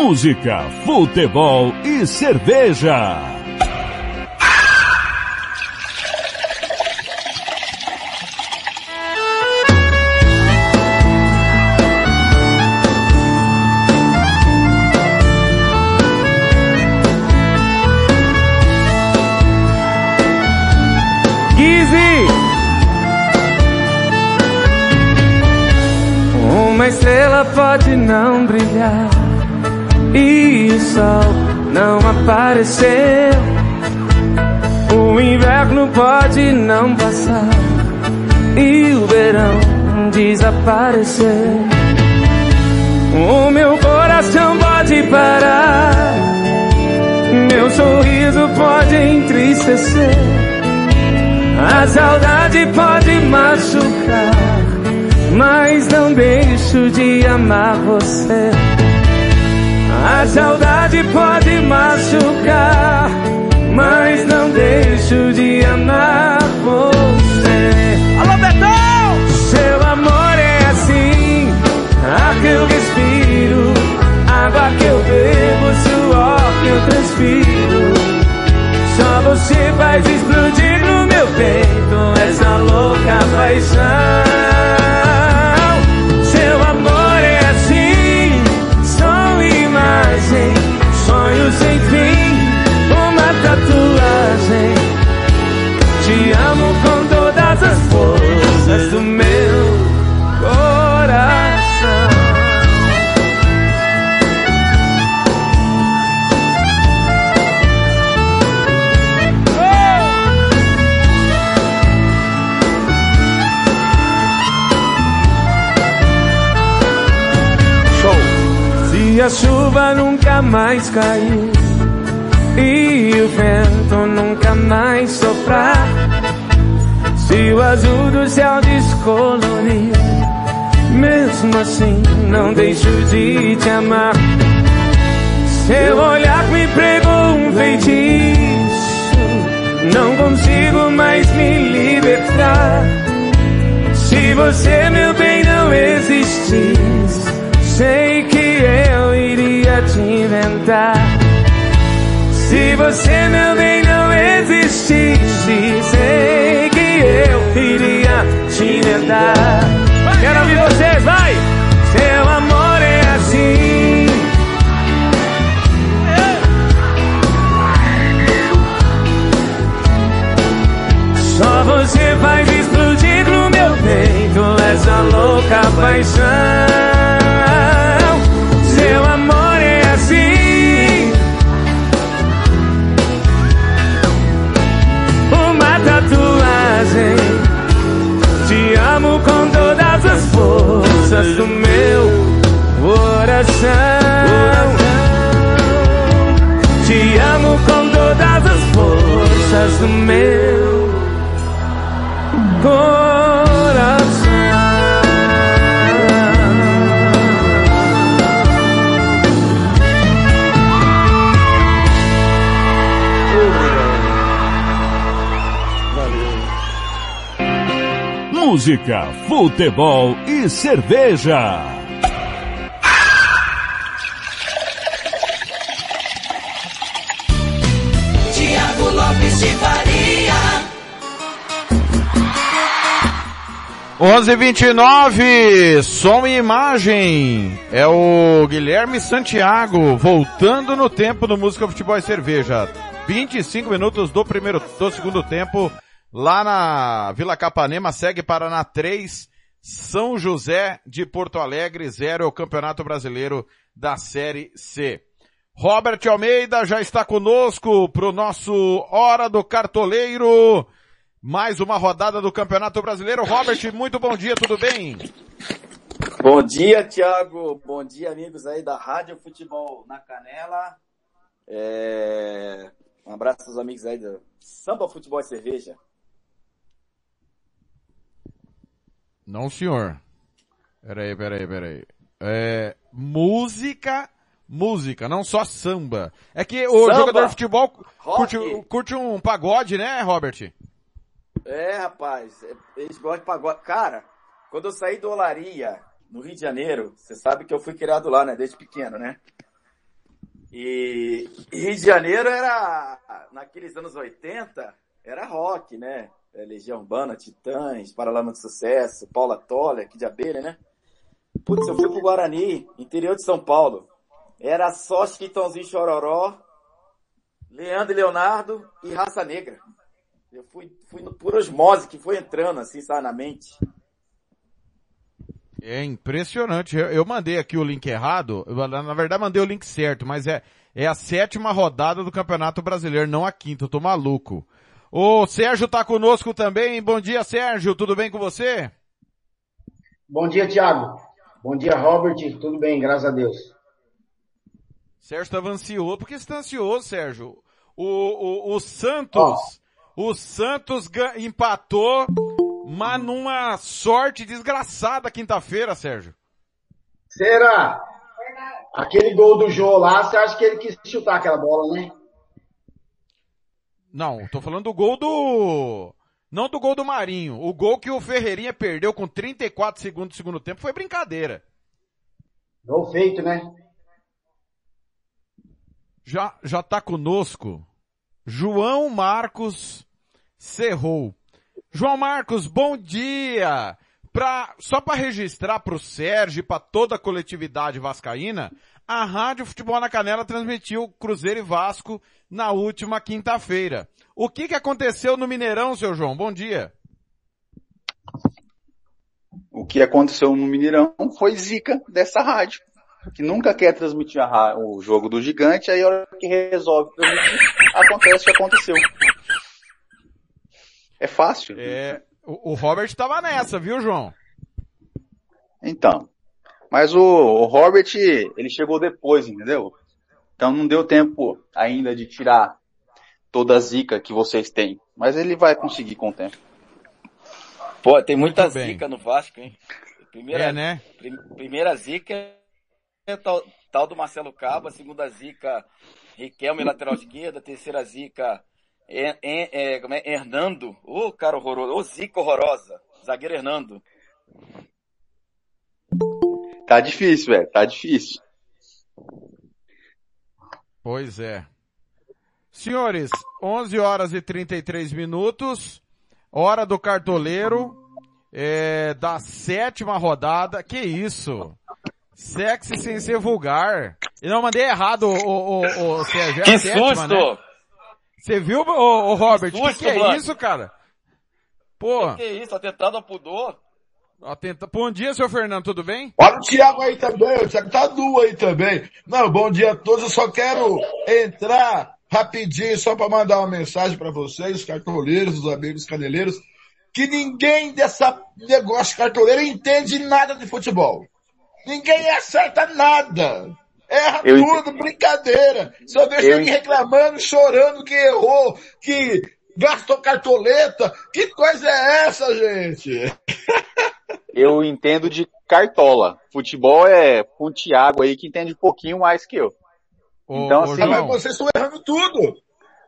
Música, futebol e cerveja. Easy! Uma estrela pode não brilhar e o sol não aparecer. O inverno pode não passar e o verão desaparecer. O meu coração pode parar sorriso pode entristecer, a saudade pode machucar, mas não deixo de amar você. A saudade pode machucar, mas não deixo de amar você. Alô, Betão! Seu amor é assim, ar que eu respiro, água que eu bebo, suor que eu transpiro. Só você faz explodir no meu peito essa louca paixão. Tatuagem. Te amo com todas as forças do meu coração. Se a chuva nunca mais cair e o vento nunca mais soprar, se o azul do céu descolorir, mesmo assim não deixo de te amar. Seu olhar me pregou um feitiço, não consigo mais me libertar. Se você, meu bem, não existisse, sei que eu iria te inventar. Se você, meu bem, não existisse, sei que eu iria te inventar. Quero ouvir vocês, vai! Seu amor é assim. Só você faz explodir no meu peito essa louca paixão. Do meu coração. Te amo com todas as forças do meu Música, futebol e cerveja. Tiago Lopes de Faria. 11:29 som e imagem. É o Guilherme Santiago voltando no tempo do Música Futebol e Cerveja. 25 minutos do primeiro do segundo tempo lá na Vila Capanema segue Paraná 3, São José de Porto Alegre 0 é o Campeonato Brasileiro da Série C. Robert Almeida já está conosco pro nosso Hora do Cartoleiro. Mais uma rodada do Campeonato Brasileiro. Robert, muito bom dia, tudo bem? Bom dia, Thiago. Bom dia, amigos aí da Rádio Futebol na Canela. É... Um abraço aos amigos aí do Samba Futebol e Cerveja. Não, senhor. Peraí, peraí, peraí. É, música, música, não só samba. É que o Samba, jogador de futebol curte, curte um pagode, né, Robert? É, rapaz, é- eles gostam de pagode. Cara, quando eu saí do Olaria, no Rio de Janeiro, você sabe que eu fui criado lá, né, desde pequeno, né? E e Rio de Janeiro era, naqueles anos 80, era rock, né? É, Legião Urbana, Titãs, Paralama de Sucesso, Paula Toller, aqui de Abelha, né? Putz, eu fui pro Guarani, interior de São Paulo. Era só Chitãozinho Chororó, Leandro e Leonardo e Raça Negra. Eu fui, fui no, por osmose que foi entrando assim, sabe, na mente. É impressionante. Eu, mandei aqui o link errado. Na verdade, mandei o link certo, mas é, é a sétima rodada do Campeonato Brasileiro, não a quinta. Eu tô maluco. O Sérgio tá conosco também. Bom dia, Sérgio. Tudo bem com você? Bom dia, Thiago. Bom dia, Robert. Tudo bem, graças a Deus. Sérgio estava ansioso. Por que você tá ansioso, Sérgio? O, o, o Santos, o Santos empatou, mas numa sorte desgraçada quinta-feira, Sérgio. Será? Aquele gol do Jô lá, você acha que ele quis chutar aquela bola, né? Não, tô falando do gol do... Não do gol do Marinho. O gol que o Ferreirinha perdeu com 34 segundos do segundo tempo foi brincadeira. Gol feito, né? Já, já tá conosco João Marcos Cerrou. João Marcos, bom dia! Pra, só para registrar pro Sérgio e para toda a coletividade vascaína, a Rádio Futebol na Canela transmitiu Cruzeiro e Vasco na última quinta-feira. O que que aconteceu no Mineirão, seu João? Bom dia. O que aconteceu no Mineirão foi zica dessa rádio, que nunca quer transmitir o jogo do gigante, aí a hora que resolve transmitir, acontece o que aconteceu. É fácil. É, o, o Robert tava nessa, viu, João? Então. Mas o, o Robert, ele chegou depois, entendeu? Então não deu tempo ainda de tirar toda a zica que vocês têm. Mas ele vai conseguir com o tempo. Pô, tem muita Muito bem. zica no Vasco, hein? Primeira, É, né? prim- primeira zica é tal, tal do Marcelo Cabo, a segunda zica, Riquelme, lateral esquerda, terceira zica, é, é, é, como é? Hernando, ô cara horroroso, ô zica horrorosa, zagueiro Hernando. Tá difícil, velho. Tá difícil. Pois é. Senhores, 11 horas e 33 minutos, hora do cartoleiro, é, da sétima rodada. Que isso? Sexy sem ser vulgar. Eu não mandei errado, o, o, o, o Sérgio. é a Que sétima, susto! né? Você viu, o, Robert? O que, susto, que é Blanco. isso, cara? Pô, Que isso, atentado ao pudor? Atenta... bom dia, seu Fernando, tudo bem? Olha o Thiago aí também, o Thiago tá nu aí também. Não, bom dia a todos, eu só quero entrar rapidinho só para mandar uma mensagem para vocês, os cartoleiros, os amigos caneleiros, que ninguém dessa negócio de cartoleiro entende nada de futebol. Ninguém acerta nada. Erra Eu tudo, brincadeira. Só vejo Eu ent- reclamando, chorando que errou, que gastou cartoleta. Que coisa é essa, gente? Eu entendo de cartola. Futebol é com o Thiago aí que entende um pouquinho mais que eu. então, assim, mas vocês estão errando tudo.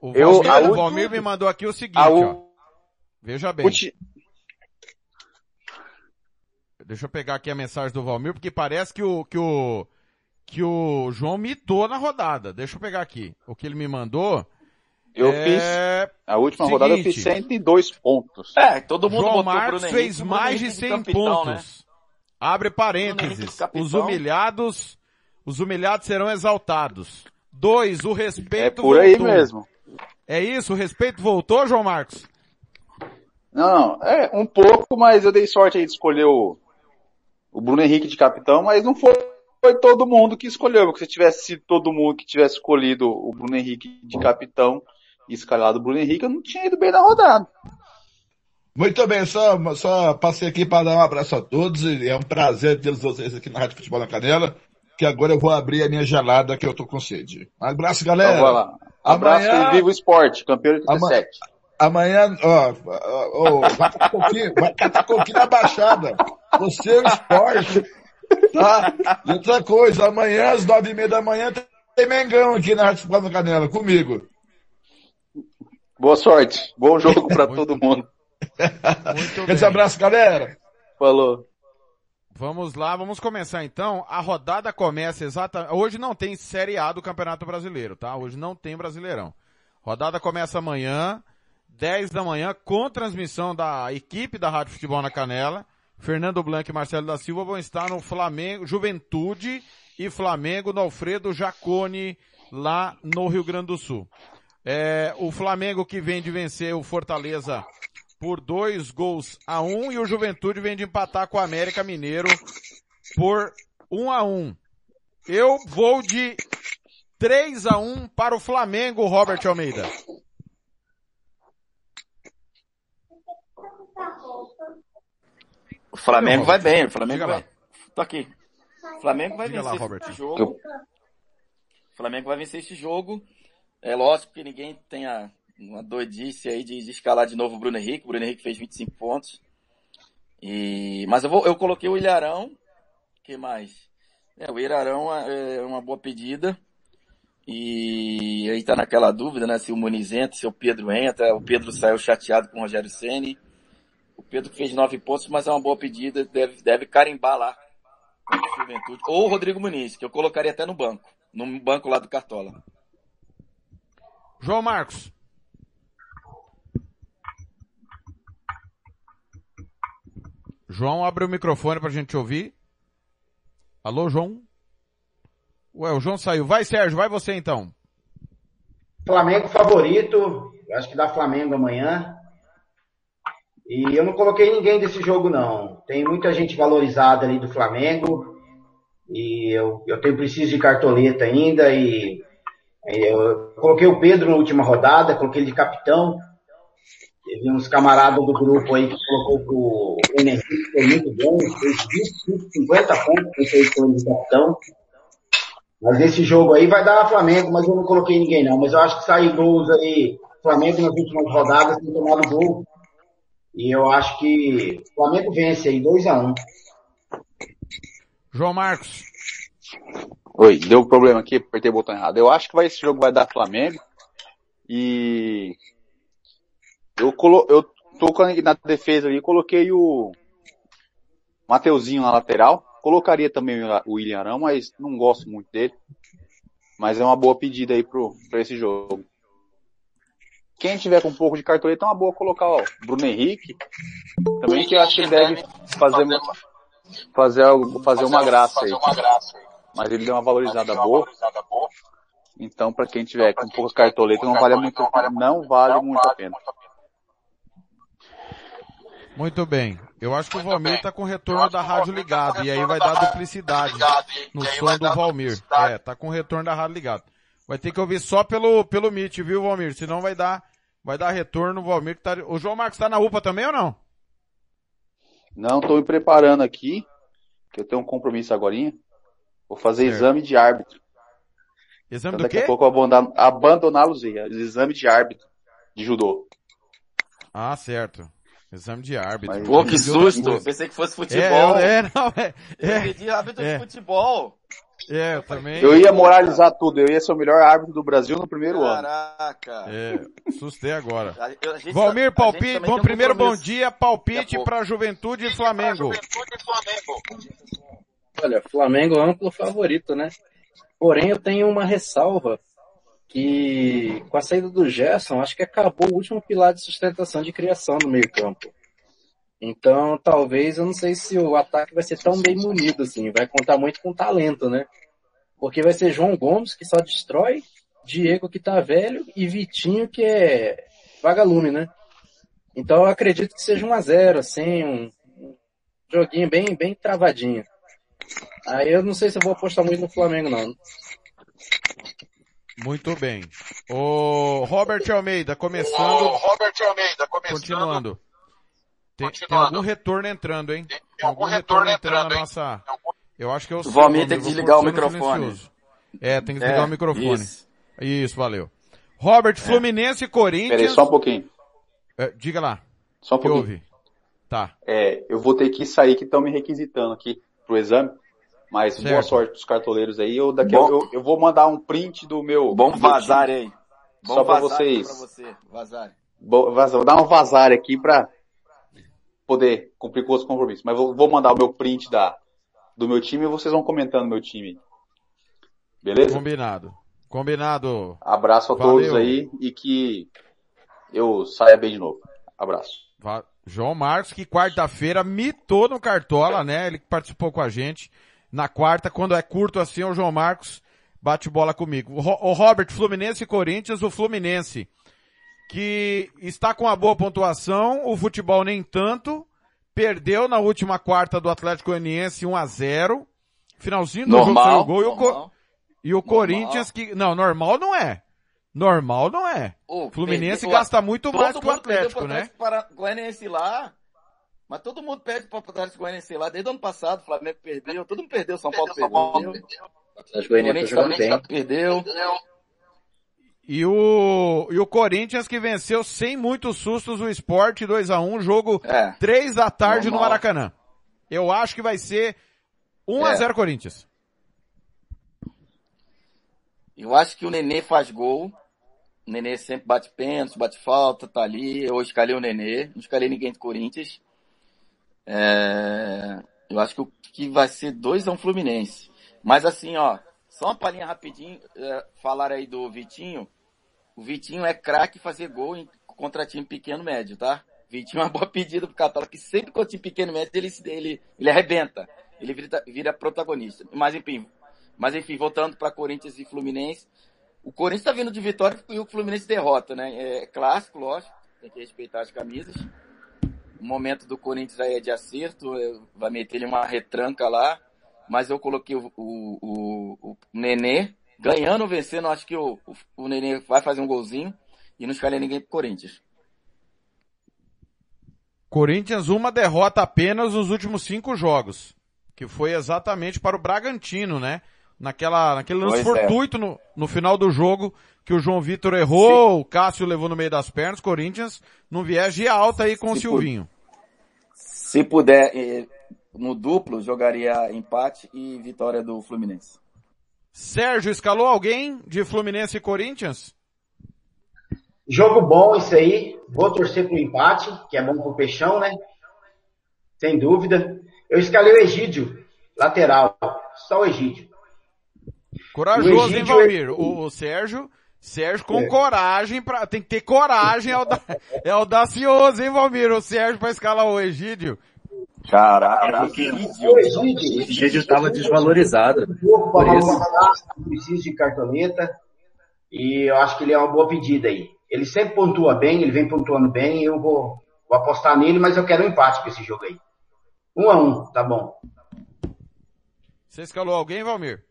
O Eu- Valmir, a o me mandou aqui o seguinte, a ó. Veja bem. Ti- Deixa eu pegar aqui a mensagem do Valmir, porque parece que o, que o, que o João mitou na rodada. Deixa eu pegar aqui. O que ele me mandou. Eu é... fiz, a última rodada eu fiz seguinte, 102 pontos. É, todo mundo João botou o Marcos Bruno fez Bruno mais de Henrique 100 capitão, né? pontos. Abre parênteses. Os humilhados, os humilhados serão exaltados. Dois, o respeito É por aí voltou. mesmo. É isso, o respeito voltou, João Marcos? Não, é um pouco, mas eu dei sorte aí de escolher o, o Bruno Henrique de capitão, mas não foi, foi todo mundo que escolheu, porque se tivesse sido todo mundo que tivesse escolhido o Bruno Henrique de capitão escalado o Bruno Henrique, eu não tinha ido bem na rodada. Muito bem, só, só passei aqui para dar um abraço a todos e é um prazer ter vocês aqui na Rádio Futebol na Canela, que agora eu vou abrir a minha gelada que eu tô com sede. Um abraço, galera. Então lá. Abraço Amanhã- e viva o esporte, campeão de 87. Amanhã, ó, ó, ó, vai catar coquinho, vai catar coquinho na baixada. Você é o esporte. Tá? E outra coisa, amanhã às nove e meia da manhã tem Mengão aqui na Rádio Futebol na Canela, comigo. Boa sorte. Bom jogo pra todo mundo. Esse abraço, galera. Falou. Vamos lá, vamos começar então. A rodada começa exatamente. Hoje não tem Série A do Campeonato Brasileiro, tá? Hoje não tem Brasileirão. Rodada começa amanhã, 10 da manhã, com transmissão da equipe da Rádio Futebol na Canela. Fernando Blanco e Marcelo da Silva vão estar no Flamengo, Juventude e Flamengo no Alfredo Jacone, lá no Rio Grande do Sul. É, o Flamengo que vem de vencer o Fortaleza por dois gols a um e o Juventude vem de empatar com o América Mineiro por um a um. Eu vou de 3 a 1 para o Flamengo, Robert Almeida. O Flamengo vai bem, o Flamengo Diga vai. lá. Tô aqui. O Flamengo vai Diga lá, vencer Robert. esse jogo. O Flamengo vai vencer esse jogo. É lógico que ninguém tenha uma doidice aí de, de escalar de novo o Bruno Henrique. O Bruno Henrique fez 25 pontos. E, mas eu, vou, eu coloquei o Ilharão. que mais? É, o Ilharão é é uma boa pedida. E aí tá naquela dúvida, né? Se o Muniz entra, se o Pedro entra. O Pedro saiu chateado com o Rogério Ceni. O Pedro fez nove pontos, mas é uma boa pedida. Deve, deve carimbar lá. Juventude. Ou o Rodrigo Muniz, que eu colocaria até no banco. No banco lá do Cartola. João Marcos. João, abre o microfone pra gente ouvir. Alô, João? Ué, o João saiu. Vai, Sérgio, vai você então. Flamengo favorito, eu acho que dá Flamengo amanhã. E eu não coloquei ninguém desse jogo, não. Tem muita gente valorizada ali do Flamengo. E eu, eu tenho preciso de cartoleta ainda. E eu coloquei o Pedro na última rodada, coloquei ele de capitão. Teve uns camaradas do grupo aí que colocou Bruno Henrique, foi muito bom, fez 25, 50 pontos, que fez com ele de capitão. Mas nesse jogo aí vai dar Flamengo, mas eu não coloquei ninguém não. Mas eu acho que sai gols aí, Flamengo nas últimas rodadas tem tomado gol. E eu acho que o Flamengo vence aí, 2x1. João Marcos. Oi, deu problema aqui, apertei o botão errado. Eu acho que vai, esse jogo vai dar Flamengo. E eu, colo, eu tô na defesa ali, coloquei o Mateuzinho na lateral. Colocaria também o William Arão, mas não gosto muito dele. Mas é uma boa pedida aí pro, pra esse jogo. Quem tiver com um pouco de cartoleta, é uma boa colocar ó, o Bruno Henrique. Também que eu acho que ele deve fazer, fazer, algo- fazer uma graça aí. Mas ele deu uma valorizada boa. Então, para quem tiver com pouca cartoleta, não vale muito, não vale muito a pena. Muito bem. Eu acho que o Valmir tá com o retorno da rádio ligado. E aí vai dar duplicidade no som do Valmir. É, tá com o retorno da rádio ligado. Vai ter que ouvir só pelo, pelo Meet, viu, Valmir? Senão vai dar, vai dar retorno o Valmir que tá, o João Marcos tá na UPA também ou não? Não, tô me preparando aqui, que eu tenho um compromisso agora. Vou fazer exame de árbitro. Exame Então, do daqui quê? a pouco eu vou abandonar, abandonar os exame de árbitro de judô. Ah, certo. Exame de árbitro. Pô, que susto. Pensei que fosse É, futebol. eu- é, não, é. Eu é, pedi árbitro é. de futebol. É, eu também. Eu ia moralizar tudo, eu ia ser o melhor árbitro do Brasil no primeiro ano. Caraca. É, assustei agora. A- eu- a gente Valmir, palpite, bom, primeiro bom dia, palpite a pouco. para Juventude e Flamengo. Olha, Flamengo é amplo favorito, né? Porém, eu tenho uma ressalva que com a saída do Gerson, acho que acabou o último pilar de sustentação de criação no meio campo. Então, talvez, eu não sei se o ataque vai ser tão bem munido assim, vai contar muito com talento, né? Porque vai ser João Gomes, que só destrói, Diego, que tá velho, e Vitinho, que é vagalume, né? Então, eu acredito que seja um a zero, assim, um joguinho bem, bem travadinho. Aí eu não sei se eu vou apostar muito no Flamengo, não. Muito bem. O Robert Almeida começando. Robert Almeida, Continuando. Tem, tem algum retorno entrando, hein? Tem algum retorno entrando na nossa. Eu acho que eu O Valmir tem que vou desligar o microfone. silencioso. É, tem que desligar É, o microfone. isso. Isso, valeu. Robert, Fluminense e Corinthians. Peraí, só um pouquinho. É, diga lá. Só um Que pouquinho. houve? Tá. É, eu vou ter que sair que estão me requisitando aqui pro exame. Mas boa Certo. sorte pros cartoleiros aí. Eu, daqui a- Bom- eu, eu vou mandar um print do meu. Bom meu vazar aí. Bom Só pra vazar vocês. Pra você. Vazar. Vou, dar um vazar aqui pra poder cumprir com os compromissos. Mas vou, vou mandar o meu print da, do meu time e vocês vão comentando meu time. Beleza? Combinado. Combinado. Abraço a Valeu. todos aí e que eu saia bem de novo. Abraço. Va- João Marcos, que quarta-feira mitou no Cartola, né? Ele que participou com a gente. Na quarta, quando é curto assim, o João Marcos bate bola comigo. O, Ro- o Robert, Fluminense e Corinthians, o Fluminense, que está com uma boa pontuação, o futebol nem tanto, perdeu na última quarta do Atlético Goianiense 1 a 0 Finalzinho do jogo Normal, saiu o gol e o, normal. e o Corinthians que, não, normal não é. Normal não é. Ô, Fluminense perdeu- gasta muito mais que o Atlético, né? Atlético Goianiense lá. Mas todo mundo perde para o Atlético Goianiense lá. Desde o ano passado, o Flamengo perdeu. Todo mundo perdeu. São Paulo perdeu. O Atlético Goianiense tá jogando bem. Perdeu. E o, e o Corinthians que venceu sem muitos sustos o Sport 2 a 1 jogo É. 3 da tarde no Normal. Maracanã. Eu acho que vai ser 1 a É. 0 Corinthians. Eu acho que o Nenê faz gol. O Nenê sempre bate pênalti, bate falta, tá ali. Eu escalei o Nenê, não escalei ninguém do Corinthians. É, Eu acho que que vai ser 2 a 1 Fluminense. Mas assim, ó, só uma palhinha rapidinho, é, falaram aí do Vitinho. O Vitinho é craque fazer gol em, contra time pequeno médio, tá? Vitinho é uma boa pedida pro Catalão, que sempre contra time pequeno médio ele, ele, ele arrebenta. Ele vira, vira protagonista. Mas enfim, mas enfim, voltando para Corinthians e Fluminense. O Corinthians tá vindo de vitória e o Fluminense derrota, né? É clássico, lógico, tem que respeitar as camisas. O momento do Corinthians aí é de acerto, é, vai meter ele uma retranca lá. Mas eu coloquei o, o, o, o Nenê ganhando ou vencendo, acho que o, o, o Nenê vai fazer um golzinho e não escalei ninguém pro Corinthians. Corinthians uma derrota apenas nos últimos cinco jogos. Que foi exatamente para o Bragantino, né? Naquela, naquele lance Pois é. fortuito no, no final do jogo, que o João Vitor errou, o Cássio levou no meio das pernas, Corinthians num viés de alta aí com o Se Silvinho. Se puder, eh, no duplo, jogaria empate e vitória do Fluminense. Sérgio, escalou alguém de Fluminense e Corinthians? Jogo bom isso aí. Vou torcer pro empate, que é bom pro Peixão, né? Sem dúvida. Eu escalei o Egídio, lateral. Só o Egídio. Corajoso, hein, Valmir? O, o Sérgio, Sérgio com É. coragem, pra, tem que ter coragem, é, auda- é audacioso, hein, Valmir? O Sérgio pra escalar o Egídio. Caraca, O Egídio, Egídio tava desvalorizado. Por isso. Não precisa de cartoleta. E eu acho que ele é uma boa pedida aí. Ele sempre pontua bem, ele vem pontuando bem, eu vou, vou apostar nele, mas eu quero um empate com esse jogo aí. Um a um, tá bom. Você escalou alguém, Valmir?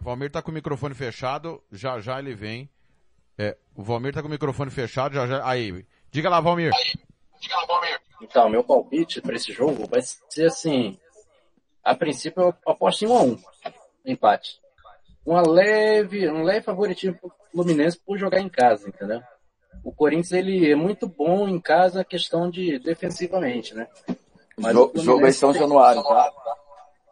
Valmir tá com o microfone fechado, já já ele vem. É, o Valmir tá com o microfone fechado, já já. Aí, diga lá, Valmir. Então, meu palpite para esse jogo vai ser assim. A princípio eu aposto em 1 a 1 empate. Uma leve, um leve favoritismo pro Fluminense por jogar em casa, entendeu? O Corinthians ele é muito bom em casa, questão de defensivamente, né? Mas Jo- o Fluminense jogo é em São Januário, tá?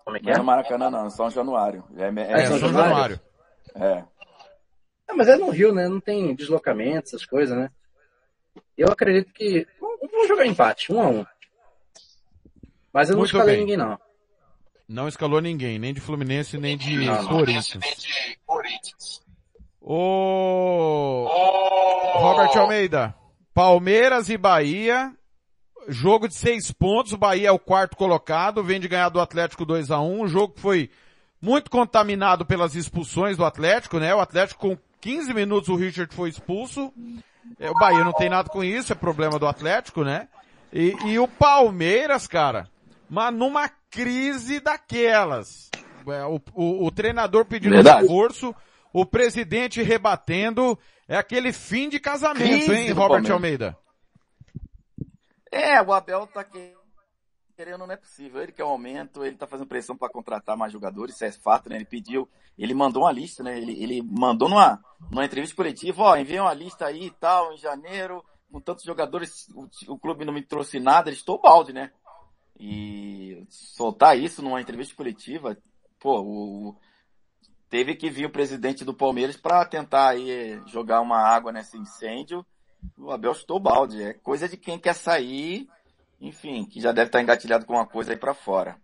Como é que Não é é? no Maracanã, não, é São Januário. É, é, É, São Januário? É. É, mas é no Rio, né? Não tem deslocamento, essas coisas, né? Eu acredito que vamos jogar empate, 1 a 1 Mas eu não Muito escalei bem. ninguém não. Não escalou ninguém, nem de Fluminense, nem de Não, não. Corinthians. O Robert Almeida, Palmeiras e Bahia, jogo de seis pontos, o Bahia é o quarto colocado, vem de ganhar do Atlético 2 a 1 um jogo que foi muito contaminado pelas expulsões do Atlético, né? O Atlético com 15 minutos o Richard foi expulso, É, o Bahia não tem nada com isso, é problema do Atlético, né? E, e o Palmeiras, cara, mas numa crise daquelas. É, O, o, o treinador pedindo Verdade. reforço, o presidente rebatendo, é aquele fim de casamento, Crise hein, Robert. Almeida? É, o Abel tá que- querendo, não é possível. Ele quer um aumento, ele tá fazendo pressão para contratar mais jogadores, isso é fato, né? Ele pediu, ele mandou uma lista, né? Ele, ele mandou numa, numa entrevista coletiva, ó, enviei uma lista aí e tal, em janeiro, com tantos jogadores, o, o clube não me trouxe nada, ele estou balde, né? E soltar isso numa entrevista coletiva, pô, o, teve que vir o presidente do Palmeiras para tentar aí jogar uma água nesse incêndio. O Abel chutou o balde. É coisa de quem quer sair, enfim, que já deve estar engatilhado com uma coisa aí para fora.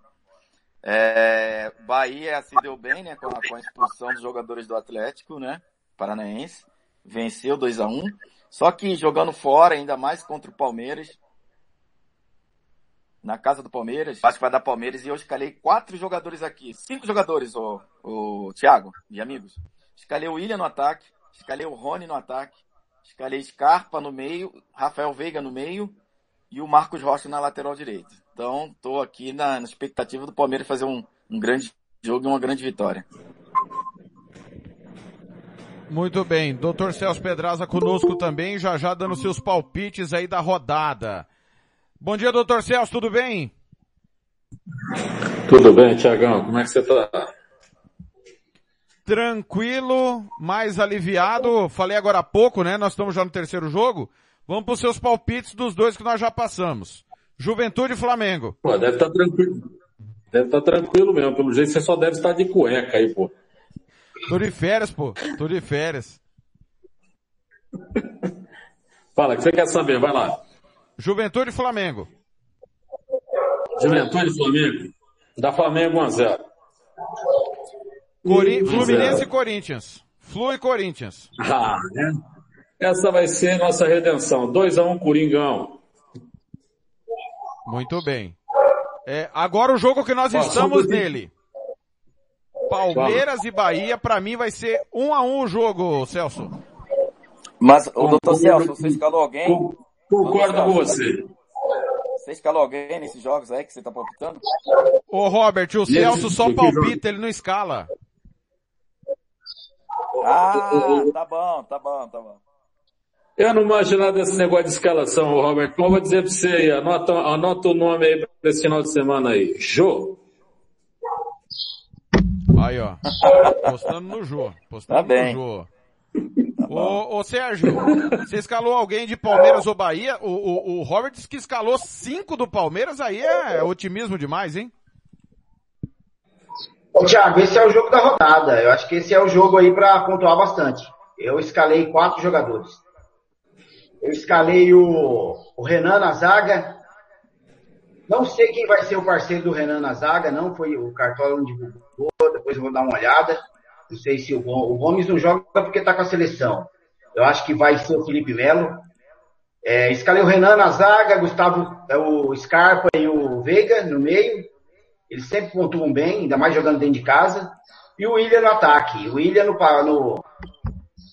É, Bahia se deu bem, né, com a, com a expulsão dos jogadores do Atlético, né, paranaense. Venceu 2 a 1 Só que jogando fora, ainda mais contra o Palmeiras, na casa do Palmeiras, acho que vai dar Palmeiras, e eu escalei quatro jogadores aqui. Cinco jogadores, o, o Thiago e amigos. Escalei o William no ataque, escalei o Rony no ataque, escalei Scarpa no meio, Rafael Veiga no meio e o Marcos Rocha na lateral direita. Então, tô aqui na, na expectativa do Palmeiras fazer um, um grande jogo e uma grande vitória. Muito bem, Dr. Celso Pedraza conosco também, já já dando seus palpites aí da rodada. Bom dia, doutor Celso, tudo bem? Tudo bem, Tiagão? Como é que você tá? Tranquilo, mais aliviado. Falei agora há pouco, né? Nós estamos já no terceiro jogo. Vamos para os seus palpites dos dois que nós já passamos. Juventude e Flamengo. Pô, deve estar tranquilo. Deve estar tranquilo mesmo. Pelo jeito você só deve estar de cueca aí, pô. Tô de férias, pô. Tô de férias. Fala, o que você quer saber? Vai lá. Juventude e Flamengo. Juventude e Flamengo. Dá Flamengo 1x0. Cori- 1 a 0. Fluminense e Corinthians. Flu e Corinthians. Ah, né? Essa vai ser nossa redenção. 2x1 Coringão. Muito bem. É, agora o jogo que nós Ó, estamos um nele. Palmeiras e Bahia, pra mim vai ser um a um o jogo, Celso. Mas, o doutor Celso, você escalou alguém? Concordo com você. Você escalou alguém nesses jogos aí que você tá palpitando? Ô Robert, o Celso só palpita, ele não escala. Ah, tá bom, tá bom, tá bom. Eu não manjo nada desse negócio de escalação, Robert. Mas eu vou dizer pra você aí, anota, anota o nome aí pra esse final de semana aí. Jô. Aí, ó. Postando no Jô. Postando Tá bem. no Jô. Ô, ô Sérgio, você escalou alguém de Palmeiras ou Bahia? O, o, o Robert disse que escalou cinco do Palmeiras, aí é otimismo demais, hein? Ô, Thiago, esse é o jogo da rodada. Eu acho que esse é o jogo aí para pontuar bastante. Eu escalei quatro jogadores. Eu escalei o, o Renan na zaga. Não sei quem vai ser o parceiro do Renan na zaga, não foi o Cartola onde divulgou, depois eu vou dar uma olhada. Não sei se o, o Gomes não joga porque tá com a seleção. Eu acho que vai ser o Felipe Melo. É, escalei o Renan na zaga, Gustavo, é, o Scarpa e o Veiga no meio. Eles sempre pontuam bem, ainda mais jogando dentro de casa. E o William no ataque. O William no, no-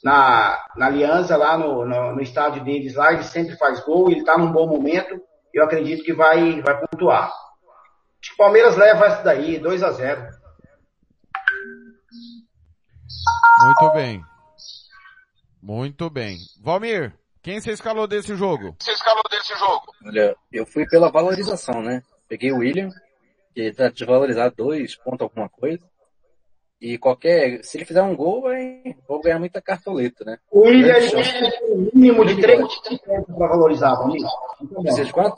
na, na aliança lá no, no, no estádio deles lá, ele sempre faz gol, ele tá num bom momento. Eu acredito que vai, vai pontuar. Acho que o Palmeiras leva essa daí, 2 a 0 Muito bem. Muito bem. Valmir, quem você escalou desse jogo? Você escalou desse jogo? Olha, eu fui pela valorização, né? Peguei o William, que tá desvalorizado dois pontos alguma coisa. E qualquer, se ele fizer um gol, vai, vou ganhar muita cartoleta, né? O William ter no mínimo de 3,50 para valorizar, Valmir. Precisa de quanto?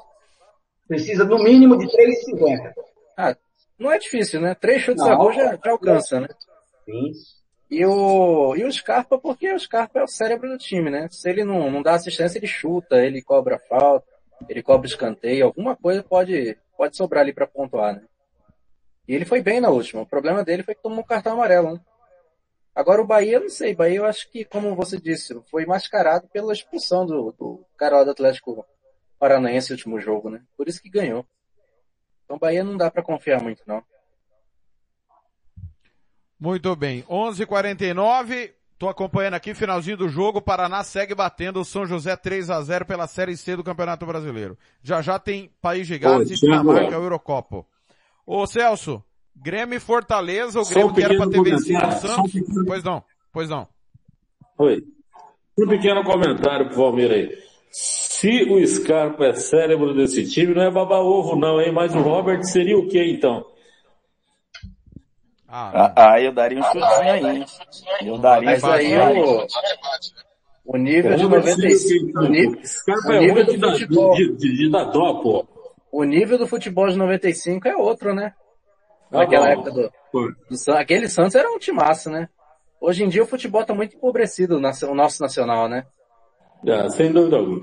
Precisa no mínimo de 3,50. Ah, não é difícil, né? Três chutes Não. a gol já, já alcança, né? Sim. E o, e o Scarpa, porque o Scarpa é o cérebro do time, né? Se ele não, não dá assistência, ele chuta, ele cobra falta, ele cobra escanteio, alguma coisa pode, pode sobrar ali para pontuar, né? E ele foi bem na última. O problema dele foi que tomou um cartão amarelo, né? Agora o Bahia, não sei. Bahia eu acho que, como você disse, foi mascarado pela expulsão do, do cara lá do Atlético Paranaense no último jogo, né? Por isso que ganhou. Então Bahia não dá para confiar muito, não. Muito bem. 11:49. Tô acompanhando aqui, finalzinho do jogo. O Paraná segue batendo o São José 3 a 0 pela Série C do Campeonato Brasileiro. Já já tem País de Gales e Thiago. Dinamarca Eurocopa. Ô Celso, Grêmio e Fortaleza, o Grêmio um que era pra ter vencido o só um Santos. Pois não, pois não. Oi. Um pequeno comentário pro Valmir aí. Se o Scarpa é cérebro desse time, não é baba ovo não, hein? Mas o Robert seria o quê então? Ah, ah, eu daria um chutinho aí? Eu daria Mas um aí o, o nível de O Robert seria o 95, quê, então? o nível, O é do futebol, de, dó, pô. o nível do futebol de 95 é outro, né? Ah, Naquela época do, do aquele Santos era um timaço, né? Hoje em dia o futebol tá muito empobrecido, o nosso nacional, né? Ah, sem dúvida alguma.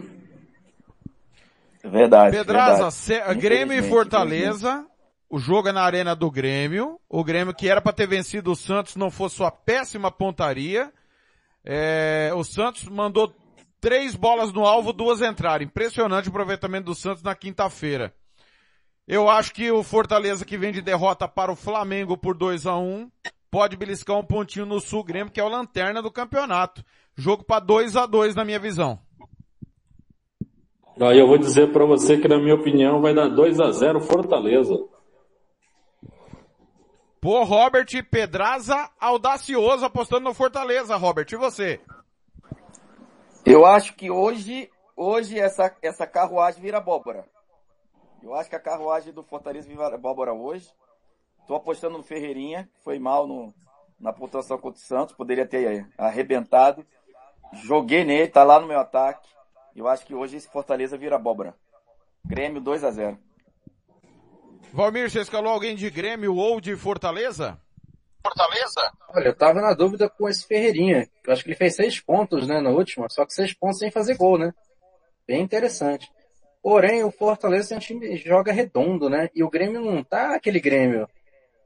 Verdade. Pedraza, verdade. Grêmio e Fortaleza. O jogo é na arena do Grêmio. O Grêmio que era para ter vencido o Santos não fosse sua péssima pontaria. É, o Santos mandou três bolas no alvo, duas entraram. Impressionante o aproveitamento do Santos na quinta-feira. Eu acho que o Fortaleza que vem de derrota para o Flamengo por 2 a 1 pode beliscar um pontinho no Sul Grêmio, que é o lanterna do campeonato. Jogo para 2 a 2 na minha visão. Aí eu vou dizer pra você que na minha opinião vai dar 2 a 0 Fortaleza. Pô, Robert Pedraza audacioso apostando no Fortaleza, Robert. E você? Eu acho que hoje, hoje essa, essa carruagem vira abóbora. Eu acho que a carruagem do Fortaleza vira abóbora hoje. Tô apostando no Ferreirinha, foi mal no, na pontuação contra o Santos, poderia ter arrebentado. Joguei nele, tá lá no meu ataque. Eu acho que hoje esse Fortaleza vira abóbora. Grêmio 2 a 0 Valmir, você escalou alguém de Grêmio ou de Fortaleza? Fortaleza? Olha, eu tava na dúvida com esse Ferreirinha. Eu acho que ele fez seis pontos, né, na última, só que seis pontos sem fazer gol, né? Bem interessante. Porém, o Fortaleza é um time que joga redondo, né? E o Grêmio não tá aquele Grêmio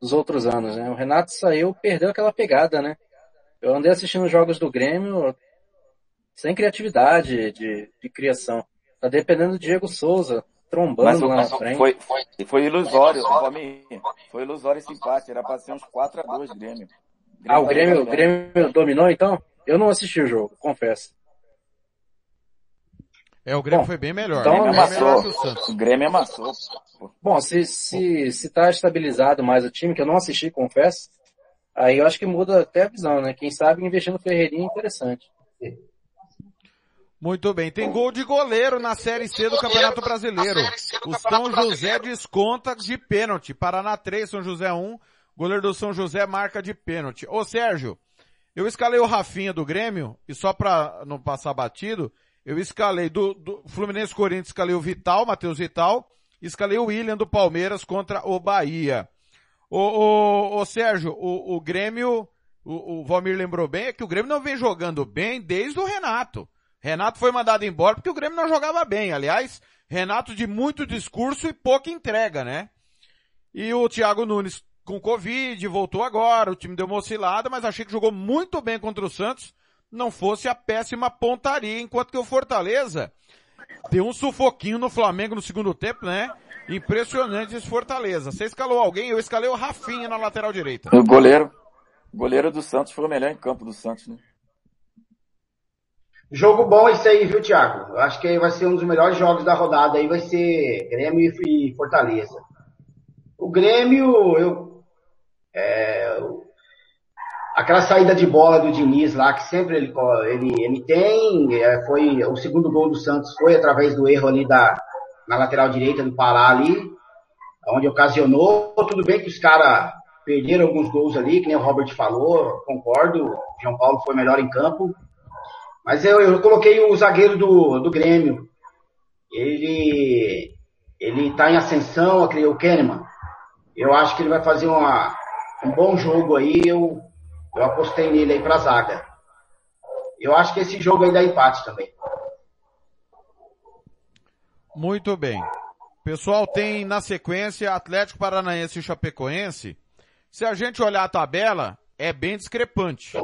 dos outros anos, né? O Renato saiu, perdeu aquela pegada, né? Eu andei assistindo jogos do Grêmio sem criatividade de, de criação. Tá dependendo do Diego Souza, trombando lá na frente. Foi, foi, foi ilusório, foi ilusório esse empate, era pra ser uns 4x2 Grêmio. Grêmio. Ah, o Grêmio, o Grêmio dominou então? Eu não assisti o jogo, confesso. É, o Grêmio Bom, foi bem melhor. Então, bem amassou. Santos. O Grêmio amassou. Bom, se, se, se tá estabilizado mais o time, que eu não assisti, confesso, aí eu acho que muda até a visão, né? Quem sabe investir no Ferreirinha é interessante. Muito bem. Tem gol de goleiro na Série C do Campeonato Brasileiro. O São José desconta de pênalti. Paraná 3, São José 1. Goleiro do São José marca de pênalti. Ô Sérgio, eu escalei o Rafinha do Grêmio, e só pra não passar batido, eu escalei do, do Fluminense Corinthians, escalei o Vital, Matheus Vital, escalei o William do Palmeiras contra o Bahia. O, o, o Sérgio, o, o Grêmio, o, o Valmir lembrou bem, é que o Grêmio não vem jogando bem desde o Renato. Renato foi mandado embora porque o Grêmio não jogava bem. Aliás, Renato de muito discurso e pouca entrega, né? E o Thiago Nunes com Covid, voltou agora, o time deu uma oscilada, mas achei que jogou muito bem contra o Santos não fosse a péssima pontaria, enquanto que o Fortaleza deu um sufoquinho no Flamengo no segundo tempo, né? Impressionante esse Fortaleza. Você escalou alguém? Eu escalei o Rafinha na lateral direita. O goleiro. Goleiro do Santos foi o melhor em campo do Santos, né? Jogo bom esse aí, viu, Thiago? Eu acho que vai ser um dos melhores jogos da rodada aí, vai ser Grêmio e Fortaleza. O Grêmio, eu, é, aquela saída de bola do Diniz lá, que sempre ele, ele, ele tem, é, foi, o segundo gol do Santos foi através do erro ali da, na lateral direita do Pará ali, onde ocasionou, tudo bem que os caras perderam alguns gols ali, que nem o Robert falou, concordo, o João Paulo foi melhor em campo, mas eu, eu coloquei o zagueiro do, do Grêmio, ele, ele tá em ascensão, o Kahneman, eu acho que ele vai fazer uma, um bom jogo aí, eu eu apostei nele aí pra zaga. Eu acho que esse jogo aí dá empate também. Muito bem. Pessoal, tem na sequência Atlético Paranaense e Chapecoense. Se a gente olhar a tabela, é bem discrepante.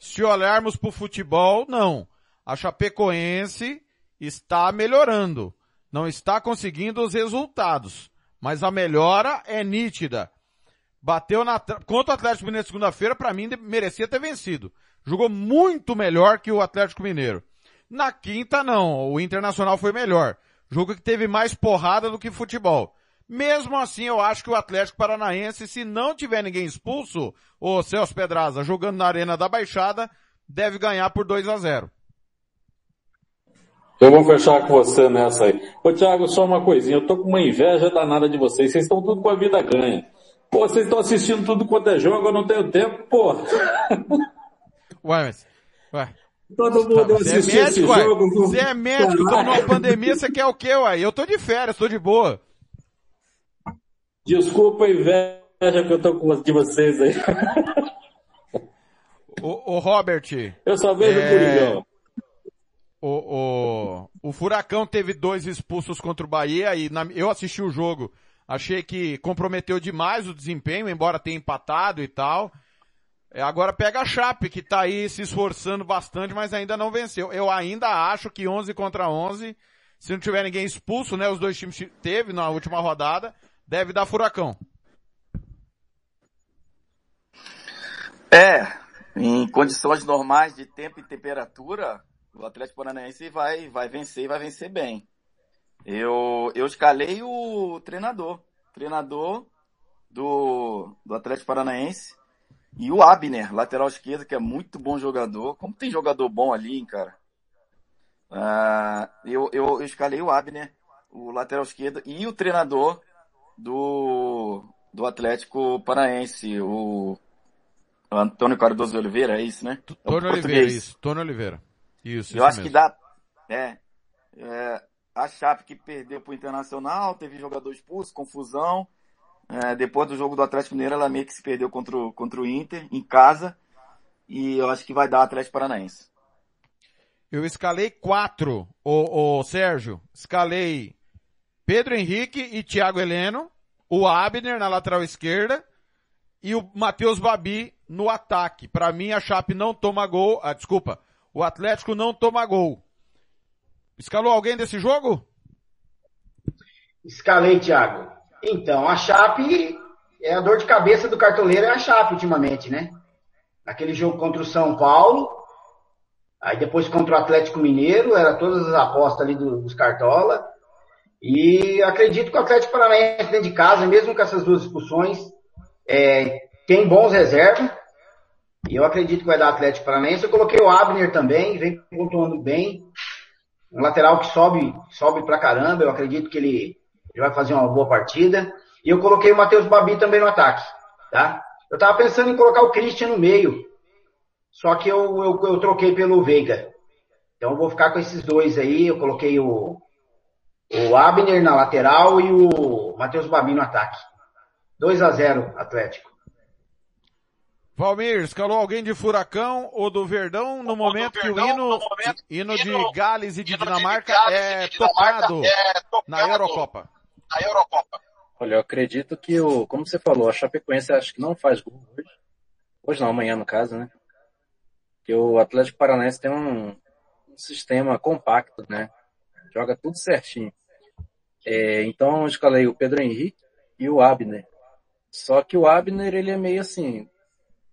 Se olharmos para o futebol, não. A Chapecoense está melhorando. Não está conseguindo os resultados. Mas a melhora é nítida. Bateu na, contra o Atlético Mineiro segunda-feira, para mim merecia ter vencido. Jogou muito melhor que o Atlético Mineiro. Na quinta não, o Internacional foi melhor. Jogo que teve mais porrada do que futebol. Mesmo assim, eu acho que o Atlético Paranaense, se não tiver ninguém expulso, o Celso Pedraza jogando na Arena da Baixada, deve ganhar por 2 a 0 Eu vou fechar com você nessa aí. Ô Thiago, só uma coisinha, eu tô com uma inveja danada de vocês, vocês estão tudo com a vida ganha. Pô, vocês estão assistindo tudo quanto é jogo, eu não tenho tempo, pô. Ué, mas... Ué. Todo mundo Tá, assistiu você é esse médico, ué. jogo. Você é médico, tô numa pandemia, você quer o quê, ué? Eu tô de férias, tô de boa. Desculpa a inveja que eu tô com de vocês aí. O, o Robert. Eu só vejo o Coringão. O, o, o Furacão teve dois expulsos contra o Bahia e na- eu assisti o jogo. Achei que comprometeu demais o desempenho, embora tenha empatado e tal. É, agora pega a Chape, que tá aí se esforçando bastante, mas ainda não venceu. Eu ainda acho que 11 contra 11, se não tiver ninguém expulso, né, os dois times ti- teve na última rodada, deve dar Furacão. É, em condições normais de tempo e temperatura, o Atlético Paranaense vai, vai vencer e vai vencer bem. Eu, eu escalei o treinador, treinador do, do Atlético Paranaense e o Abner, lateral esquerdo, que é muito bom jogador. Como tem jogador bom ali, hein, cara? Ah, eu, eu, eu escalei o Abner, o lateral esquerdo, e o treinador do, do Atlético Paranaense, o Antônio Cardoso Oliveira, é isso, né? É o Tony Oliveira, isso. Tony Oliveira. Isso, Eu isso acho mesmo. que dá. É, é, a Chape que perdeu pro Internacional, teve jogador expulso, confusão. É, depois do jogo do Atlético Mineiro, ela meio que se perdeu contra o, contra o Inter, em casa. E eu acho que vai dar Atlético Paranaense. Eu escalei quatro, o, o Sérgio. Escalei Pedro Henrique e Thiago Heleno, o Abner na lateral esquerda e o Matheus Babi no ataque. Para mim, a Chape não toma gol. Ah, desculpa. O Atlético não toma gol. Escalou alguém desse jogo? Escalei, Thiago. Então, a Chape é a dor de cabeça do cartoleiro é a Chape ultimamente, né? Aquele jogo contra o São Paulo, aí depois contra o Atlético Mineiro, era todas as apostas ali do- dos Cartola. E acredito que o Atlético Paranaense dentro de casa, mesmo com essas duas expulsões, é, tem bons reservas. E eu acredito que vai dar Atlético Paranaense. Eu coloquei o Abner também, vem pontuando bem. Um lateral que sobe, sobe pra caramba. Eu acredito que ele, ele vai fazer uma boa partida. E eu coloquei o Matheus Babi também no ataque, tá? Eu tava pensando em colocar o Christian no meio. Só que eu, eu, eu troquei pelo Veiga. Então eu vou ficar com esses dois aí. Eu coloquei o, o Abner na lateral e o Matheus Babi no ataque. 2 a 0 Atlético. Valmir, escalou alguém de Furacão ou do Verdão no momento que o hino, hino de Gales e de Dinamarca é tocado na Eurocopa? Olha, eu acredito que o, como você falou, a Chapecoense acho que não faz gol hoje. Hoje não, amanhã no caso, né? Que o Atlético Paranaense tem um, um sistema compacto, né? Joga tudo certinho. É, então eu escalei o Pedro Henrique e o Abner. Só que o Abner, ele é meio assim,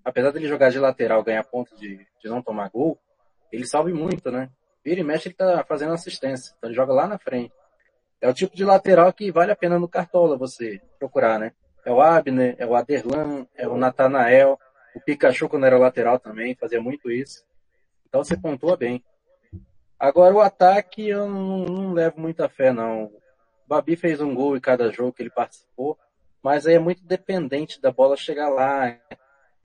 apesar dele jogar de lateral, ganhar ponto de, de não tomar gol, ele salve muito, né? Vira e mexe, ele tá fazendo assistência. Então ele joga lá na frente. É o tipo de lateral que vale a pena no Cartola você procurar, né? É o Abner, é o Aderlan, é o Natanael, o Pikachu quando era lateral também, fazia muito isso. Então você pontua bem. Agora o ataque eu não, não levo muita fé não. Babi fez um gol em cada jogo que ele participou, mas aí é muito dependente da bola chegar lá.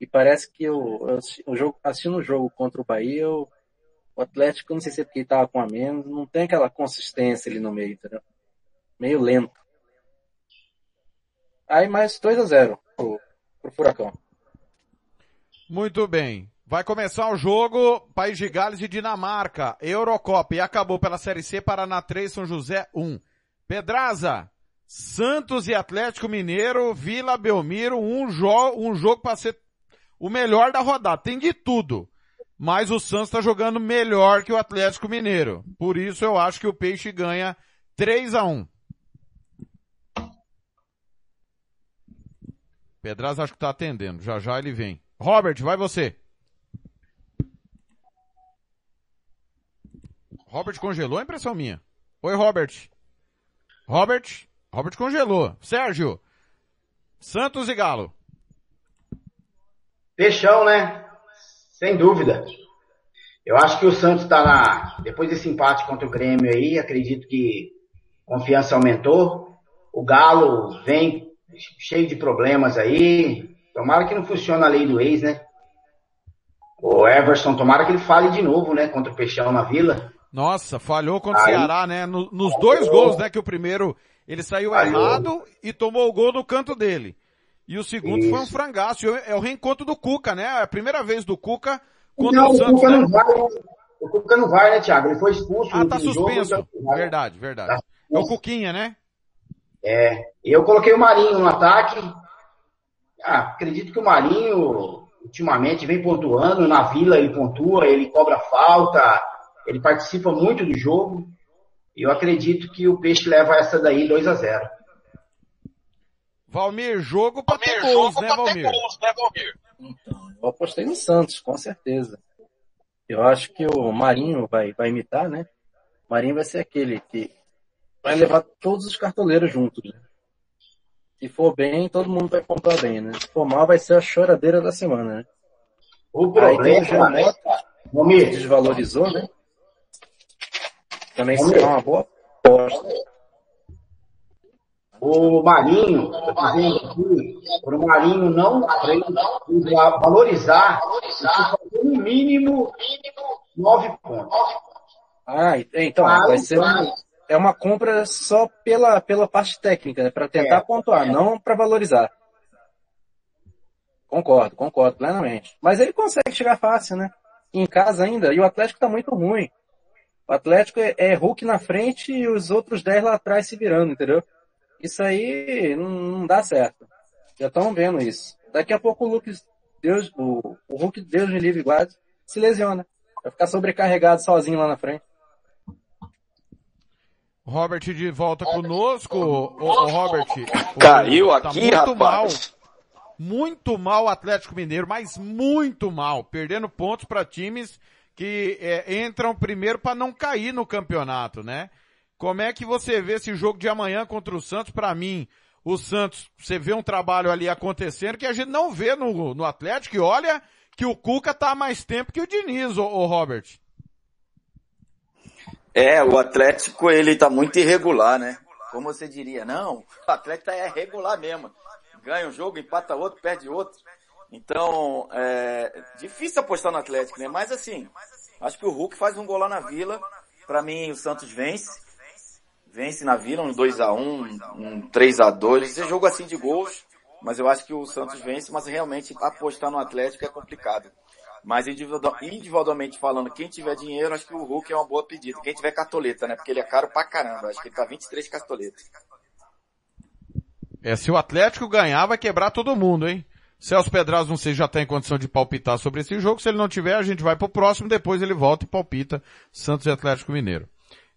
E parece que o, eu, o jogo, assistindo o jogo contra o Bahia, eu, o Atlético, não sei se é porque ele tava com a menos, não tem aquela consistência ali no meio, entendeu? Meio lento. Aí mais 2 a 0 pro, pro Furacão. Muito bem. Vai começar o jogo País de Gales e Dinamarca, Eurocopa, e acabou pela Série C, Paraná 3, São José 1. Pedraza, Santos e Atlético Mineiro, Vila Belmiro, um, jo um jogo para ser o melhor da rodada. Tem de tudo. Mas o Santos está jogando melhor que o Atlético Mineiro. Por isso eu acho que o Peixe ganha 3 a 1 Pedraza acho que tá atendendo. Já já ele vem. Robert, vai você. Robert congelou a impressão minha. Oi, Robert. Robert. Robert congelou. Sérgio. Santos e Galo. Peixão, né? Sem dúvida. Eu acho que o Santos está na. Depois desse empate contra o Grêmio aí, acredito que confiança aumentou. O Galo vem cheio de problemas aí. Tomara que não funcione a lei do ex, né? O Everson, tomara que ele fale de novo, né? Contra o Peixão na Vila. Nossa, falhou contra o Ceará, né? No- nos dois gols, né? Que o primeiro ele saiu Falhou. errado e tomou o gol no canto dele. E o segundo foi um Isso. frangaço. É o reencontro do Cuca, né? É a primeira vez do Cuca contra Não, o o Santos. Cuca né? não vai. O Cuca não vai, né, Thiago? Ele foi expulso Ah, tá suspenso. jogo. então. Verdade, verdade. Tá É o. Cuquinha, né? É, eu coloquei o Marinho no ataque. Ah, acredito que o Marinho ultimamente vem pontuando, na Vila ele pontua, ele cobra falta, ele participa muito do jogo. E eu acredito que o Peixe leva essa daí 2 a 0 Valmir, jogo pra ter gols, né, Valmir? Eu apostei no Santos, com certeza. Eu acho que o Marinho vai, vai imitar, né? O Marinho vai ser aquele que vai levar todos os cartoleiros juntos. Né? Se for bem, todo mundo vai pontuar bem, né? Se for mal, vai ser a choradeira da semana, né? O Aí tem problema, o Jean Mota, que Valmir, desvalorizou, né? Também será uma boa aposta. o Marinho, dizendo aqui, para o Marinho não valorizar, no mínimo nove pontos. Ah, então, Ah, vai ser uma, é uma compra só pela, pela parte técnica, né? Para tentar É. pontuar, não para valorizar. Concordo, concordo plenamente. Mas ele consegue chegar fácil, né? Em casa ainda, e o Atlético tá muito ruim. O Atlético é, é Hulk na frente e os outros 10 lá atrás se virando, entendeu? Isso aí não, não dá certo. Já estão vendo isso. Daqui a pouco o Lucas, Deus, o, o Hulk, Deus me livre e guarde, se lesiona. Vai ficar sobrecarregado sozinho lá na frente. Robert de volta conosco. Ô, ô, Robert. Caiu tá aqui, muito rapaz. mal. Muito mal o Atlético Mineiro, mas muito mal. Perdendo pontos para times que é, entram primeiro para não cair no campeonato, né? Como é que você vê esse jogo de amanhã contra o Santos? Para mim, o Santos, você vê um trabalho ali acontecendo que a gente não vê no, no Atlético. E olha que o Cuca tá há mais tempo que o Diniz, ô, ô Robert. É, o Atlético ele tá muito irregular, né? Como você diria, não, o Atlético é regular mesmo. Ganha um jogo, empata outro, perde outro. Então, é difícil apostar no Atlético, né? Mas assim, acho que o Hulk faz um gol lá na Vila. Pra mim, o Santos vence. Vence na Vila, um 2x1, um 3x2. Esse jogo assim de gols. Mas eu acho que o Santos vence, mas realmente apostar no Atlético é complicado. Mas individual- individualmente falando, quem tiver dinheiro, acho que o Hulk é uma boa pedida. Quem tiver cartoleta, né? Porque ele é caro pra caramba. Acho que ele tá 23 cartoletas. É, se o Atlético ganhar, vai quebrar todo mundo, hein? Celso Pedraz, não sei se já tá em condição de palpitar sobre esse jogo. Se ele não tiver, a gente vai pro próximo, depois ele volta e palpita Santos e Atlético Mineiro.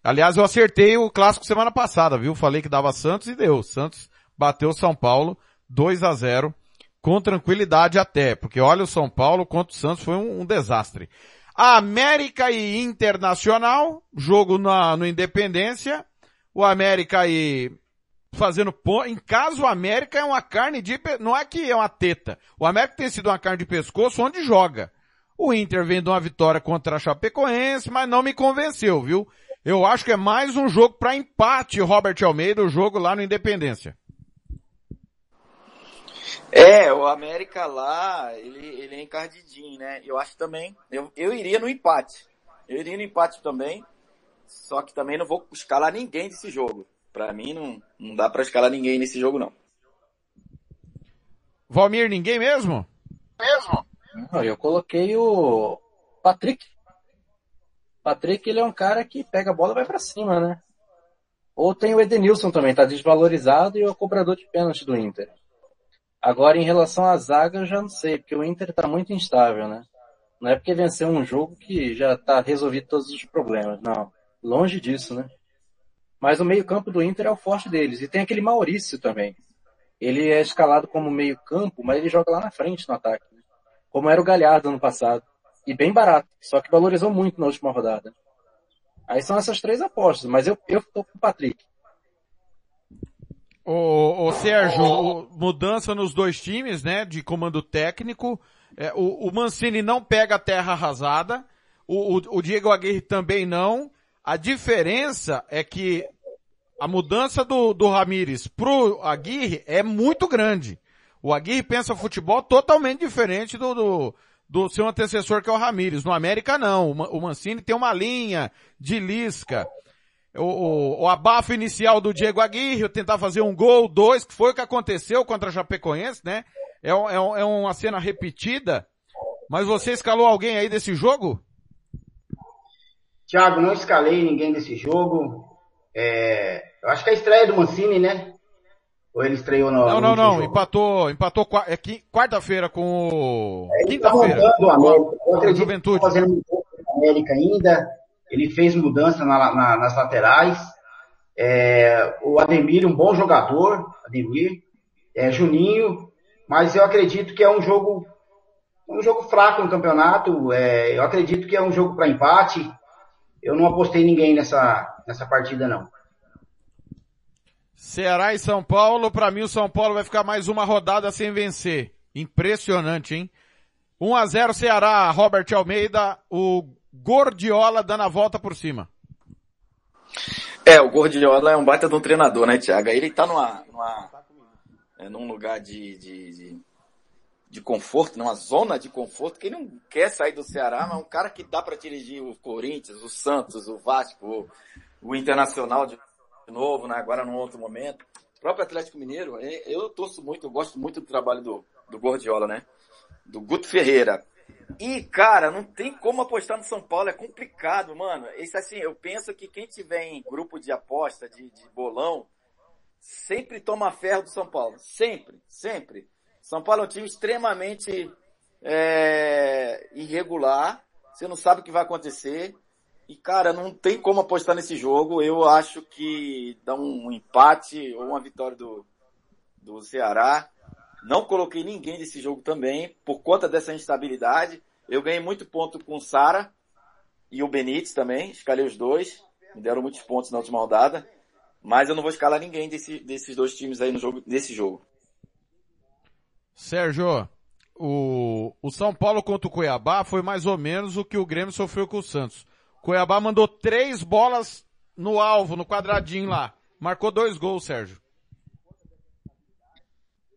Aliás, eu acertei o clássico semana passada, viu? Falei que dava Santos e deu. Santos bateu São Paulo 2 a 0 com tranquilidade até, porque olha o São Paulo contra o Santos foi um, um desastre. América e Internacional, jogo na, no Independência. O América aí fazendo ponto. Em casa, o América é uma carne de, não é que é uma teta. O América tem sido uma carne de pescoço onde joga. O Inter vem de uma vitória contra a Chapecoense, mas não me convenceu, viu? Eu acho que é mais um jogo para empate, Robert Almeida, o jogo lá no Independência. É, o América lá, ele, ele é encardidinho, né? Eu acho também, eu, eu iria no empate. Eu iria no empate também, só que também não vou escalar ninguém desse jogo. Pra mim não, não dá pra escalar ninguém nesse jogo não. Valmir, ninguém mesmo? Não, eu coloquei o Patrick. Patrick, ele é um cara que pega a bola e vai pra cima, né? Ou tem o Edenilson também, tá desvalorizado e é o cobrador de pênalti do Inter. Agora, em relação à zaga, eu já não sei, porque o Inter tá muito instável, né? Não é porque venceu um jogo que já tá resolvido todos os problemas, não. Longe disso, né? Mas o meio-campo do Inter é o forte deles. E tem aquele Maurício também. Ele é escalado como meio-campo, mas ele joga lá na frente no ataque. Como era o Galhardo ano passado. E bem barato. Só que valorizou muito na última rodada. Aí são essas três apostas, mas eu, eu tô com o Patrick. Ô, ô Sérgio, mudança nos dois times, né, de comando técnico. É, o, o Mancini não pega a terra arrasada. O, o, o Diego Aguirre também não. A diferença é que a mudança do, do Ramires pro Aguirre é muito grande. O Aguirre pensa futebol totalmente diferente do, do, do seu antecessor que é o Ramires. No América não. O Ma- O Mancini tem uma linha de lisca. O, o, o abafo inicial do Diego Aguirre, tentar fazer um gol, dois, que foi o que aconteceu contra a Chapecoense, né? É, é, é uma cena repetida. Mas você escalou alguém aí desse jogo? Thiago, não escalei ninguém desse jogo. É, eu acho que é a estreia do Mancini, né? Ou ele estreou no. Não, não, não. jogo? Empatou, empatou é quarta-feira com o... Ele tá Quinta-feira. montando o América. Eu acredito que Juventude. tá fazendo América ainda. Ele fez mudança na- na- nas laterais. É, o Ademir, um bom jogador, Ademir. É, Juninho. Mas eu acredito que é um jogo, um jogo fraco no campeonato. É, eu acredito que é um jogo para empate. Eu não apostei ninguém nessa, nessa partida, não. Ceará e São Paulo, pra mim o São Paulo vai ficar mais uma rodada sem vencer. Impressionante, hein? 1 a 0 Ceará, Robert Almeida, o Gordiola dando a volta por cima. É, o Gordiola é um baita de um treinador, né, Thiago? Ele tá numa, numa é, num lugar de, de, de, de conforto, numa zona de conforto, que ele não quer sair do Ceará, mas é um cara que dá para dirigir o Corinthians, o Santos, o Vasco, o, Internacional de novo, né, agora num outro momento. O próprio Atlético Mineiro, eu torço muito, eu gosto muito do trabalho do, do Gordiola, né? Do Guto Ferreira. E, cara, não tem como apostar no São Paulo, é complicado, mano. Isso assim, eu penso que quem tiver em grupo de aposta, de, de bolão, sempre toma ferro do São Paulo. Sempre, sempre. São Paulo é um time extremamente é, irregular. Você não sabe o que vai acontecer. E, cara, não tem como apostar nesse jogo. Eu acho que dá um empate ou uma vitória do, do Ceará. Não coloquei ninguém desse jogo também, por conta dessa instabilidade. Eu ganhei muito ponto com o Sara e o Benítez também. Escalei os dois. Me deram muitos pontos na última rodada. Mas eu não vou escalar ninguém desse, desses dois times aí no jogo, nesse jogo. Sérgio, o, o São Paulo contra o Cuiabá foi mais ou menos o que o Grêmio sofreu com o Santos. Cuiabá mandou três bolas no alvo, no quadradinho lá. Marcou dois gols, Sérgio.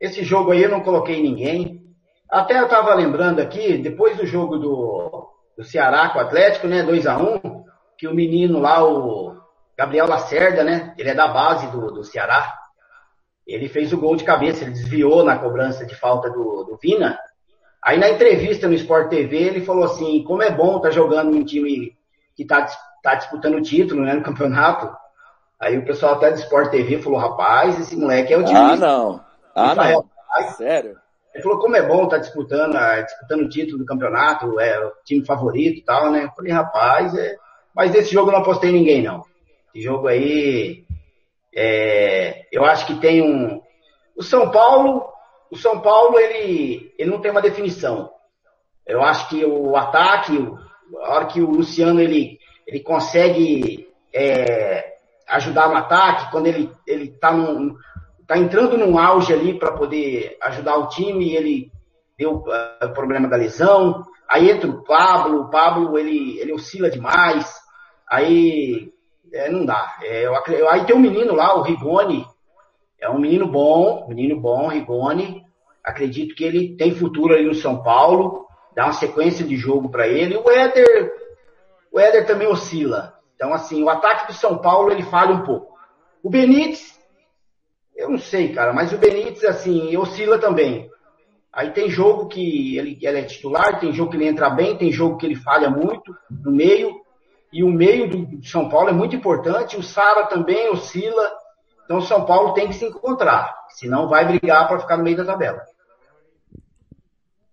Esse jogo aí eu não coloquei ninguém. Até eu tava lembrando aqui, depois do jogo do, do Ceará com o Atlético, né, 2 a 1 um, que o menino lá, o Gabriel Lacerda, né, ele é da base do, do Ceará, ele fez o gol de cabeça, ele desviou na cobrança de falta do, do Vina. Aí na entrevista no Sport TV ele falou assim, como é bom estar tá jogando num time que está tá disputando o título, né, no campeonato. Aí o pessoal até do Sport TV falou, rapaz, esse moleque é o time. Ah, não. Ah, não. Sério? Ele falou, como é bom estar tá disputando, ah, disputando o título do campeonato, é o time favorito e tal, né? Eu falei, rapaz, é... mas desse jogo eu não apostei ninguém, não. Esse jogo aí, é... eu acho que tem um... O São Paulo, o São Paulo, ele, ele não tem uma definição. Eu acho que o ataque, a hora que o Luciano ele, ele consegue é, ajudar no ataque, quando ele ele está num, tá entrando num auge ali para poder ajudar o time, ele deu uh, problema da lesão, aí entra o Pablo, o Pablo ele, ele oscila demais, aí é, não dá. É, eu, aí tem um menino lá, o Rigoni, é um menino bom, menino bom, Rigoni, acredito que ele tem futuro ali no São Paulo, dá uma sequência de jogo para ele. O Éder, o Éder também oscila. Então, assim, o ataque do São Paulo, ele falha um pouco. O Benítez, eu não sei, cara, mas o Benítez, assim, oscila também. Aí tem jogo que ele, ele é titular, tem jogo que ele entra bem, tem jogo que ele falha muito no meio. E o meio do, São Paulo é muito importante. O Sara também oscila. Então o São Paulo tem que se encontrar. Senão vai brigar para ficar no meio da tabela.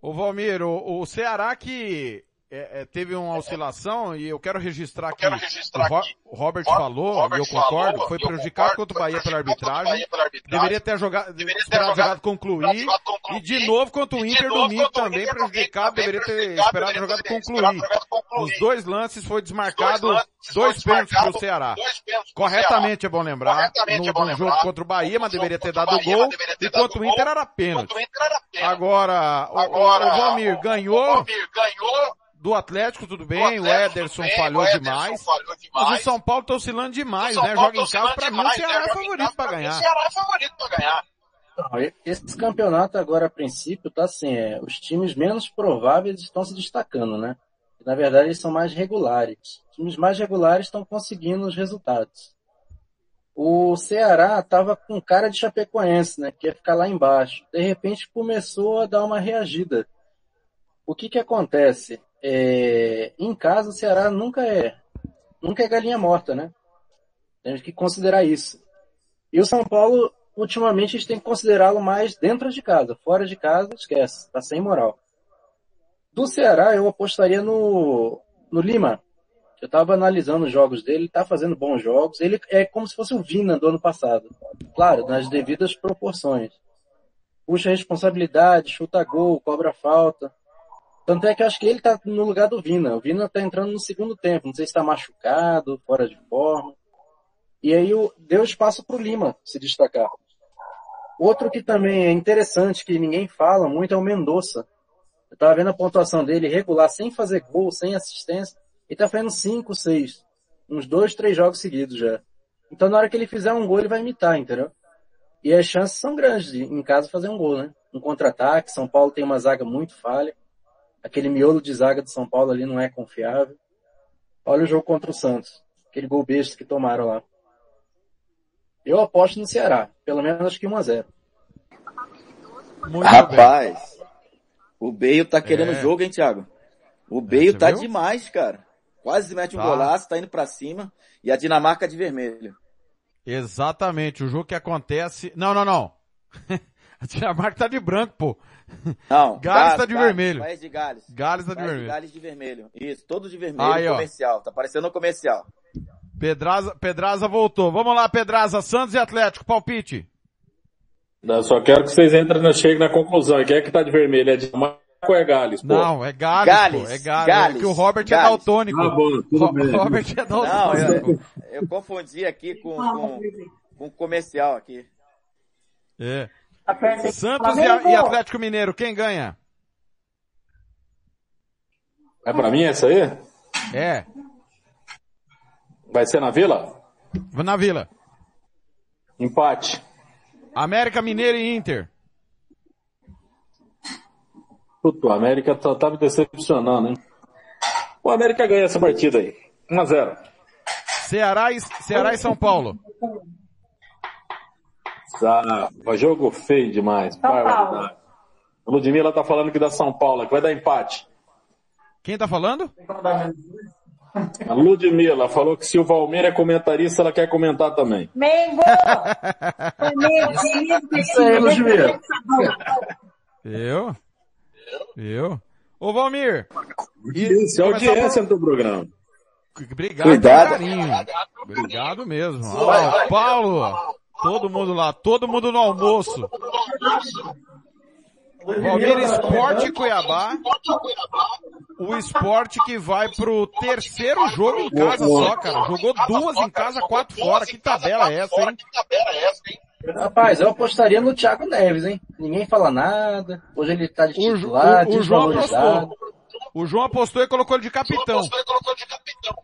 Ô Valmir, o, o Ceará que é, é, teve uma oscilação e eu quero registrar aqui. Registrar o, aqui. o Robert falou, Robert e eu concordo, falou, foi prejudicado contra o Bahia pela arbitragem. Deveria ter jogado, deveria ter jogado, jogado concluir. concluir. E de novo contra o Inter domingo também prejudicado, deveria ter esperado a jogada concluir. Os dois lances foi desmarcado dois pênaltis para o Ceará. Corretamente é bom lembrar, no, no jogo contra o Bahia, mas deveria ter dado gol, e contra o Inter era pênalti. Agora, o, o Valmir ganhou do Atlético, tudo bem, Atlético, o Ederson, bem, falhou, o Ederson demais, falhou, demais, mas o São Paulo tá oscilando demais, né? Joga em casa, pra mim o Ceará é favorito pra ganhar. O Ceará é favorito pra ganhar. esse campeonato agora, a princípio, tá assim, é, os times menos prováveis estão se destacando, né? Na verdade, eles são mais regulares. Os times mais regulares estão conseguindo os resultados. O Ceará estava com cara de Chapecoense, né? Que ia ficar lá embaixo. De repente começou a dar uma reagida. O que que acontece? É, em casa o Ceará nunca é, nunca é galinha morta, né? Temos que considerar isso. E o São Paulo, ultimamente, a gente tem que considerá-lo mais dentro de casa. Fora de casa, esquece, tá sem moral. Do Ceará, eu apostaria no, no Lima. Eu estava analisando os jogos dele, ele tá fazendo bons jogos. Ele é como se fosse o Vina do ano passado. Claro, nas devidas proporções. Puxa responsabilidade, chuta gol, cobra falta. Tanto é que eu acho que ele tá no lugar do Vina. O Vina tá entrando no segundo tempo. Não sei se tá machucado, fora de forma. E aí deu espaço pro Lima se destacar. Outro que também é interessante, que ninguém fala muito, é o Mendonça. Eu tava vendo a pontuação dele regular, sem fazer gol, sem assistência. Ele tá fazendo 5, 6. Uns dois, três jogos seguidos já. Então na hora que ele fizer um gol, ele vai imitar, entendeu? E as chances são grandes de, em casa, fazer um gol, né? Um contra-ataque, São Paulo tem uma zaga muito falha. Aquele miolo de zaga de São Paulo ali não é confiável. Olha o jogo contra o Santos. Aquele gol besta que tomaram lá. Eu aposto no Ceará. Pelo menos acho que 1x0. Rapaz, o Bale tá querendo É. jogo, hein, Thiago? O Bale você tá viu? demais, cara. Quase mete um Tá. golaço, tá indo pra cima. E a Dinamarca de vermelho. Exatamente, o jogo que acontece... Não, não, não. A Dinamarca tá de branco, pô. Não, Gales tá de vermelho. País de Gales. Gales tá de País vermelho. Gales de vermelho. Isso, todo de vermelho, Aí, ó. comercial. Tá parecendo um comercial. Pedraza, Pedraza voltou. Vamos lá, Pedraza, Santos e Atlético, palpite. Eu só quero que vocês entrem na, cheguem na conclusão. Quem é que tá de vermelho? É Dinamarca ou é Gales? Pô? Não, é Gales, Gales, pô, é Gales. Gales, É que o Robert é Gales. daltônico. Ah, bom, Ro- bem. Robert é Não, daltônico. eu, eu confundi aqui com, com, com comercial aqui. É. Santos e, a- e Atlético Mineiro, quem ganha? É pra mim essa aí? É, Vai ser na Vila? na Vila. Empate. América Mineiro e Inter. Puta, o América tá, tá me decepcionando, hein? O América ganha essa partida aí. 1x0. Ceará e, Ceará e São Paulo. Ah, mas jogo feio demais. Barbaridade. A Ludmilla tá falando que dá São Paulo, que vai dar empate. Quem tá falando? A Ludmilla falou que se o Valmir é comentarista, ela quer comentar também. Mengo! Isso aí, Ludmilla. Eu? Eu? Ô Valmir. Isso, é audiência do programa. Obrigado Cuidado. carinho. Obrigado mesmo. O Paulo. Todo mundo lá, todo mundo no almoço. Valmir Esporte Cuiabá. O esporte que vai pro terceiro jogo em casa só, cara. Jogou duas em casa, quatro fora. Que tabela é essa, hein? Rapaz, eu apostaria no Thiago Neves, hein? Ninguém fala nada. Hoje ele tá de titular, O, o João desvalorizado. apostou. O João apostou e colocou ele de capitão.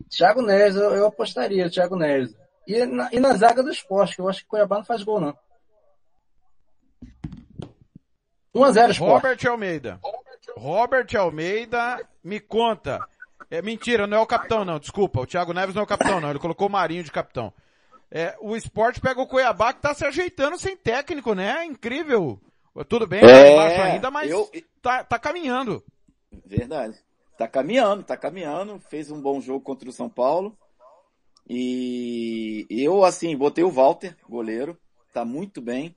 Thiago Neves, eu, eu apostaria, Thiago Neves. E na, e na zaga do esporte, que eu acho que o Cuiabá não faz gol, não. 1x0 esporte. Robert Almeida. Robert Almeida, me conta. É mentira, não é o capitão não, desculpa. O Thiago Neves não é o capitão não, ele colocou o Marinho de capitão. É, o esporte pega o Cuiabá que tá se ajeitando sem técnico, né? Incrível. Tudo bem, tá É, embaixo ainda, mas eu- tá, tá caminhando. Verdade. Tá caminhando, tá caminhando. Fez um bom jogo contra o São Paulo. E eu, assim, botei o Walter, goleiro. Tá muito bem.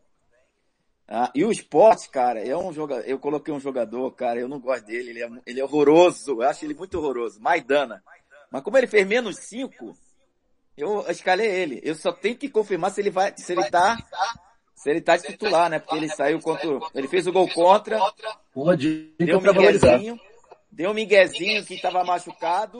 Ah, e o esporte, cara, é um jogador. Eu coloquei um jogador, cara, eu não gosto dele. Ele é, ele é horroroso. Eu acho ele muito horroroso. Maidana. Mas como ele fez menos 5, eu escalei ele. Eu só tenho que confirmar se ele vai, se ele tá, se ele tá de titular, né? Porque ele saiu contra, ele fez o gol contra. Deu um miguezinho. Deu um miguezinho que tava machucado.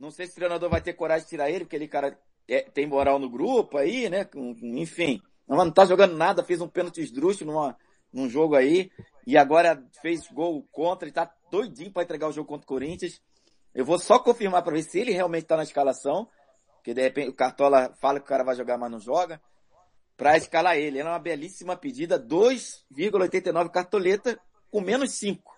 Não sei se o treinador vai ter coragem de tirar ele, porque ele, cara, é- tem moral no grupo aí, né? Enfim. Não, tá jogando nada, fez um pênalti esdrúxulo numa, num jogo aí. E agora fez gol contra e tá doidinho pra entregar o jogo contra o Corinthians. Eu vou só confirmar pra ver se ele realmente tá na escalação. Porque de repente o Cartola fala que o cara vai jogar, mas não joga. Pra escalar ele. Era uma belíssima pedida, 2,89 cartoleta com menos 5.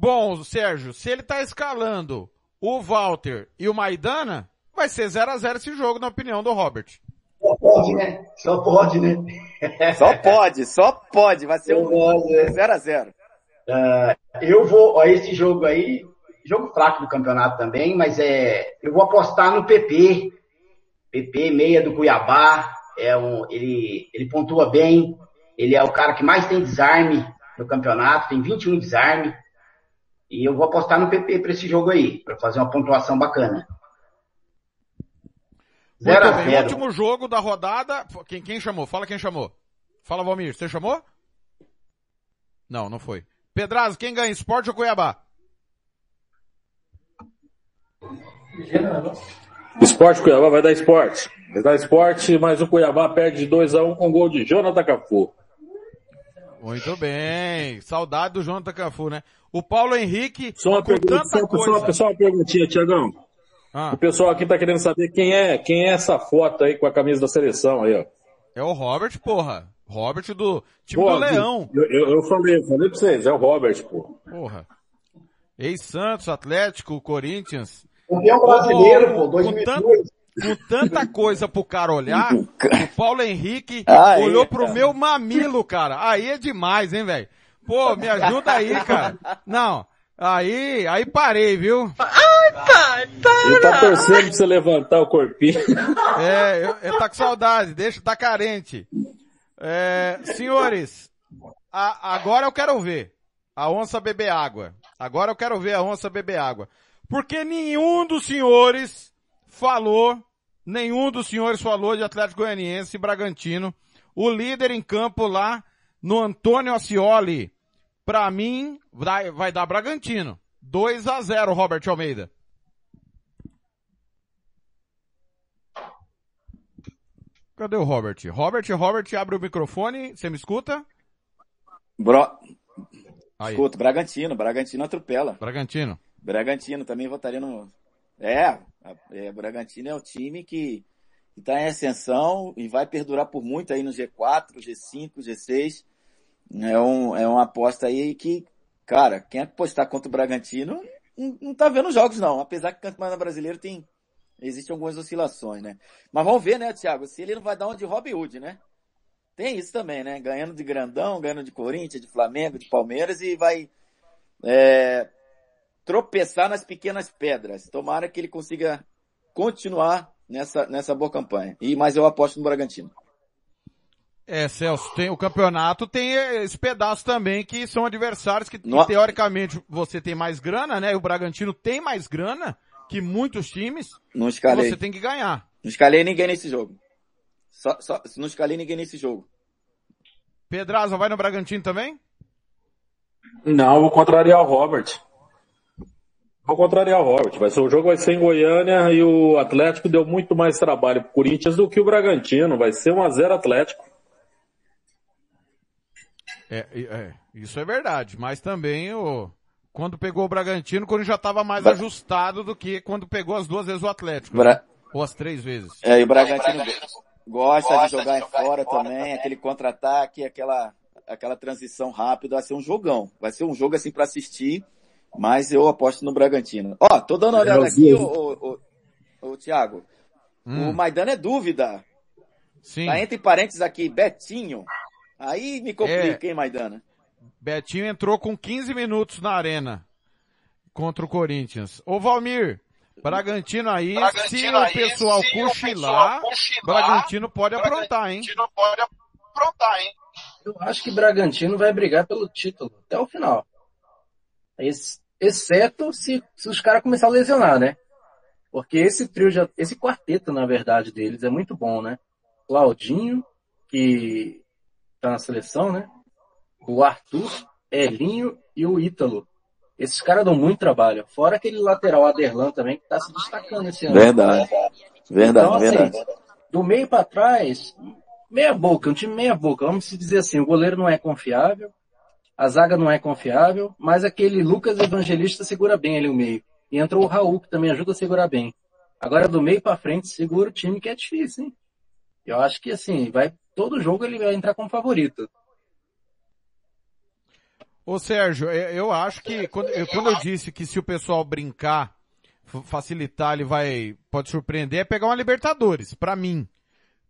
Bom, Sérgio, se ele tá escalando o Walter e o Maidana, vai ser 0 a 0 esse jogo, na opinião do Robert. Só pode, né? Só pode, né? Só pode, só pode. Vai ser um 0x0. Ah, eu vou, ó, esse jogo aí, jogo fraco do campeonato também, mas é, eu vou apostar no PP. PP, meia do Cuiabá, é um, ele, ele pontua bem, ele é o cara que mais tem desarme no campeonato, tem 21 desarme, e eu vou apostar no PP para esse jogo aí, para fazer uma pontuação bacana. Muito 0 a bem, 0. último jogo da rodada. Quem, quem chamou? Fala quem chamou. Fala, Valmir, você chamou? Não, não foi. Pedrazo, quem ganha, esporte ou Cuiabá? Esporte Cuiabá vai dar esporte. Vai dar esporte, mas o Cuiabá perde de 2x1 com gol de Jonathan Cafu. Muito bem. Saudade do Jonathan Cafu, né? O Paulo Henrique, Só uma, pergunta, tanta só, coisa. só, só uma perguntinha, Tiagão. O pessoal aqui tá querendo saber quem é, quem é essa foto aí com a camisa da seleção aí, ó. É o Robert, porra. Robert do time Pô, do Leão. Eu, eu, eu falei, eu falei pra vocês, é o Robert, pô. Porra. Ex-Santos, Atlético, Corinthians. Campeão brasileiro, pô, com, 2002. tan- com tanta coisa pro cara olhar, o Paulo Henrique Ah, é, olhou pro cara. meu mamilo, cara. Aí é demais, hein, velho? Pô, me ajuda aí, cara. Não, aí, aí parei, viu? Ele tá torcendo pra você levantar o corpinho. É, eu, eu tá com saudade, deixa, tá carente. É, senhores, a- agora eu quero ver a onça beber água. Agora eu quero ver a onça beber água. Porque nenhum dos senhores falou, nenhum dos senhores falou de Atlético Goianiense e Bragantino. O líder em campo lá no Antônio Ascioli. Pra mim, vai, vai dar Bragantino. 2 a 0 Robert Almeida. Cadê o Robert? Robert, Robert, abre o microfone. Você me escuta? Bro... Aí. Escuta, Bragantino, Bragantino atropela. Bragantino. Bragantino também votaria no. É, é Bragantino é o time que está em ascensão e vai perdurar por muito aí no G4, G5, G6. É, um, é uma aposta aí que, cara, quem apostar contra o Bragantino não, não tá vendo jogos não. Apesar que o Campeonato Brasileiro tem, existem algumas oscilações, né? Mas vamos ver, né, Thiago, se ele não vai dar uma de Robin Hood, né? Tem isso também, né? Ganhando de grandão, ganhando de Corinthians, de Flamengo, de Palmeiras e vai é, tropeçar nas pequenas pedras. Tomara que ele consiga continuar nessa, nessa boa campanha. E, mas eu aposto no Bragantino. É, Celso, tem, o campeonato tem esse pedaço também que são adversários que, que teoricamente você tem mais grana, né? E o Bragantino tem mais grana que muitos times. Não escalei. Você tem que ganhar. Não escalei ninguém nesse jogo. Só, só, não escalei ninguém nesse jogo. Pedraza vai no Bragantino também? Não, vou contrariar o Robert. Vou contrariar o Robert. Vai ser, o jogo vai ser em Goiânia e o Atlético deu muito mais trabalho pro Corinthians do que o Bragantino. Vai ser 1 a 0 Atlético. É, é, isso é verdade, mas também o, quando pegou o Bragantino, quando já estava mais ajustado do que quando pegou as duas vezes o Atlético. né? Bra- Ou as três vezes. É, e o Bragantino gosta de jogar em fora também, aquele contra-ataque, aquela, aquela transição rápida, vai ser um jogão. Vai ser um jogo assim para assistir, mas eu aposto no Bragantino. Ó, tô dando uma olhada aqui, ô, ô, ô, ô, Thiago. O Maidana é dúvida. Sim. Tá entre parênteses aqui, Betinho. Aí me complica, hein, Maidana? Betinho entrou com 15 minutos na arena contra o Corinthians. Ô Valmir, Bragantino aí, se o pessoal cochilar, Bragantino pode aprontar, hein? Eu acho que Bragantino vai brigar pelo título até o final. Ex- exceto se, se os caras começarem a lesionar, né? Porque esse trio, já, esse quarteto, na verdade, deles é muito bom, né? Claudinho, que tá na seleção, né? O Arthur, Elinho e o Ítalo. Esses caras dão muito trabalho. Fora aquele lateral Aderlan também, que tá se destacando esse ano. Verdade. Verdade, Então, assim, verdade. do meio para trás, meia boca, um time meia boca. Vamos se dizer assim, o goleiro não é confiável, a zaga não é confiável, mas aquele Lucas Evangelista segura bem ali o meio. E entrou o Raul, que também ajuda a segurar bem. Agora do meio para frente segura o time que é difícil, hein? Eu acho que assim, vai todo jogo ele vai entrar como favorito. Ô Sérgio, eu, eu acho que quando eu, quando eu disse que se o pessoal brincar, facilitar, ele vai, pode surpreender, é pegar uma Libertadores, pra mim.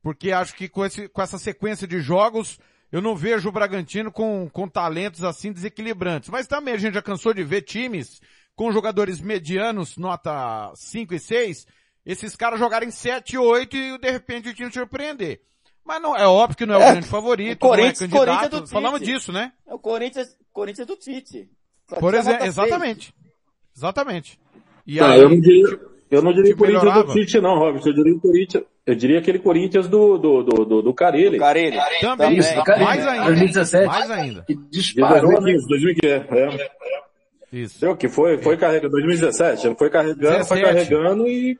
Porque acho que com, esse, com essa sequência de jogos, eu não vejo o Bragantino com, com talentos assim desequilibrantes. Mas também a gente já cansou de ver times com jogadores medianos, nota 5 e 6, esses caras jogarem 7 e 8 e de repente o time surpreender. Mas não, é óbvio que não é o É, grande favorito, o Corinthians- não é candidato. Corinthians do Tite. Falamos disso, né? É o Corinthians, Corinthians do Tite. Só Por exemplo, exatamente. Exatamente. E Não, aí, eu não diria, eu não diria tipo, Corinthians melhorava. do Tite não, Robert. Eu diria o Corinthians, eu diria aquele Corinthians do, do, do, do, do Carelli. Carelli. Também, Isso, do Carelli. mais ainda. 2017. Mais ainda. Que disparou, né? 2015, 2015, é. Isso. Deu que foi, foi carregando, 2017, ele foi carregando, foi 17. carregando e...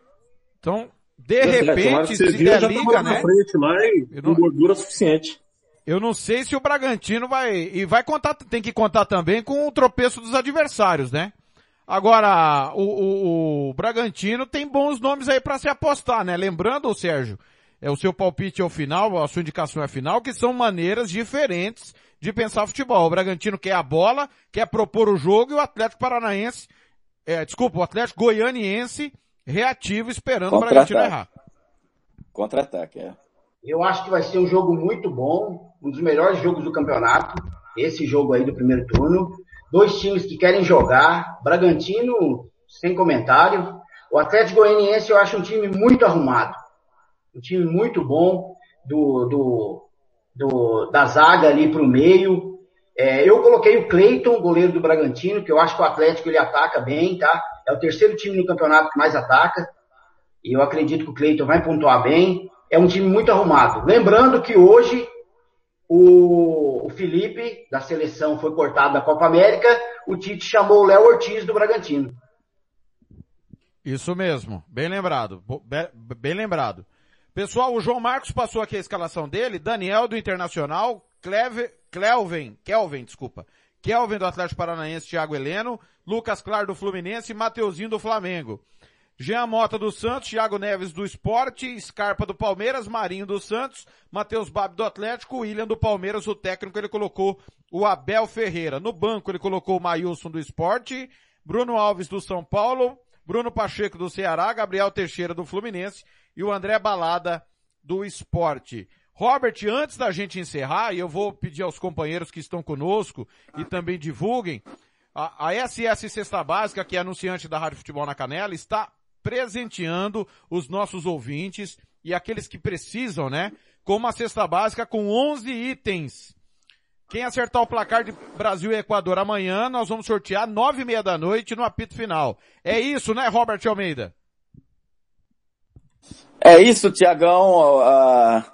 Então, de 17, na hora repente, se já liga, né? frente lá e com gordura suficiente. Eu não sei se o Bragantino vai, e vai contar, tem que contar também com o tropeço dos adversários, né? Agora, o, o, o Bragantino tem bons nomes aí para se apostar, né? Lembrando, Sérgio, é o seu palpite ao final, a sua indicação é final, que são maneiras diferentes de pensar futebol. O Bragantino quer a bola, quer propor o jogo e o Atlético Paranaense, é, desculpa, o Atlético Goianiense reativo esperando o Bragantino errar. Contra-ataque, é. Eu acho que vai ser um jogo muito bom, um dos melhores jogos do campeonato. Esse jogo aí do primeiro turno. Dois times que querem jogar. Bragantino, sem comentário. O Atlético Goianiense eu acho um time muito arrumado. Um time muito bom do, do, do da zaga ali para o meio. É, eu coloquei o Cleiton, goleiro do Bragantino, que eu acho que o Atlético ele ataca bem, tá? É o terceiro time no campeonato que mais ataca. E eu acredito que o Cleiton vai pontuar bem é um time muito arrumado. Lembrando que hoje o, o Felipe, da seleção, foi cortado da Copa América, o Tite chamou o Léo Ortiz do Bragantino. Isso mesmo, bem lembrado, bem lembrado. Pessoal, o João Marcos passou aqui a escalação dele, Daniel do Internacional, Cleve, Clelven, Kelvin, desculpa, Kelvin do Atlético Paranaense, Thiago Heleno, Lucas Claro do Fluminense e Mateuzinho do Flamengo. Jean Mota do Santos, Thiago Neves do Esporte, Scarpa do Palmeiras, Marinho do Santos, Matheus Babi do Atlético, William do Palmeiras, o técnico ele colocou o Abel Ferreira. No banco ele colocou o Mailson do Esporte, Bruno Alves do São Paulo, Bruno Pacheco do Ceará, Gabriel Teixeira do Fluminense e o André Balada do Esporte. Robert, antes da gente encerrar, e eu vou pedir aos companheiros que estão conosco e também divulguem, a, a SS Cesta Básica, que é anunciante da Rádio Futebol na Canela, está presenteando os nossos ouvintes e aqueles que precisam, né? Com uma cesta básica com 11 itens. Quem acertar o placar de Brasil e Equador amanhã, nós vamos sortear nove e meia da noite no apito final. É isso, né, Robert Almeida? É isso, Tiagão. Uh,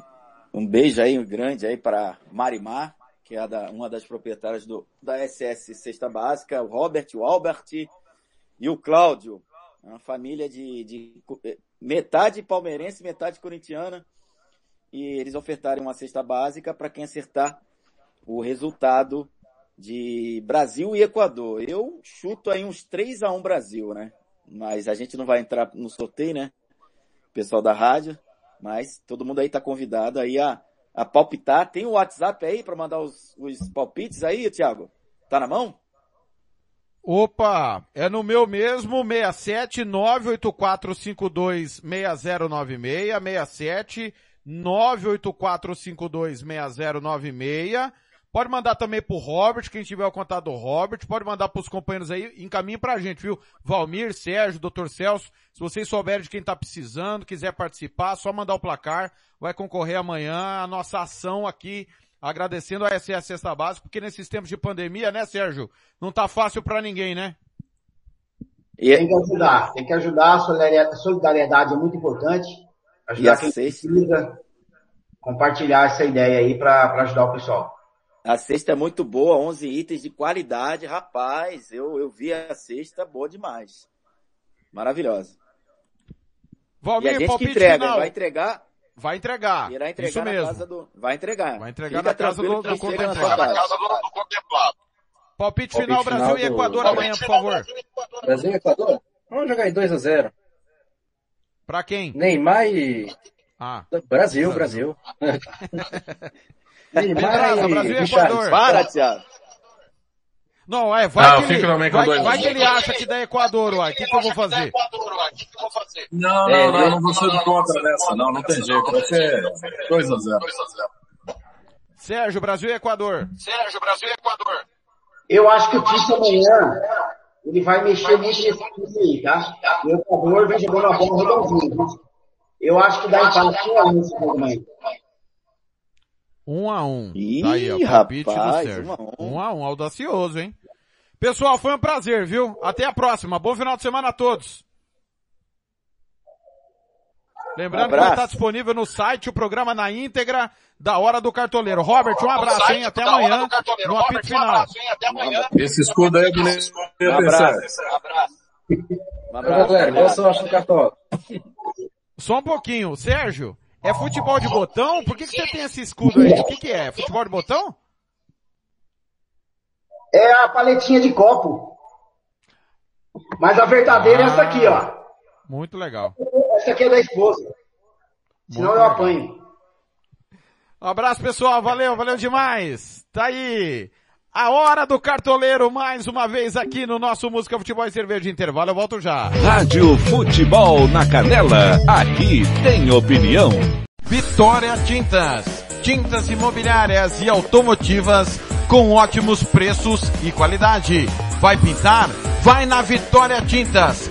um beijo aí, um grande aí para Marimar, que é da, uma das proprietárias do, da SS Cesta Básica, o Robert, o Albert e o Cláudio. É uma família de, de eh, metade palmeirense, metade corintiana. E eles ofertaram uma cesta básica para quem acertar o resultado de Brasil e Equador. Eu chuto aí uns 3 a 1 Brasil, né? Mas a gente não vai entrar no sorteio, né? Pessoal da rádio. Mas todo mundo aí tá convidado aí a, a palpitar. Tem o WhatsApp aí para mandar os, os palpites aí, Thiago? Tá na mão? Opa, é no meu mesmo, 67 98452 6096, 67 98452 6096. Pode mandar também pro Robert, quem tiver o contato do Robert, pode mandar pros companheiros aí, encaminhe pra gente, viu? Valmir, Sérgio, Dr. Celso, se vocês souberem de quem tá precisando, quiser participar, só mandar o placar, vai concorrer amanhã a nossa ação aqui agradecendo a SS Cesta Básica, porque nesses tempos de pandemia, né, Sérgio? Não tá fácil para ninguém, né? E tem que ajudar, tem que ajudar, a solidariedade é muito importante. Ajudar quem precisa, compartilhar essa ideia aí para ajudar o pessoal. A cesta é muito boa, 11 itens de qualidade, rapaz. Eu, eu vi a cesta, boa demais. Maravilhosa. Valmir, e a gente que entrega, final. vai entregar Vai entregar. Irá entregar Isso na mesmo. casa do. Vai entregar. Vai entregar Fica na casa do, do tranquilo que chega na contemplado. sua casa. Palpite final Brasil e Equador amanhã, por favor. Brasil e Equador? Vamos jogar em 2x0. Pra quem? Neymar e. Ah. Brasil, Brasil. Neymar e Brasil e Richarlison. Equador. Para, Thiago. Não, é, vai Ah, eu que ele, vai, dois vai a que ele acha que dá Equador, uai. O que, que eu vou fazer? Não, não, não, não vou ser contra nessa, não, não tem jeito. Vai ser 2x0. Sérgio, Brasil e Equador. Sérgio, Brasil e Equador. Eu acho que o Tite amanhã, ele vai mexer muito nesse time aí, tá? O Equador vem jogando a bola redondinha. né? Eu acho que dá empate 1 a 1 esse jogo amanhã. Um a um. Ih, Tá aí, ó, palpite rapaz, do Sérgio. um a um. Um a um, audacioso, hein? Pessoal, foi um prazer, viu? Até a próxima. Bom final de semana a todos. Lembrando que vai Abraço. estar disponível no site o programa na íntegra da Hora do Cartoleiro. Robert, um abraço, hein? Até amanhã no apito final. Esse escudo aí é bonito. Um abraço. Um abraço. galera, boa sorte no cartola. Só um pouquinho. Sérgio, é futebol de botão? Por que, que você tem esse escudo aí? O que, que é? Futebol de botão? É a paletinha de copo. Mas a verdadeira é essa aqui, ó. Muito legal. Essa aqui é da esposa. Senão eu apanho. Um abraço, pessoal. Valeu, valeu demais. Tá aí. A hora do cartoleiro, mais uma vez aqui no nosso Música Futebol e Cerveja de Intervalo. Eu volto já. Rádio Futebol na Canela, aqui tem opinião. Vitória Tintas. Tintas imobiliárias e automotivas com ótimos preços e qualidade. Vai pintar? Vai na Vitória Tintas.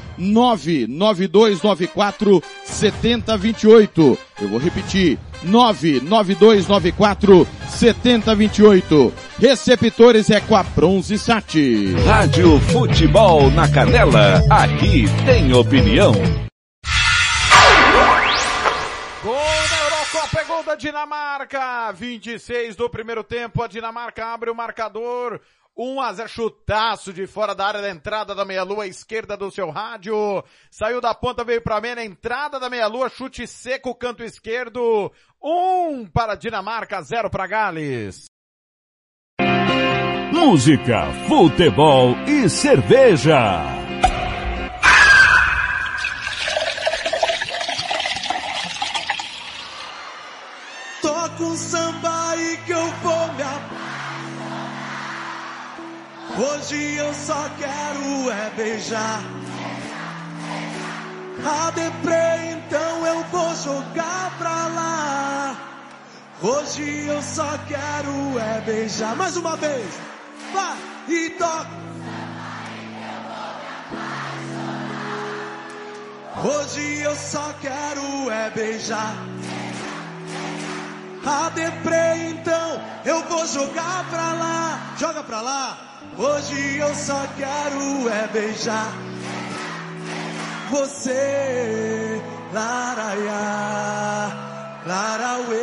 99294 7028. Eu vou repetir. 99294 7028. Receptores é com a Bronze Sat. Rádio Futebol na Canela, aqui tem opinião. Gol da Eurocopa é gol da Dinamarca. 26 do primeiro tempo. A Dinamarca abre o marcador. 1 a 0 chutaço de fora da área da entrada da meia-lua esquerda do seu rádio. Saiu da ponta, veio para a meia, na entrada da meia-lua, chute seco, canto esquerdo. 1 para Dinamarca, 0 para Gales. Música, futebol e cerveja. Toca um Hoje eu só quero é beijar. A deprê, então eu vou jogar pra lá. Hoje eu só quero é beijar. Mais uma vez. Vai e toca. Hoje eu só quero é beijar. A deprê, então eu vou jogar pra lá. Joga pra lá. Hoje eu só quero é beijar você. Laraiá, larauê.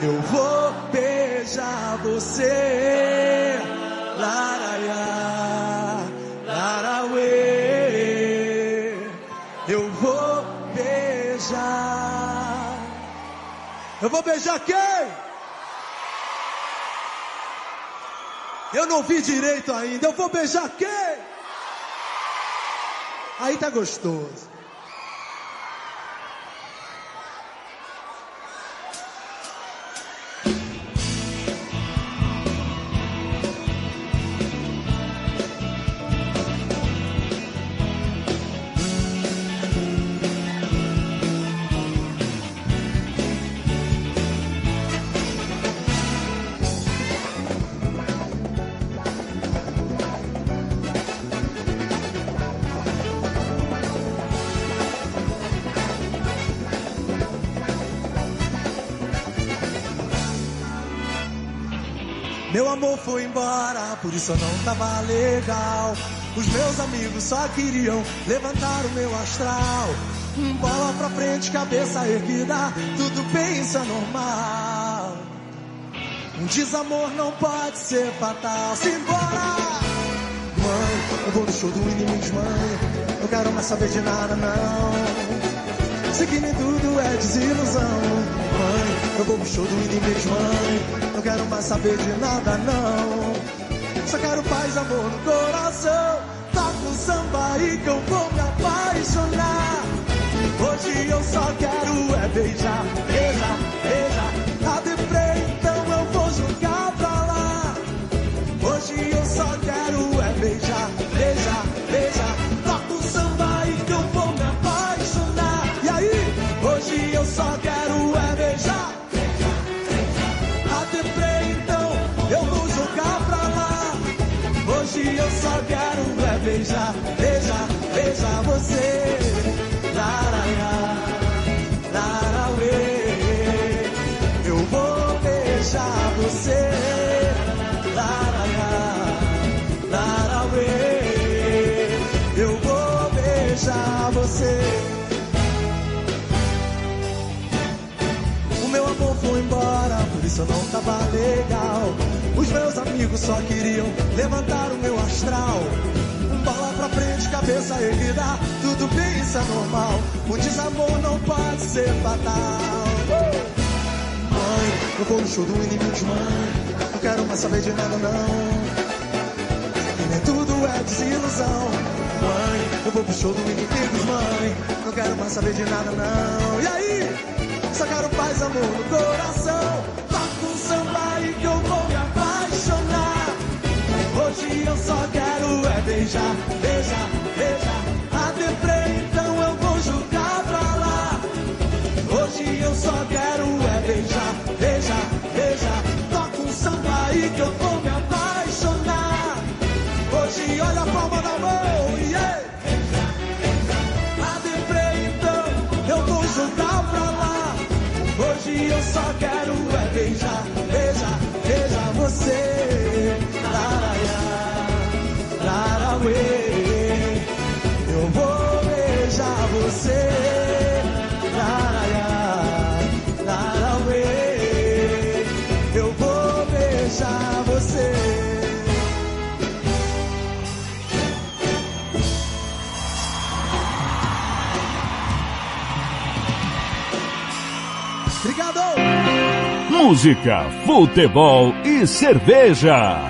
Eu vou beijar você. Laraiá, larauê. Eu vou beijar. Eu vou beijar quem? Eu não vi direito ainda. Eu vou beijar quem? Aí tá gostoso. Por isso não tava legal. Os meus amigos só queriam levantar o meu astral. Bola pra frente, cabeça erguida, tudo é normal. Um desamor não pode ser fatal. Simbora! Mãe, eu vou no show do Inimigos, mãe. Não quero mais saber de nada, não. Sei que nem tudo é desilusão. Mãe, eu vou pro show do Inimigos, mãe. Não quero mais saber de nada, não. Só quero paz, amor no coração. Toca um samba aí que eu vou me apaixonar. Hoje eu só quero é beijar, beijar, beijar. Isso não tava legal. Os meus amigos só queriam levantar o meu astral. Bola pra frente, cabeça erguida, tudo bem, isso é normal. O desamor não pode ser fatal. Mãe, eu vou no show do inimigos, mãe. Não quero mais saber de nada, não. E nem tudo é desilusão. Mãe, eu vou pro show do inimigos, mãe. Não quero mais saber de nada, não. E aí? Só quero paz, amor no coração. Toca um samba aí que eu vou me apaixonar. Hoje eu só beijar, beijar, beijar. A deprê, então eu vou jogar pra lá. Hoje eu só quero é beijar, beijar, beijar. Toca um samba aí que eu vou me apaixonar. Hoje olha a palma da mão, yeah. A deprê, então eu vou jogar pra lá. Hoje eu só quero é beijar, beijar, beijar você. Eu vou beijar você. Laraiá, larauê. Eu vou beijar você. Obrigado! Música, futebol e cerveja.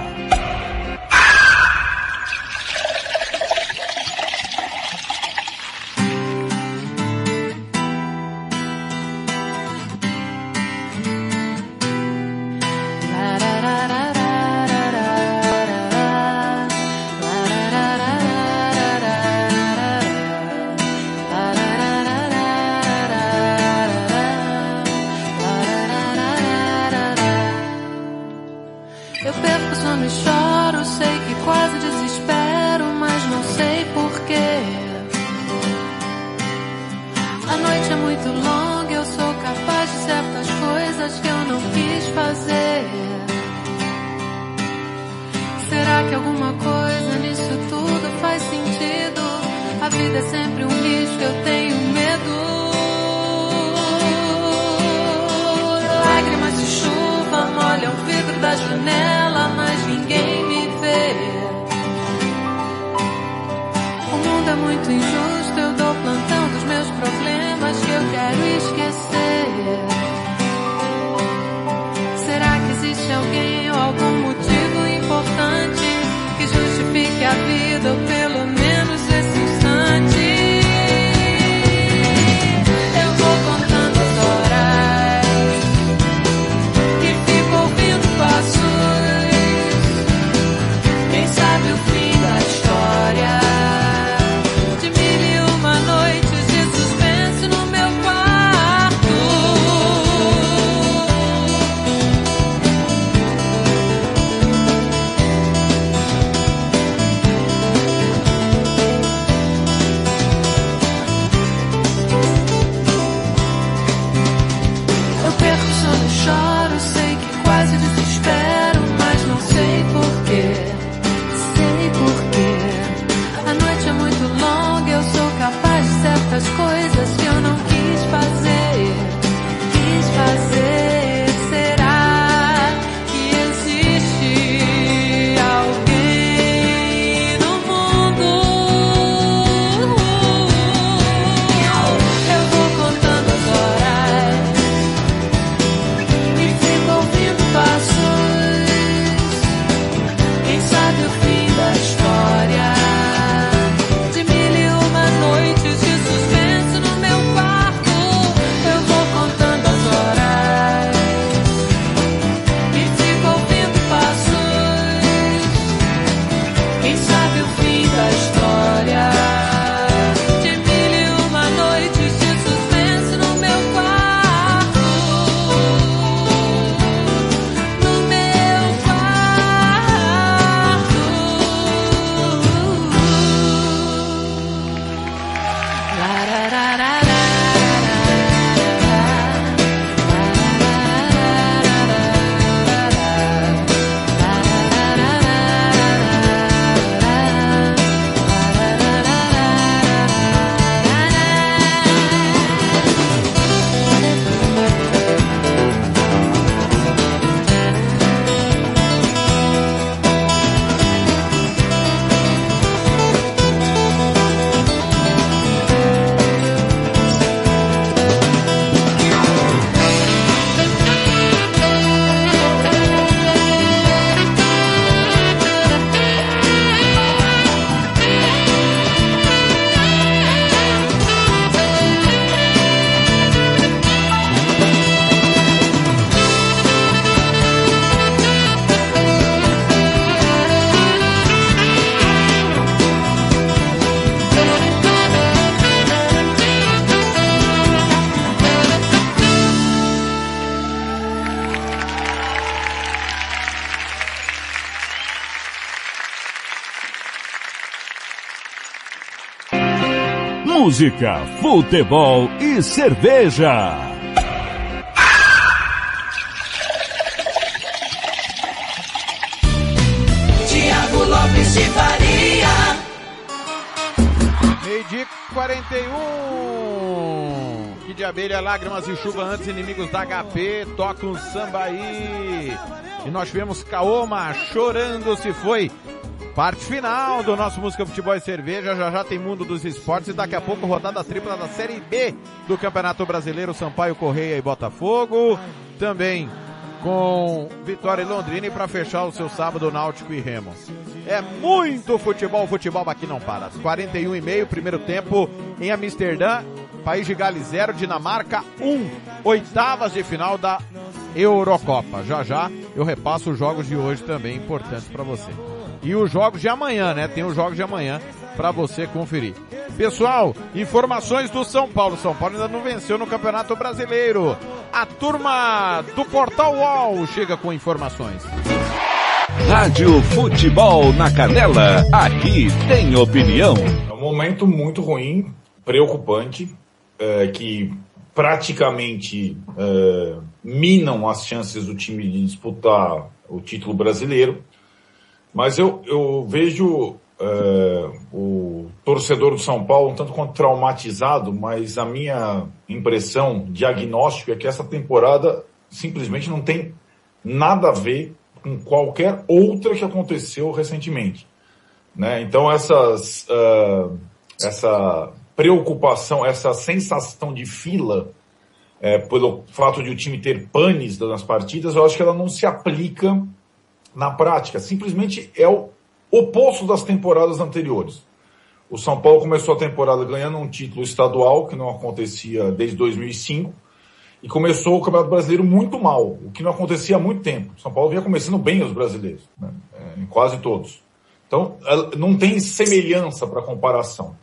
música, futebol e cerveja. Tiago Lopes de Faria. Meio dia 41. Que de abelha, lágrimas e chuva antes inimigos da HP. Toca um samba aí. E nós vemos Kaoma chorando se foi Parte final do nosso Música Futebol e Cerveja, já já tem Mundo dos Esportes e daqui a pouco rodada tripla da Série B do Campeonato Brasileiro, Sampaio, Correia e Botafogo. Também com Vitória e Londrina e para fechar o seu sábado Náutico e Remo. É muito futebol, futebol aqui não para. 41 e meio, primeiro tempo em Amsterdã, País de Gales 0, Dinamarca 1, um, oitavas de final da Eurocopa. Já já eu repasso os jogos de hoje também importantes para você. E os jogos de amanhã, né? Tem os jogos de amanhã para você conferir. Pessoal, informações do São Paulo. São Paulo ainda não venceu no Campeonato Brasileiro. A turma do Portal UOL chega com informações. Rádio Futebol na Canela, aqui tem opinião. É um momento muito ruim, preocupante, é, que praticamente é, minam as chances do time de disputar o título brasileiro. Mas eu, eu vejo é, o torcedor do São Paulo um tanto quanto traumatizado, mas a minha impressão, diagnóstico, é que essa temporada simplesmente não tem nada a ver com qualquer outra que aconteceu recentemente. Né? Então essas, uh, essa preocupação, essa sensação de fila é, pelo fato de o time ter panes nas partidas, eu acho que ela não se aplica na prática. Simplesmente é o oposto das temporadas anteriores. O São Paulo começou a temporada ganhando um título estadual, que não acontecia desde 2005, e começou o Campeonato Brasileiro muito mal, o que não acontecia há muito tempo. São Paulo vinha começando bem os brasileiros, né? Em quase todos. Então, não tem semelhança para comparação.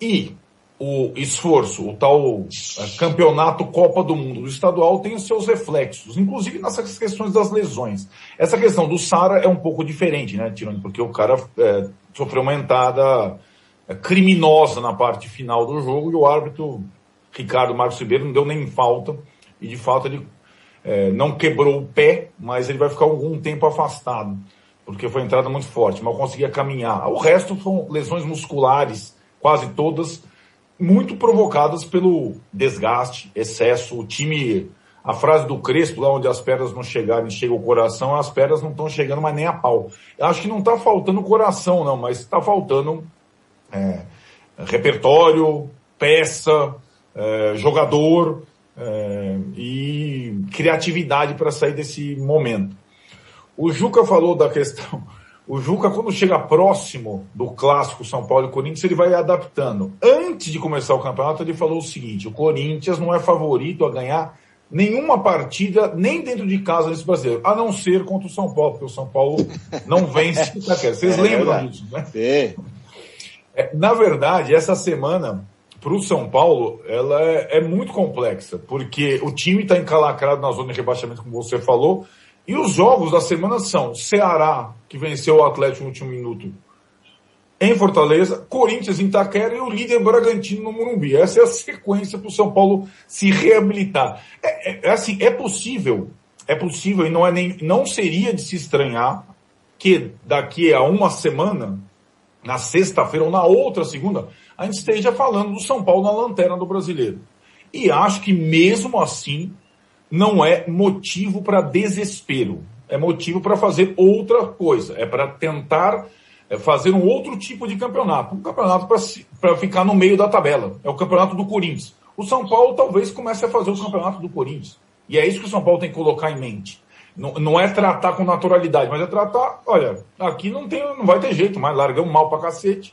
E o esforço, o tal é, campeonato Copa do Mundo do estadual tem os seus reflexos, inclusive nessas questões das lesões. Essa questão do Sara é um pouco diferente, né, Tirone? Porque o cara é, sofreu uma entrada é, criminosa na parte final do jogo e o árbitro, Ricardo Marcos Ribeiro, não deu nem falta e de fato ele é, não quebrou o pé, mas ele vai ficar algum tempo afastado, porque foi entrada muito forte, mal conseguia caminhar. O resto são lesões musculares, quase todas, muito provocadas pelo desgaste, excesso, o time, a frase do Crespo, lá onde as pernas não chegarem, chega o coração, as pernas não estão chegando mais nem a pau. Eu acho que não está faltando coração, não, mas está faltando é, repertório, peça, é, jogador é, e criatividade para sair desse momento. O Juca falou da questão o Juca, quando chega próximo do clássico São Paulo e Corinthians, ele vai adaptando. Antes de começar o campeonato, ele falou o seguinte: o Corinthians não é favorito a ganhar nenhuma partida, nem dentro de casa desse brasileiro, a não ser contra o São Paulo, porque o São Paulo não vence. Vocês é, lembram disso, né? É. Na verdade, essa semana, para o São Paulo, ela é, é muito complexa, porque o time está encalacrado na zona de rebaixamento, como você falou, e os jogos da semana são Ceará, que venceu o Atlético no último minuto, em Fortaleza, Corinthians em Itaquera e o líder Bragantino no Morumbi. Essa é a sequência para o São Paulo se reabilitar. É, é, é, assim, é possível, é possível e não, é nem, não seria de se estranhar que daqui a uma semana, na sexta-feira ou na outra segunda, a gente esteja falando do São Paulo na lanterna do brasileiro. E acho que mesmo assim, não é motivo para desespero. É motivo para fazer outra coisa. É para tentar é, fazer um outro tipo de campeonato. Um campeonato para ficar no meio da tabela. É o campeonato do Corinthians. O São Paulo talvez comece a fazer o campeonato do Corinthians. E é isso que o São Paulo tem que colocar em mente. Não, não é tratar com naturalidade, mas é tratar, olha, aqui não tem, não vai ter jeito mais, largamos mal pra cacete,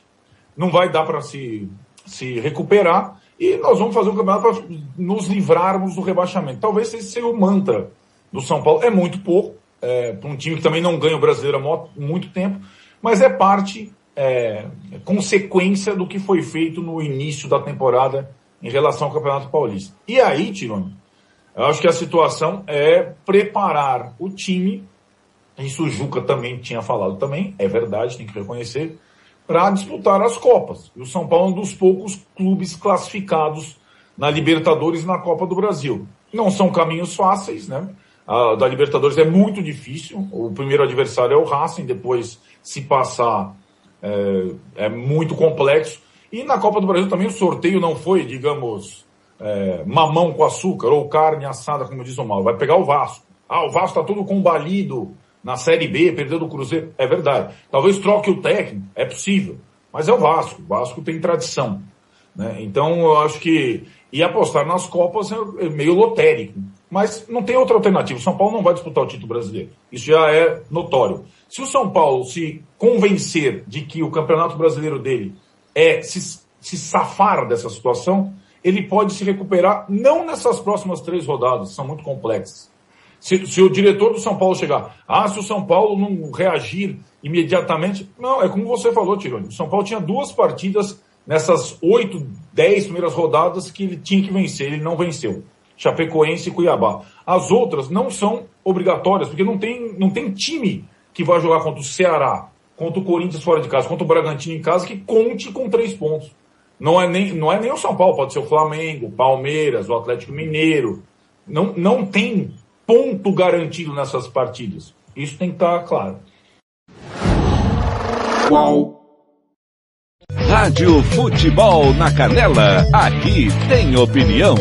não vai dar para se, se recuperar. E nós vamos fazer um campeonato para nos livrarmos do rebaixamento. Talvez esse seja o mantra do São Paulo. É muito pouco, é, para um time que também não ganha o brasileiro há muito tempo, mas é parte, é, consequência do que foi feito no início da temporada em relação ao Campeonato Paulista. E aí, Tirone, eu acho que a situação é preparar o time, isso o Juca também tinha falado também, é verdade, tem que reconhecer, para disputar as Copas. E o São Paulo é um dos poucos clubes classificados na Libertadores e na Copa do Brasil. Não são caminhos fáceis, né? A da Libertadores é muito difícil. O primeiro adversário é o Racing, depois se passar é, é muito complexo. E na Copa do Brasil também o sorteio não foi, digamos, é, mamão com açúcar ou carne assada, como diz o mal. Vai pegar o Vasco. Ah, o Vasco está todo combalido, na Série B, perdeu do Cruzeiro. É verdade. Talvez troque o técnico, é possível. Mas é o Vasco. O Vasco tem tradição. Né? Então eu acho que. E apostar nas Copas é meio lotérico. mas não tem outra alternativa. O São Paulo não vai disputar o título brasileiro. Isso já é notório. Se o São Paulo se convencer de que o campeonato brasileiro dele é se, se safar dessa situação, ele pode se recuperar não nessas próximas três rodadas, são muito complexas. Se, se, o diretor do São Paulo chegar, ah, se o São Paulo não reagir imediatamente, não, é como você falou, Tironi. O São Paulo tinha duas partidas nessas oito, dez primeiras rodadas que ele tinha que vencer, ele não venceu. Chapecoense e Cuiabá. As outras não são obrigatórias, porque não tem, não tem time que vai jogar contra o Ceará, contra o Corinthians fora de casa, contra o Bragantino em casa, que conte com três pontos. Não é nem, não é nem o São Paulo, pode ser o Flamengo, Palmeiras, o Atlético Mineiro. Não, não tem ponto garantido nessas partidas. Isso tem que estar claro. Qual? Rádio Futebol na Canela, aqui tem opinião.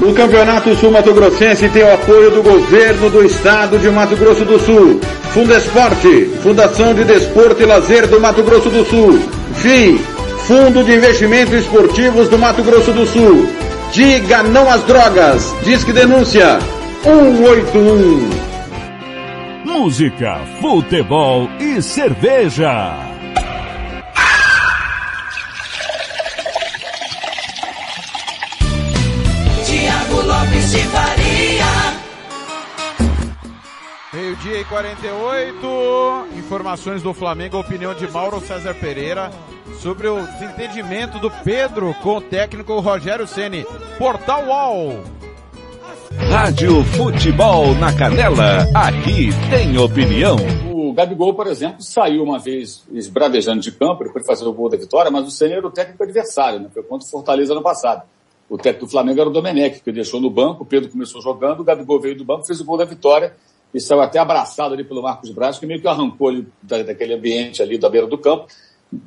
O Campeonato Sul Mato Grossense tem o apoio do governo do estado de Mato Grosso do Sul. Fundesporte, Fundação de Desporto e Lazer do Mato Grosso do Sul. FII, Fundo de Investimentos Esportivos do Mato Grosso do Sul. Diga não às drogas. Disque denúncia 181. Música, futebol e cerveja. Tiago Lopes de Faria. Meio-dia e 48, informações do Flamengo, opinião de Mauro César Pereira sobre o desentendimento do Pedro com o técnico Rogério Ceni. Portal UOL. Rádio Futebol na Canela, aqui tem opinião. O Gabigol, por exemplo, saiu uma vez esbravejando de campo, ele foi fazer o gol da vitória, mas o Senna era o técnico adversário, né? Foi contra o Fortaleza no passado. O técnico do Flamengo era o Domenech, que deixou no banco, o Pedro começou jogando, o Gabigol veio do banco, fez o gol da vitória e saiu até abraçado ali pelo Marcos Braz, que meio que arrancou ele da, daquele ambiente ali da beira do campo,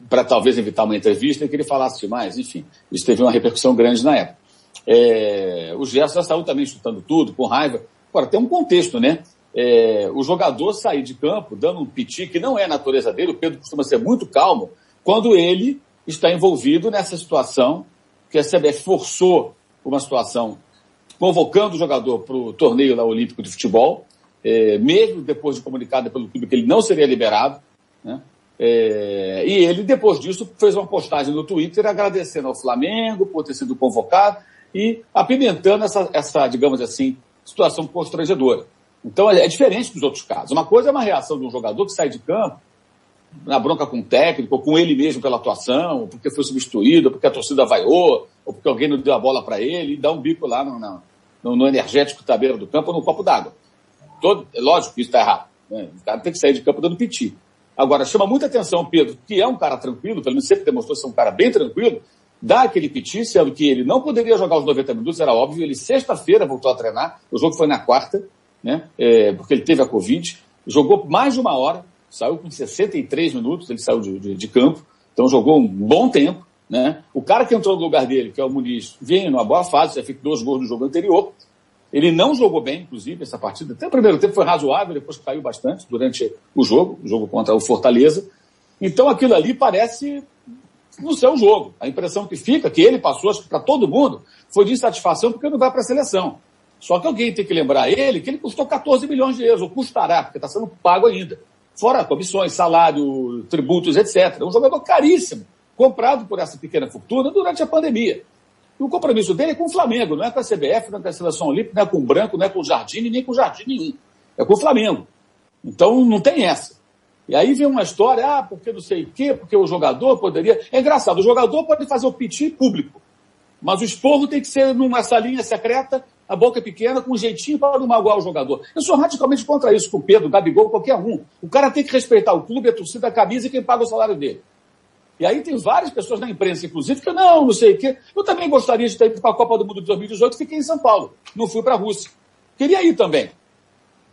para talvez evitar uma entrevista e que ele falasse demais. Enfim, isso teve uma repercussão grande na época. É, o Gerson já saiu também chutando tudo, com raiva. Agora, tem um contexto, né? É, o jogador sair de campo dando um piti que não é a natureza dele, o Pedro costuma ser muito calmo, quando ele está envolvido nessa situação que a CBF forçou uma situação convocando o jogador para o torneio lá, olímpico de futebol, é, mesmo depois de comunicado pelo clube que ele não seria liberado, né? É, e ele, depois disso, fez uma postagem no Twitter agradecendo ao Flamengo por ter sido convocado e apimentando essa, essa digamos assim, situação constrangedora. Então é, é diferente dos outros casos. Uma coisa é uma reação de um jogador que sai de campo na bronca com o técnico, ou com ele mesmo pela atuação, ou porque foi substituído, ou porque a torcida vaiou, ou porque alguém não deu a bola para ele e dá um bico lá no, no, no energético da beira do campo ou no copo d'água. Todo, é lógico que isso está errado. Né? O cara tem que sair de campo dando piti. Agora, chama muita atenção o Pedro, que é um cara tranquilo, pelo menos sempre demonstrou ser um cara bem tranquilo, dá aquele piti, sendo que ele não poderia jogar os 90 minutos, era óbvio, ele sexta-feira voltou a treinar, o jogo foi na quarta, né, é, porque ele teve a Covid, jogou mais de uma hora, saiu com 63 minutos, ele saiu de, de, de campo, então jogou um bom tempo, né, o cara que entrou no lugar dele, que é o Muniz, vem numa boa fase, já fez dois gols no jogo anterior, ele não jogou bem, inclusive, essa partida. Até o primeiro tempo foi razoável, depois caiu bastante durante o jogo, o jogo contra o Fortaleza. Então aquilo ali parece não ser um jogo. A impressão que fica, que ele passou, para todo mundo, foi de insatisfação porque não vai para a seleção. Só que alguém tem que lembrar ele que ele custou 14 milhões de euros, ou custará, porque está sendo pago ainda. Fora comissões, salário, tributos, etc. É um jogador caríssimo, comprado por essa pequena fortuna durante a pandemia. E o compromisso dele é com o Flamengo, não é com a CBF, não é com a Seleção Olímpica, não é com o Branco, não é com o Jardim, nem com o Jardim nenhum. É com o Flamengo. Então não tem essa. E aí vem uma história, ah, porque não sei o quê, porque o jogador poderia. É engraçado, o jogador pode fazer o piti público, mas o esporro tem que ser numa salinha secreta, a boca pequena, com um jeitinho para não magoar o jogador. Eu sou radicalmente contra isso com o Pedro, Gabigol, qualquer um. O cara tem que respeitar o clube, a torcida, a camisa e quem paga o salário dele. E aí tem várias pessoas na imprensa, inclusive, que não, não sei o quê. Eu também gostaria de ter ido para a Copa do Mundo de 2018, fiquei em São Paulo. Não fui para a Rússia. Queria ir também.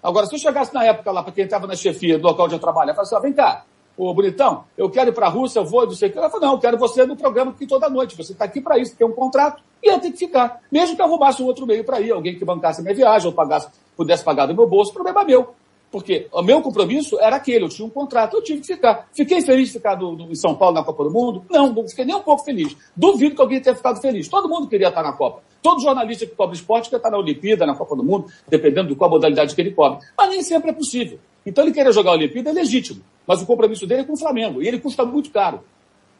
Agora, se eu chegasse na época lá, para quem estava na chefia do local onde eu trabalho, eu falasse, assim, vem cá, ô bonitão, eu quero ir para a Rússia, eu vou, não sei o quê. Ela falou, não, eu quero você no programa aqui toda noite. Você está aqui para isso, tem um contrato, e eu tenho que ficar. Mesmo que eu arrumasse um outro meio para ir, alguém que bancasse a minha viagem, ou pagasse, pudesse pagar do meu bolso, problema é meu. Porque o meu compromisso era aquele, eu tinha um contrato, eu tive que ficar. Fiquei feliz de ficar do, do, em São Paulo na Copa do Mundo? Não, não fiquei nem um pouco feliz. Duvido que alguém tenha ficado feliz. Todo mundo queria estar na Copa. Todo jornalista que cobre esporte quer estar na Olimpíada, na Copa do Mundo, dependendo de qual modalidade que ele cobre. Mas nem sempre é possível. Então ele querer jogar a Olimpíada é legítimo, mas o compromisso dele é com o Flamengo, e ele custa muito caro.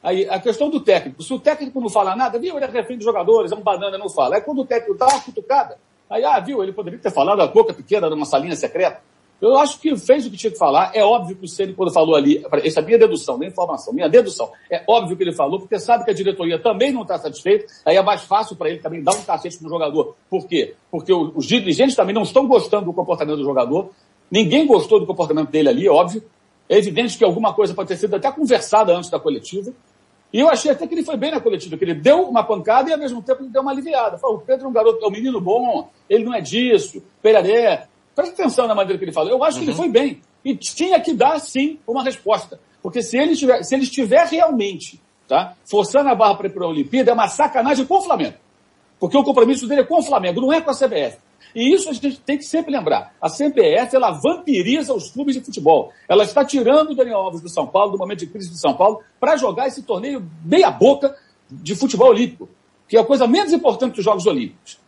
Aí, a questão do técnico, se o técnico não fala nada, viu, ele é refém dos jogadores, é um banana, não fala. Aí quando o técnico dá uma cutucada, aí, ah, viu, ele poderia ter falado a boca pequena numa salinha secreta. Eu acho que fez o que tinha que falar. É óbvio que o Ceni quando falou ali, essa é minha dedução, nem informação, minha dedução. É óbvio que ele falou, porque sabe que a diretoria também não está satisfeita. Aí é mais fácil para ele também dar um cacete pro jogador. Por quê? Porque os dirigentes também não estão gostando do comportamento do jogador. Ninguém gostou do comportamento dele ali, óbvio. É evidente que alguma coisa pode ter sido até conversada antes da coletiva. E eu achei até que ele foi bem na coletiva, que ele deu uma pancada e ao mesmo tempo ele deu uma aliviada. Falou, o Pedro é um garoto, é um menino bom, ele não é disso, peraré. Presta atenção na maneira que ele falou. Eu acho que ele foi bem. E tinha que dar, sim, uma resposta. Porque se ele estiver, se ele estiver realmente tá, forçando a barra para ir para a Olimpíada, é uma sacanagem com o Flamengo. Porque o compromisso dele é com o Flamengo, não é com a CBF. E isso a gente tem que sempre lembrar. A CBF, ela vampiriza os clubes de futebol. Ela está tirando o Daniel Alves do São Paulo, do momento de crise do São Paulo, para jogar esse torneio meia boca de futebol olímpico, que é a coisa menos importante dos Jogos Olímpicos.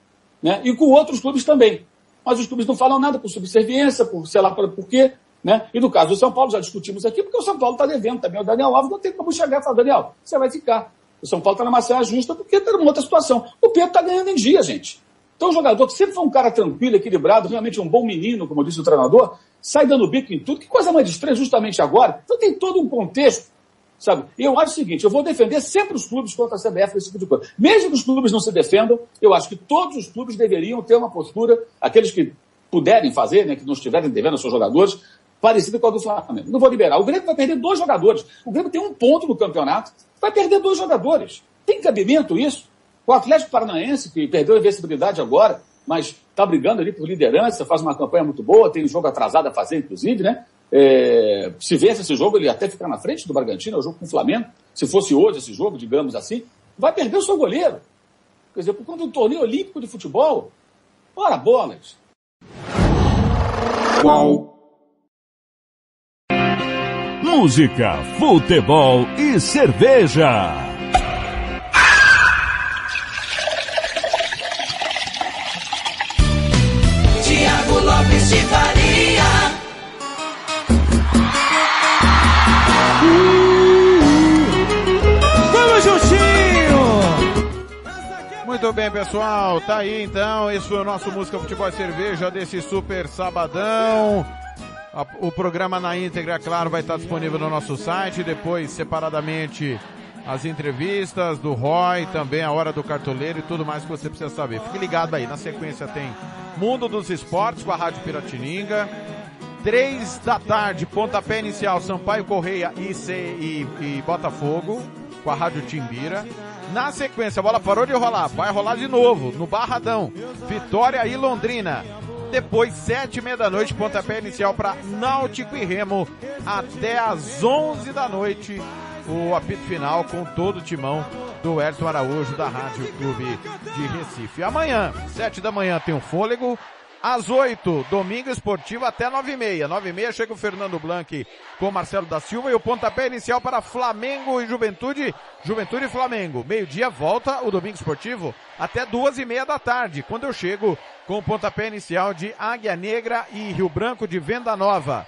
Né? E com outros clubes também. Mas os clubes não falam nada por subserviência, por sei lá por, quê. Né? E no caso do São Paulo, já discutimos aqui, porque o São Paulo está devendo também. O Daniel Alves não tem como chegar e falar, Daniel, você vai ficar. O São Paulo está numa saia justa porque está numa outra situação. O Pedro está ganhando em dia, gente. Então, o jogador que sempre foi um cara tranquilo, equilibrado, realmente um bom menino, como disse o treinador, sai dando bico em tudo. Que coisa mais estranha justamente agora. Então, tem todo um contexto, sabe? E eu acho o seguinte, eu vou defender sempre os clubes contra a CBF, esse tipo de coisa. Mesmo que os clubes não se defendam, eu acho que todos os clubes deveriam ter uma postura, aqueles que puderem fazer, né, que não estiverem devendo aos seus jogadores, parecida com a do Flamengo. Não vou liberar. O Grêmio vai perder dois jogadores. O Grêmio tem um ponto no campeonato, vai perder dois jogadores. Tem cabimento isso? O Atlético Paranaense, que perdeu a invencibilidade agora, mas está brigando ali por liderança, faz uma campanha muito boa, tem um jogo atrasado a fazer, inclusive, né? É, se vence esse jogo, ele até fica na frente do Bragantino, é o jogo com o Flamengo. Se fosse hoje esse jogo, digamos assim, vai perder o seu goleiro. Quer dizer, por conta do torneio olímpico de futebol, ora bolas. Qual? Música, futebol e cerveja. Muito bem, pessoal. Tá aí então. Esse foi o nosso Música Futebol e Cerveja desse super sabadão. O programa na íntegra, claro, vai estar disponível no nosso site. Depois, separadamente, as entrevistas do Roy, também a hora do cartoleiro e tudo mais que você precisa saber. Fique ligado aí. Na sequência tem Mundo dos Esportes com a Rádio Piratininga. Três da tarde, pontapé inicial, Sampaio Correia e, e, e Botafogo, com a Rádio Timbira. Na sequência, a bola parou de rolar, vai rolar de novo, no Barradão, Vitória e Londrina. Depois, sete e meia da noite, pontapé inicial para Náutico e Remo, até às onze da noite, o apito final com todo o timão do Ayrton Araújo, da Rádio Clube de Recife. Amanhã, sete da manhã, tem o Fôlego, às 8, domingo esportivo até 9 e meia. 9 e meia chega o Fernando Blanc com o Marcelo da Silva e o pontapé inicial para Flamengo e Juventude. Juventude e Flamengo. Meio-dia volta o domingo esportivo até duas e meia da tarde, quando eu chego com o pontapé inicial de Águia Negra e Rio Branco de Venda Nova.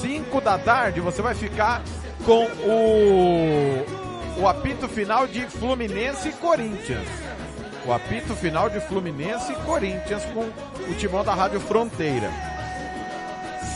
5 da tarde você vai ficar com o, o apito final de Fluminense e Corinthians. O apito final de Fluminense e Corinthians com o timão da Rádio Fronteira.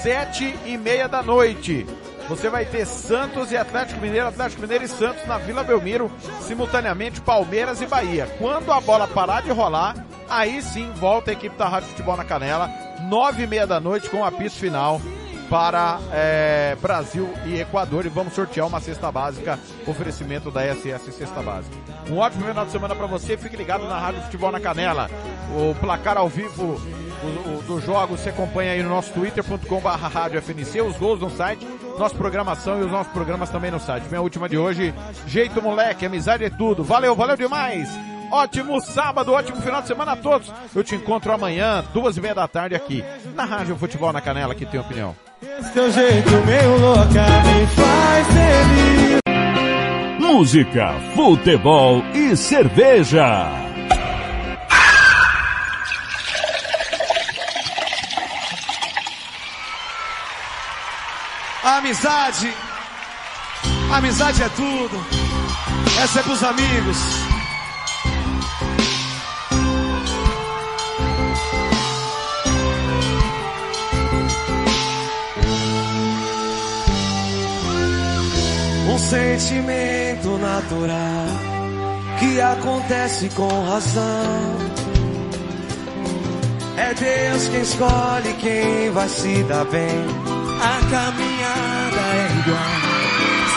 Sete e meia da noite. Você vai ter Santos e Atlético Mineiro, Atlético Mineiro e Santos na Vila Belmiro, simultaneamente Palmeiras e Bahia. Quando a bola parar de rolar, aí sim volta a equipe da Rádio Futebol na Canela, nove e meia da noite com o apito final para é, Brasil e Equador e vamos sortear uma cesta básica, oferecimento da SS Cesta Básica. Um ótimo final de semana para você, fique ligado na Rádio Futebol na Canela. O placar ao vivo o, o, do jogo você acompanha aí no nosso twitter.com barra rádio FNC, os gols no site, nossa programação e os nossos programas também no site. Vem a última de hoje, jeito moleque, amizade é tudo. Valeu, valeu demais! Ótimo sábado, ótimo final de semana a todos. Eu te encontro amanhã, duas e meia da tarde aqui, na Rádio Futebol na Canela, que tem opinião. Esse teu jeito meio louca me faz feliz. Música, futebol e cerveja. Amizade, amizade é tudo. Essa é pros amigos. Um sentimento natural que acontece com razão. É Deus quem escolhe quem vai se dar bem. A caminhada é igual,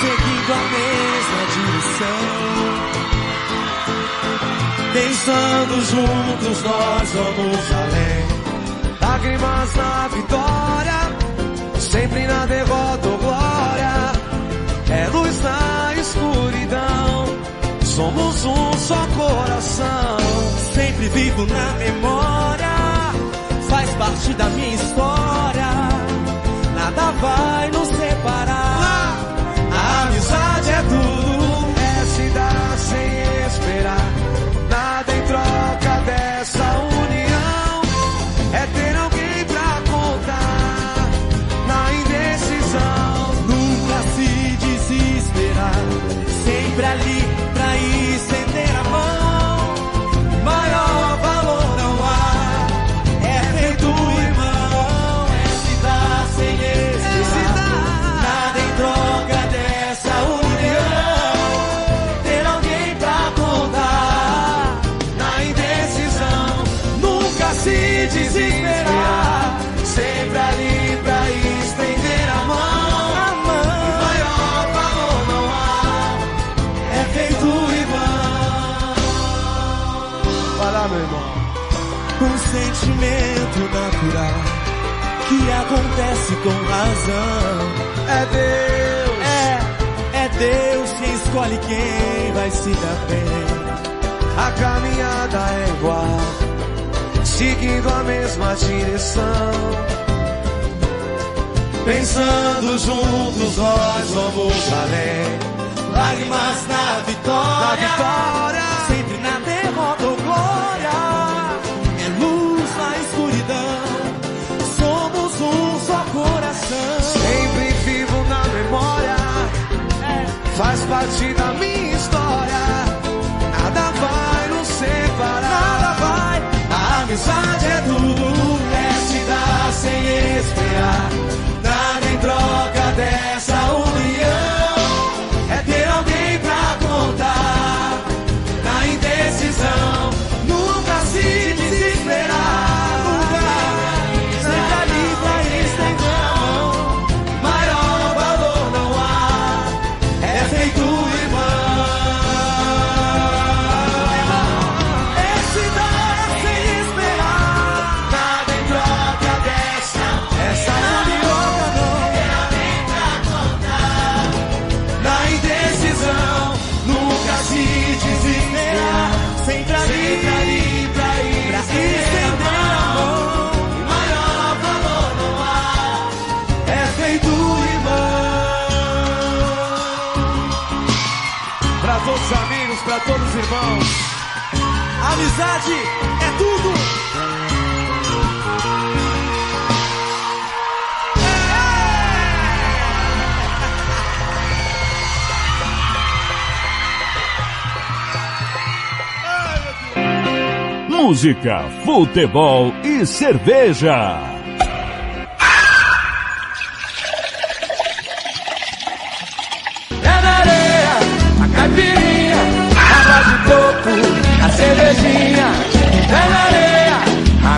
seguindo a mesma direção. Pensando juntos nós vamos além. Lágrimas na vitória, sempre na derrota ou glória. Somos um só coração. Sempre vivo na memória, faz parte da minha história. Nada vai nos separar. A amizade é tudo, é se dar sem esperar. Nada em troca dessa acontece com razão. É Deus, é, é Deus quem escolhe quem vai se dar bem. A caminhada é igual, seguindo a mesma direção. Pensando juntos nós vamos além. Lágrimas na vitória, na vitória, parte da minha história. Nada vai nos separar, nada vai. A amizade é tudo, é se dar sem esperar. Amizade é tudo. Música, futebol e cerveja.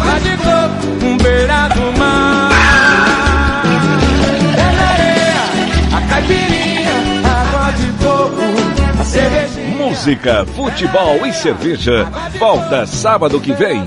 Água de coco, um beira do mar. É na areia, a caipirinha, água de coco, a cervejinha. Música, futebol e cerveja. Volta sábado que vem.